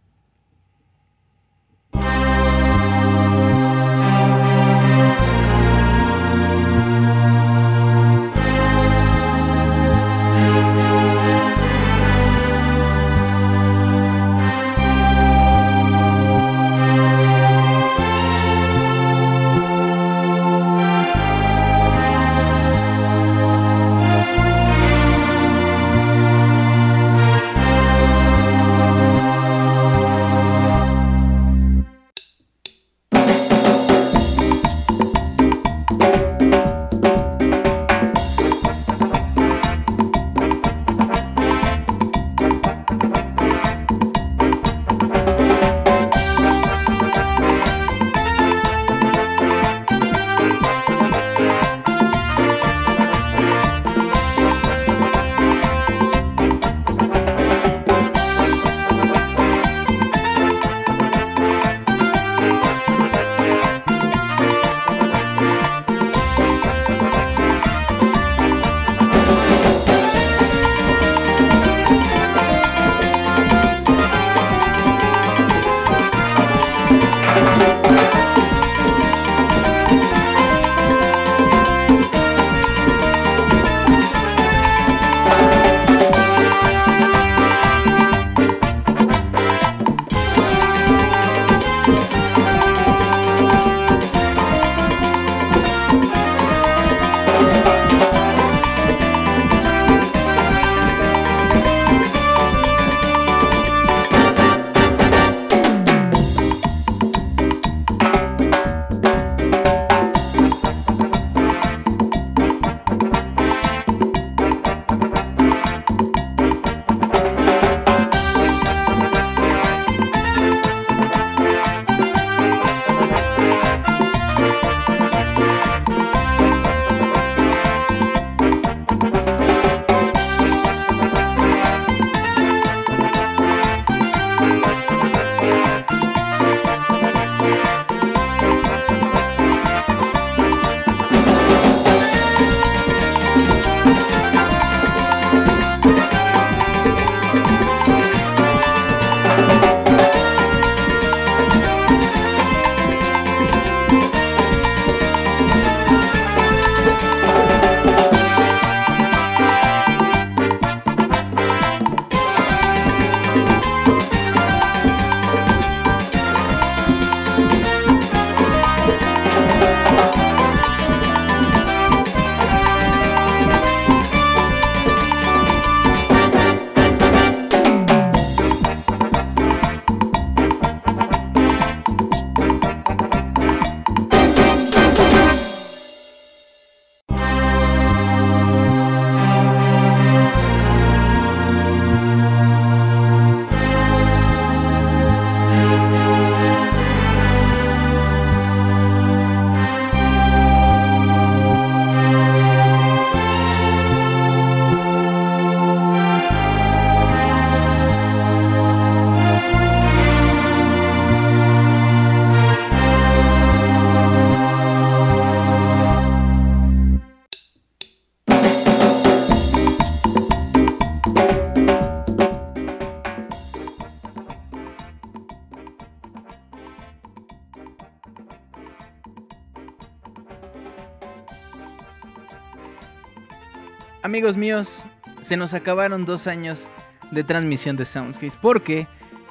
Amigos míos, se nos acabaron dos años de transmisión de Soundscapes porque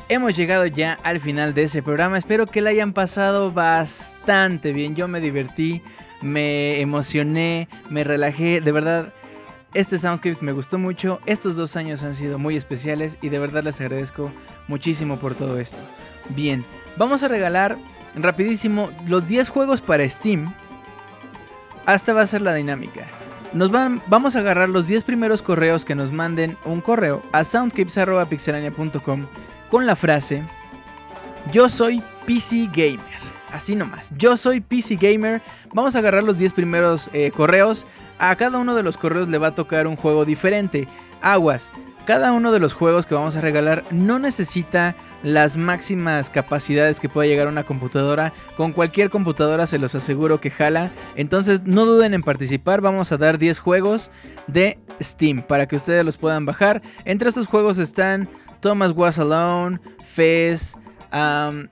hemos llegado ya al final de ese programa. Espero que la hayan pasado bastante bien. Yo me divertí, me emocioné, me relajé. De verdad, este Soundscapes me gustó mucho. Estos dos años han sido muy especiales y de verdad les agradezco muchísimo por todo esto. Bien, vamos a regalar rapidísimo los 10 juegos para Steam. Hasta va a ser la dinámica. Nos van, vamos a agarrar los 10 primeros correos que nos manden un correo a soundscapes.pixelania.com con la frase Yo soy PC Gamer. Así nomás. Yo soy PC Gamer. Vamos a agarrar los 10 primeros eh, correos. A cada uno de los correos le va a tocar un juego diferente. Aguas. Cada uno de los juegos que vamos a regalar no necesita las máximas capacidades que pueda llegar una computadora. Con cualquier computadora se los aseguro que jala. Entonces no duden en participar. Vamos a dar 10 juegos de Steam para que ustedes los puedan bajar. Entre estos juegos están Thomas Was Alone, Fez.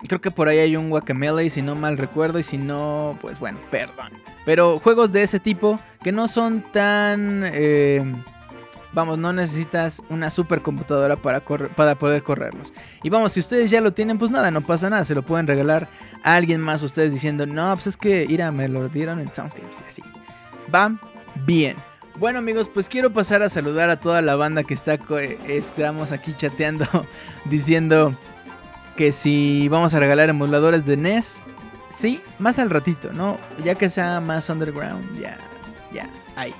creo que por ahí hay un Guacamele, si no mal recuerdo. Y si no, pues bueno, perdón. Pero juegos de ese tipo que no son tan... eh, Vamos, no necesitas una supercomputadora para, para poder correrlos. Y vamos, si ustedes ya lo tienen, pues nada, no pasa nada. Se lo pueden regalar a alguien más ustedes diciendo, no, pues es que, mira, me lo dieron en Soundscapes y así. Va bien. Bueno amigos, pues quiero pasar a saludar a toda la banda que está, estamos aquí chateando, diciendo que si vamos a regalar emuladores de NES, sí, más al ratito, ¿no? Ya que sea más underground, ya, ya, ahí,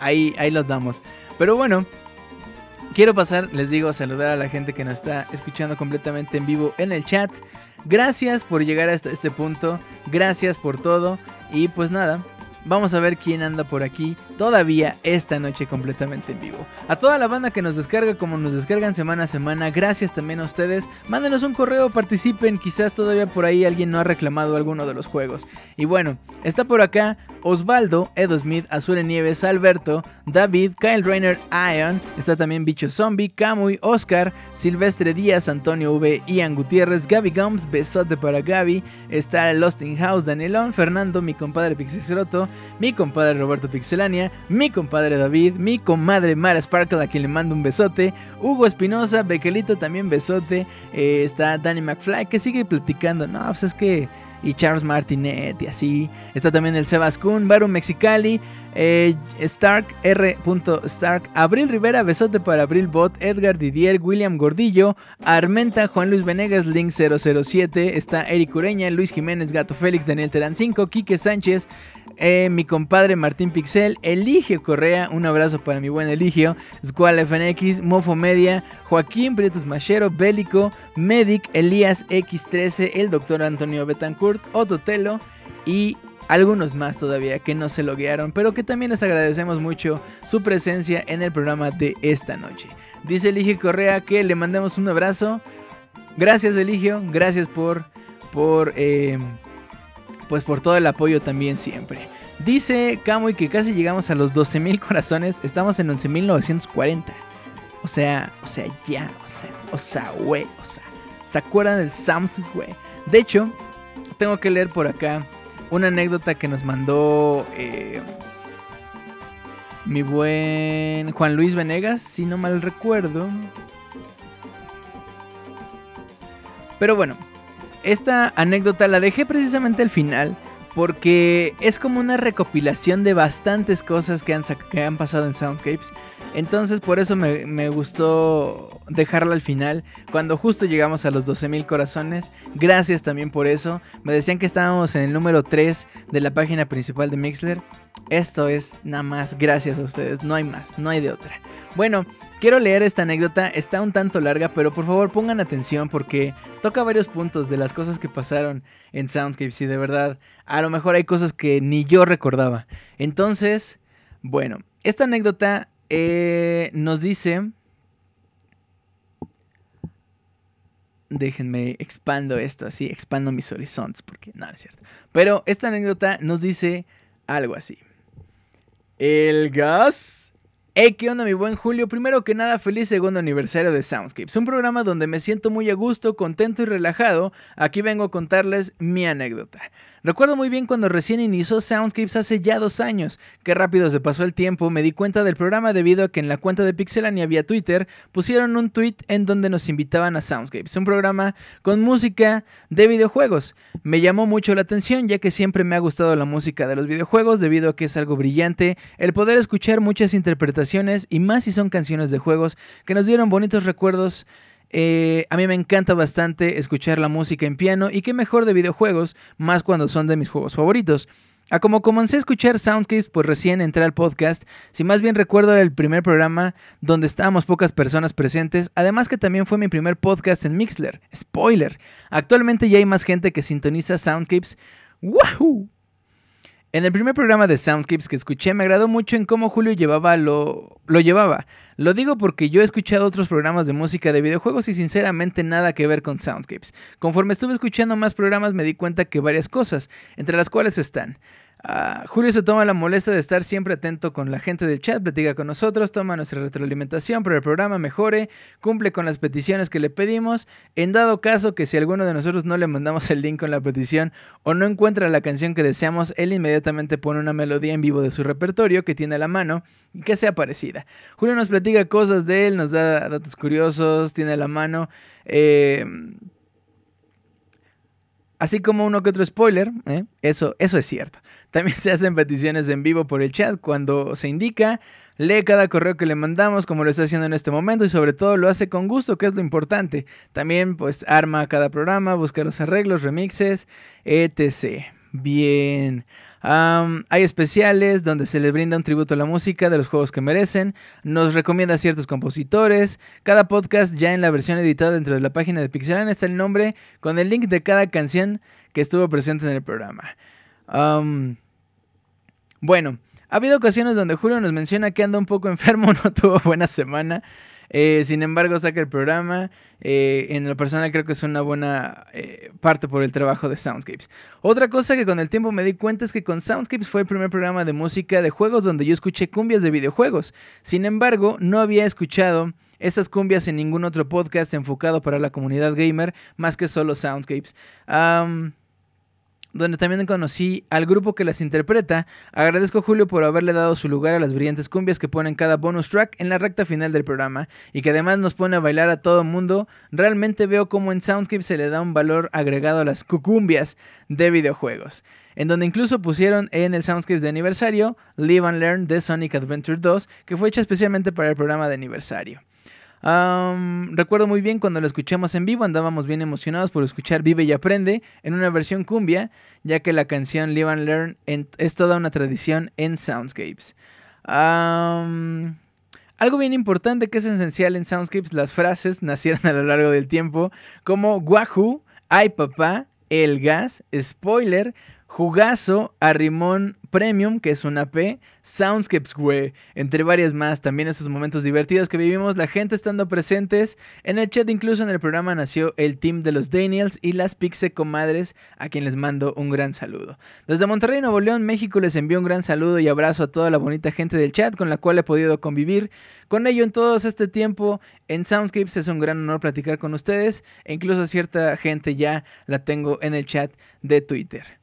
ahí, ahí los damos. Pero bueno, quiero pasar, les digo, a saludar a la gente que nos está escuchando completamente en vivo en el chat. Gracias por llegar hasta este punto, gracias por todo y pues nada. Vamos a ver quién anda por aquí todavía esta noche completamente en vivo. A toda la banda que nos descarga como nos descargan semana a semana, gracias también a ustedes. Mándenos un correo, participen, quizás todavía por ahí alguien no ha reclamado alguno de los juegos. Y bueno, está por acá Osvaldo, Edo Smith, Azure Nieves, Alberto, David, Kyle Rainer, Ion, está también Bicho Zombie, Camuy, Oscar, Silvestre Díaz, Antonio V, Ian Gutiérrez, Gaby Gums, besote para Gaby, está Lost in House, Danielón, Fernando, mi compadre Pixeseroto, mi compadre Roberto Pixelania, mi compadre David, mi comadre Mara Sparkle a quien le mando un besote, Hugo Espinosa, Bequelito también besote, eh, está Danny McFly que sigue platicando, no, pues es que y Charles Martinet y así. Está también el Sebas Kun, Baru Mexicali, eh, Stark R. Stark, Abril Rivera, besote para Abril Bot, Edgar Didier, William Gordillo, Armenta, Juan Luis Venegas, Link 007, está Eric Ureña, Luis Jiménez, Gato Félix, Daniel Terán 5, Quique Sánchez, eh, mi compadre Martín Pixel, Eligio Correa, un abrazo para mi buen Eligio, Squall FNX, Mofo Media, Joaquín Prietos Machero, Bélico, Medic, Elías X13, el doctor Antonio Betancourt, Ototelo y algunos más todavía que no se loguearon, pero que también les agradecemos mucho su presencia en el programa de esta noche. Dice Eligio Correa que le mandamos un abrazo. Gracias Eligio, gracias por, por, eh, pues por todo el apoyo también siempre. Dice Camuy que casi llegamos a los 12.000 corazones, estamos en 11.940. O sea, o sea, ya, o sea, o sea, güey, o sea, ¿se acuerdan del Samsung, güey? De hecho, tengo que leer por acá una anécdota que nos mandó eh, mi buen Juan Luis Venegas, si no mal recuerdo. Pero bueno, esta anécdota la dejé precisamente al final porque es como una recopilación de bastantes cosas que han, que han pasado en Soundscapes. Entonces por eso me, me gustó dejarla al final, cuando justo llegamos a los 12.000 corazones. Gracias también por eso. Me decían que estábamos en el número 3 de la página principal de Mixler. Esto es nada más gracias a ustedes, no hay más, no hay de otra. Bueno, quiero leer esta anécdota, está un tanto larga, pero por favor pongan atención porque toca varios puntos de las cosas que pasaron en Soundscapes y de verdad, a lo mejor hay cosas que ni yo recordaba. Entonces, bueno, esta anécdota eh, nos dice... Déjenme expando esto así, expando mis horizontes, porque no, es cierto. Pero esta anécdota nos dice algo así. El gas. Hey, ¿qué onda mi buen Julio? Primero que nada, feliz segundo aniversario de Soundscapes, un programa donde me siento muy a gusto, contento y relajado. Aquí vengo a contarles mi anécdota. Recuerdo muy bien cuando recién inició Soundscapes hace ya dos años. Qué rápido se pasó el tiempo, me di cuenta del programa debido a que en la cuenta de Pixelania vía Twitter pusieron un tweet en donde nos invitaban a Soundscapes, un programa con música de videojuegos. Me llamó mucho la atención ya que siempre me ha gustado la música de los videojuegos debido a que es algo brillante, el poder escuchar muchas interpretaciones y más si son canciones de juegos que nos dieron bonitos recuerdos eh, a mí me encanta bastante escuchar la música en piano y qué mejor de videojuegos, más cuando son de mis juegos favoritos. A como comencé a escuchar Soundscapes, pues recién entré al podcast, si más bien recuerdo era el primer programa donde estábamos pocas personas presentes, además que también fue mi primer podcast en Mixler. Spoiler, actualmente ya hay más gente que sintoniza Soundscapes. ¡Wahoo! En el primer programa de Soundscapes que escuché me agradó mucho en cómo Julio llevaba lo, lo llevaba. Lo digo porque yo he escuchado otros programas de música de videojuegos y sinceramente nada que ver con Soundscapes. Conforme estuve escuchando más programas me di cuenta que varias cosas, entre las cuales están Ah, Julio se toma la molestia de estar siempre atento con la gente del chat, platica con nosotros, toma nuestra retroalimentación para el programa mejore, cumple con las peticiones que le pedimos. En dado caso que si alguno de nosotros no le mandamos el link con la petición o no encuentra la canción que deseamos, él inmediatamente pone una melodía en vivo de su repertorio que tiene a la mano y que sea parecida. Julio nos platica cosas de él, nos da datos curiosos, tiene a la mano. Eh, Así como uno que otro spoiler, ¿eh? eso, eso es cierto. También se hacen peticiones en vivo por el chat cuando se indica. Lee cada correo que le mandamos como lo está haciendo en este momento y sobre todo lo hace con gusto, que es lo importante. También pues arma cada programa, busca los arreglos, remixes, etc. Bien. Hay especiales donde se les brinda un tributo a la música de los juegos que merecen. Nos recomienda ciertos compositores. Cada podcast ya en la versión editada dentro de la página de Pixelania está el nombre con el link de cada canción que estuvo presente en el programa. Bueno, ha habido ocasiones donde Julio nos menciona que anda un poco enfermo, no tuvo buena semana. Eh, sin embargo, saca el programa. Eh, en lo personal creo que es una buena eh, parte por el trabajo de Soundscapes. Otra cosa que con el tiempo me di cuenta es que con Soundscapes fue el primer programa de música de juegos donde yo escuché cumbias de videojuegos. Sin embargo, no había escuchado esas cumbias en ningún otro podcast enfocado para la comunidad gamer más que solo Soundscapes donde también conocí al grupo que las interpreta. Agradezco a Julio por haberle dado su lugar a las brillantes cumbias que ponen cada bonus track en la recta final del programa y que además nos pone a bailar a todo mundo. Realmente veo como en Soundscape se le da un valor agregado a las cucumbias de videojuegos. En donde incluso pusieron en el Soundscape de aniversario Live and Learn de Sonic Adventure 2, que fue hecha especialmente para el programa de aniversario recuerdo muy bien cuando lo escuchamos en vivo, andábamos bien emocionados por escuchar Vive y Aprende en una versión cumbia, ya que la canción Live and Learn es toda una tradición en Soundscapes. algo bien importante que es esencial en Soundscapes, las frases nacieron a lo largo del tiempo, como Wahoo, Ay papá, El gas, Spoiler, Jugazo, Arrimón Premium, que es una P, Soundscapes, güey, entre varias más. También esos momentos divertidos que vivimos, la gente estando presentes. En el chat, incluso en el programa, nació el team de los Daniels y las Pixe Comadres, a quien les mando un gran saludo. Desde Monterrey, Nuevo León, México, les envío un gran saludo y abrazo a toda la bonita gente del chat con la cual he podido convivir. Con ello, en todo este tiempo, en Soundscapes es un gran honor platicar con ustedes, e incluso cierta gente ya la tengo en el chat de Twitter.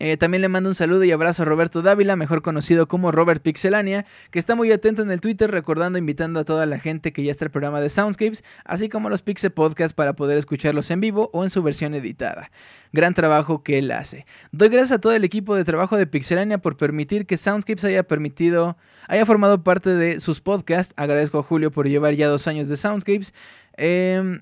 Eh, también le mando un saludo y abrazo a Roberto Dávila, mejor conocido como Robert Pixelania, que está muy atento en el Twitter, recordando, invitando a toda la gente que ya está el programa de Soundscapes, así como los Pixel Podcasts para poder escucharlos en vivo o en su versión editada. Gran trabajo que él hace. Doy gracias a todo el equipo de trabajo de Pixelania por permitir que Soundscapes haya permitido, haya formado parte de sus podcasts. Agradezco a Julio por llevar ya dos años de Soundscapes. Eh,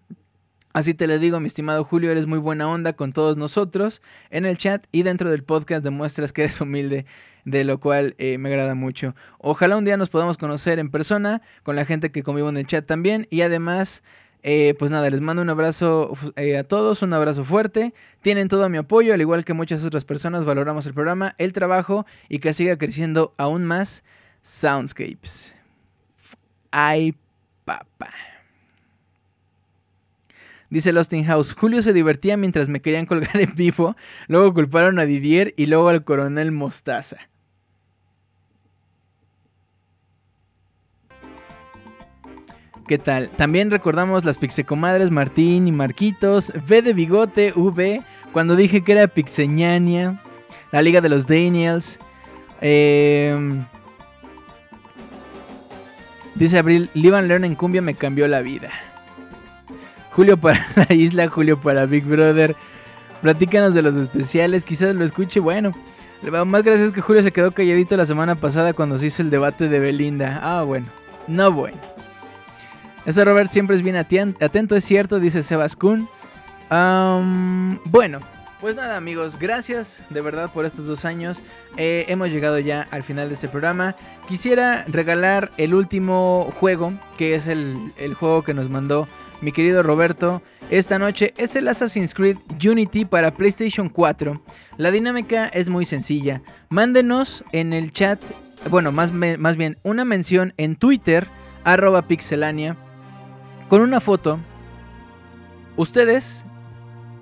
Así te le digo, mi estimado Julio, eres muy buena onda con todos nosotros en el chat y dentro del podcast demuestras que eres humilde, de lo cual eh, me agrada mucho. Ojalá un día nos podamos conocer en persona con la gente que convivo en el chat también y además... Eh, pues nada, les mando un abrazo eh, a todos, un abrazo fuerte. Tienen todo mi apoyo, al igual que muchas otras personas, valoramos el programa, el trabajo y que siga creciendo aún más Soundscapes. Ay, papá. Dice Lost in House, Julio se divertía mientras me querían colgar en vivo, luego culparon a Didier y luego al coronel Mostaza. ¿Qué tal? También recordamos las pixecomadres Martín y Marquitos, V de Bigote, V, Cuando dije que era Pixeñania, la Liga de los Daniels. em, dice Abril, Live and Learn en cumbia me cambió la vida. Julio para la isla, Julio para Big Brother. Platícanos de los especiales, quizás lo escuche. Bueno, más gracioso es que Julio se quedó calladito la semana pasada cuando se hizo el debate de Belinda. Ah, bueno, no bueno. Eso Robert siempre es bien atento, es cierto, dice Sebas. Am, bueno, pues nada amigos, gracias de verdad por estos dos años. Eh, hemos llegado ya al final de este programa. Quisiera regalar el último juego, que es el juego que nos mandó mi querido Roberto. Esta noche es el Assassin's Creed Unity para PlayStation 4. La dinámica es muy sencilla. Mándenos en el chat, bueno, más, más bien una mención en Twitter, arroba pixelania, con una foto. Ustedes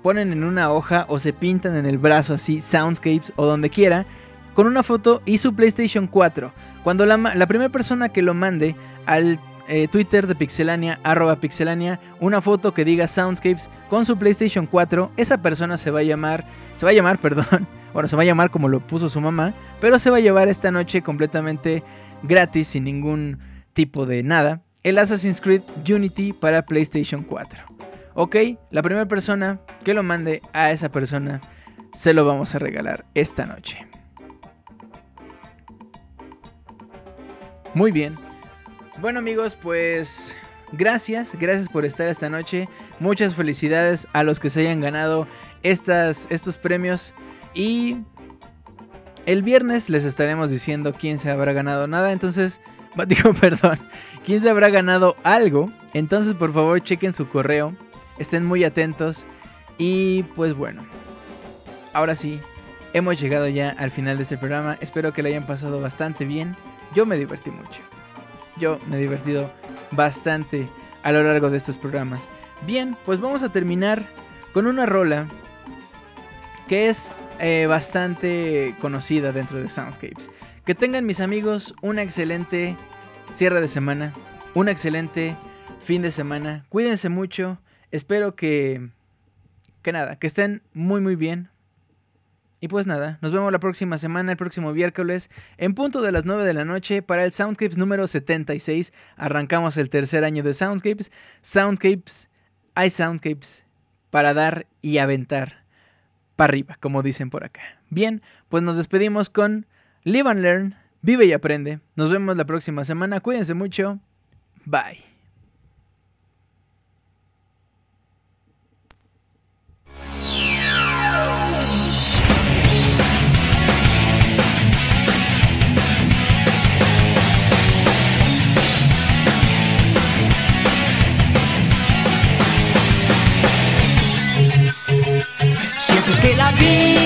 ponen en una hoja o se pintan en el brazo así, soundscapes o donde quiera, con una foto y su PlayStation 4. Cuando la, la primera persona que lo mande al eh, Twitter de Pixelania, arroba Pixelania, una foto que diga Soundscapes con su PlayStation 4, esa persona se va a llamar, se va a llamar, perdón, bueno, se va a llamar como lo puso su mamá, pero se va a llevar esta noche completamente gratis, sin ningún tipo de nada, el Assassin's Creed Unity para PlayStation 4. Ok, la primera persona que lo mande a esa persona se lo vamos a regalar esta noche. Muy bien. Bueno amigos, pues gracias, gracias por estar esta noche. Muchas felicidades a los que se hayan ganado estas, estos premios. Y el viernes les estaremos diciendo quién se habrá ganado nada. Entonces, digo, perdón, quién se habrá ganado algo. Entonces, por favor, chequen su correo. Estén muy atentos. Y pues bueno, ahora sí, hemos llegado ya al final de este programa. Espero que lo hayan pasado bastante bien. Yo me divertí mucho. Yo me he divertido bastante a lo largo de estos programas. Bien, pues vamos a terminar con una rola que es eh, bastante conocida dentro de Soundscapes. Que tengan mis amigos una excelente cierre de semana, un excelente fin de semana. Cuídense mucho. Espero que que nada, que estén muy muy bien. Y pues nada, nos vemos la próxima semana, el próximo miércoles, en punto de las 9 de la noche para el Soundscapes número 76. Arrancamos el tercer año de Soundscapes. Soundscapes, hay Soundscapes para dar y aventar para arriba, como dicen por acá. Bien, pues nos despedimos con Live and Learn, vive y aprende. Nos vemos la próxima semana, cuídense mucho. Bye. Que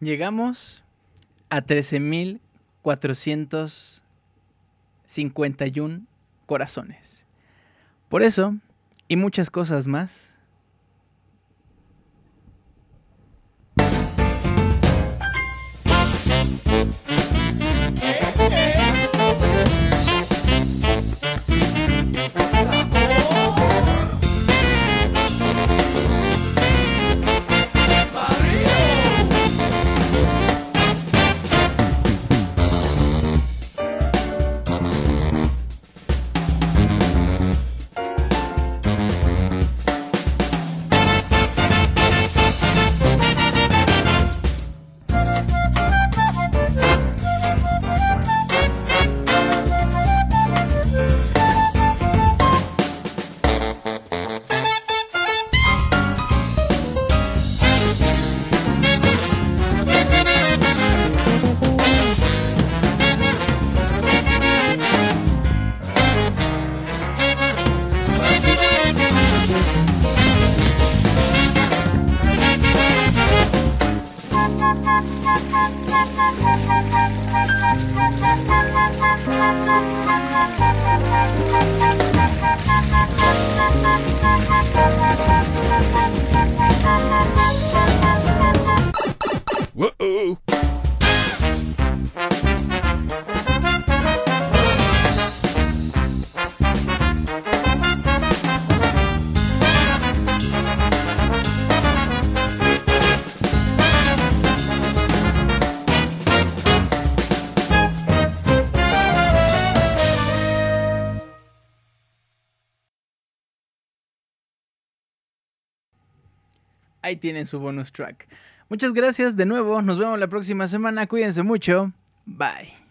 Llegamos a 13.451 corazones. Por eso, y muchas cosas más, ahí tienen su bonus track. Muchas gracias de nuevo, nos vemos la próxima semana, cuídense mucho, bye.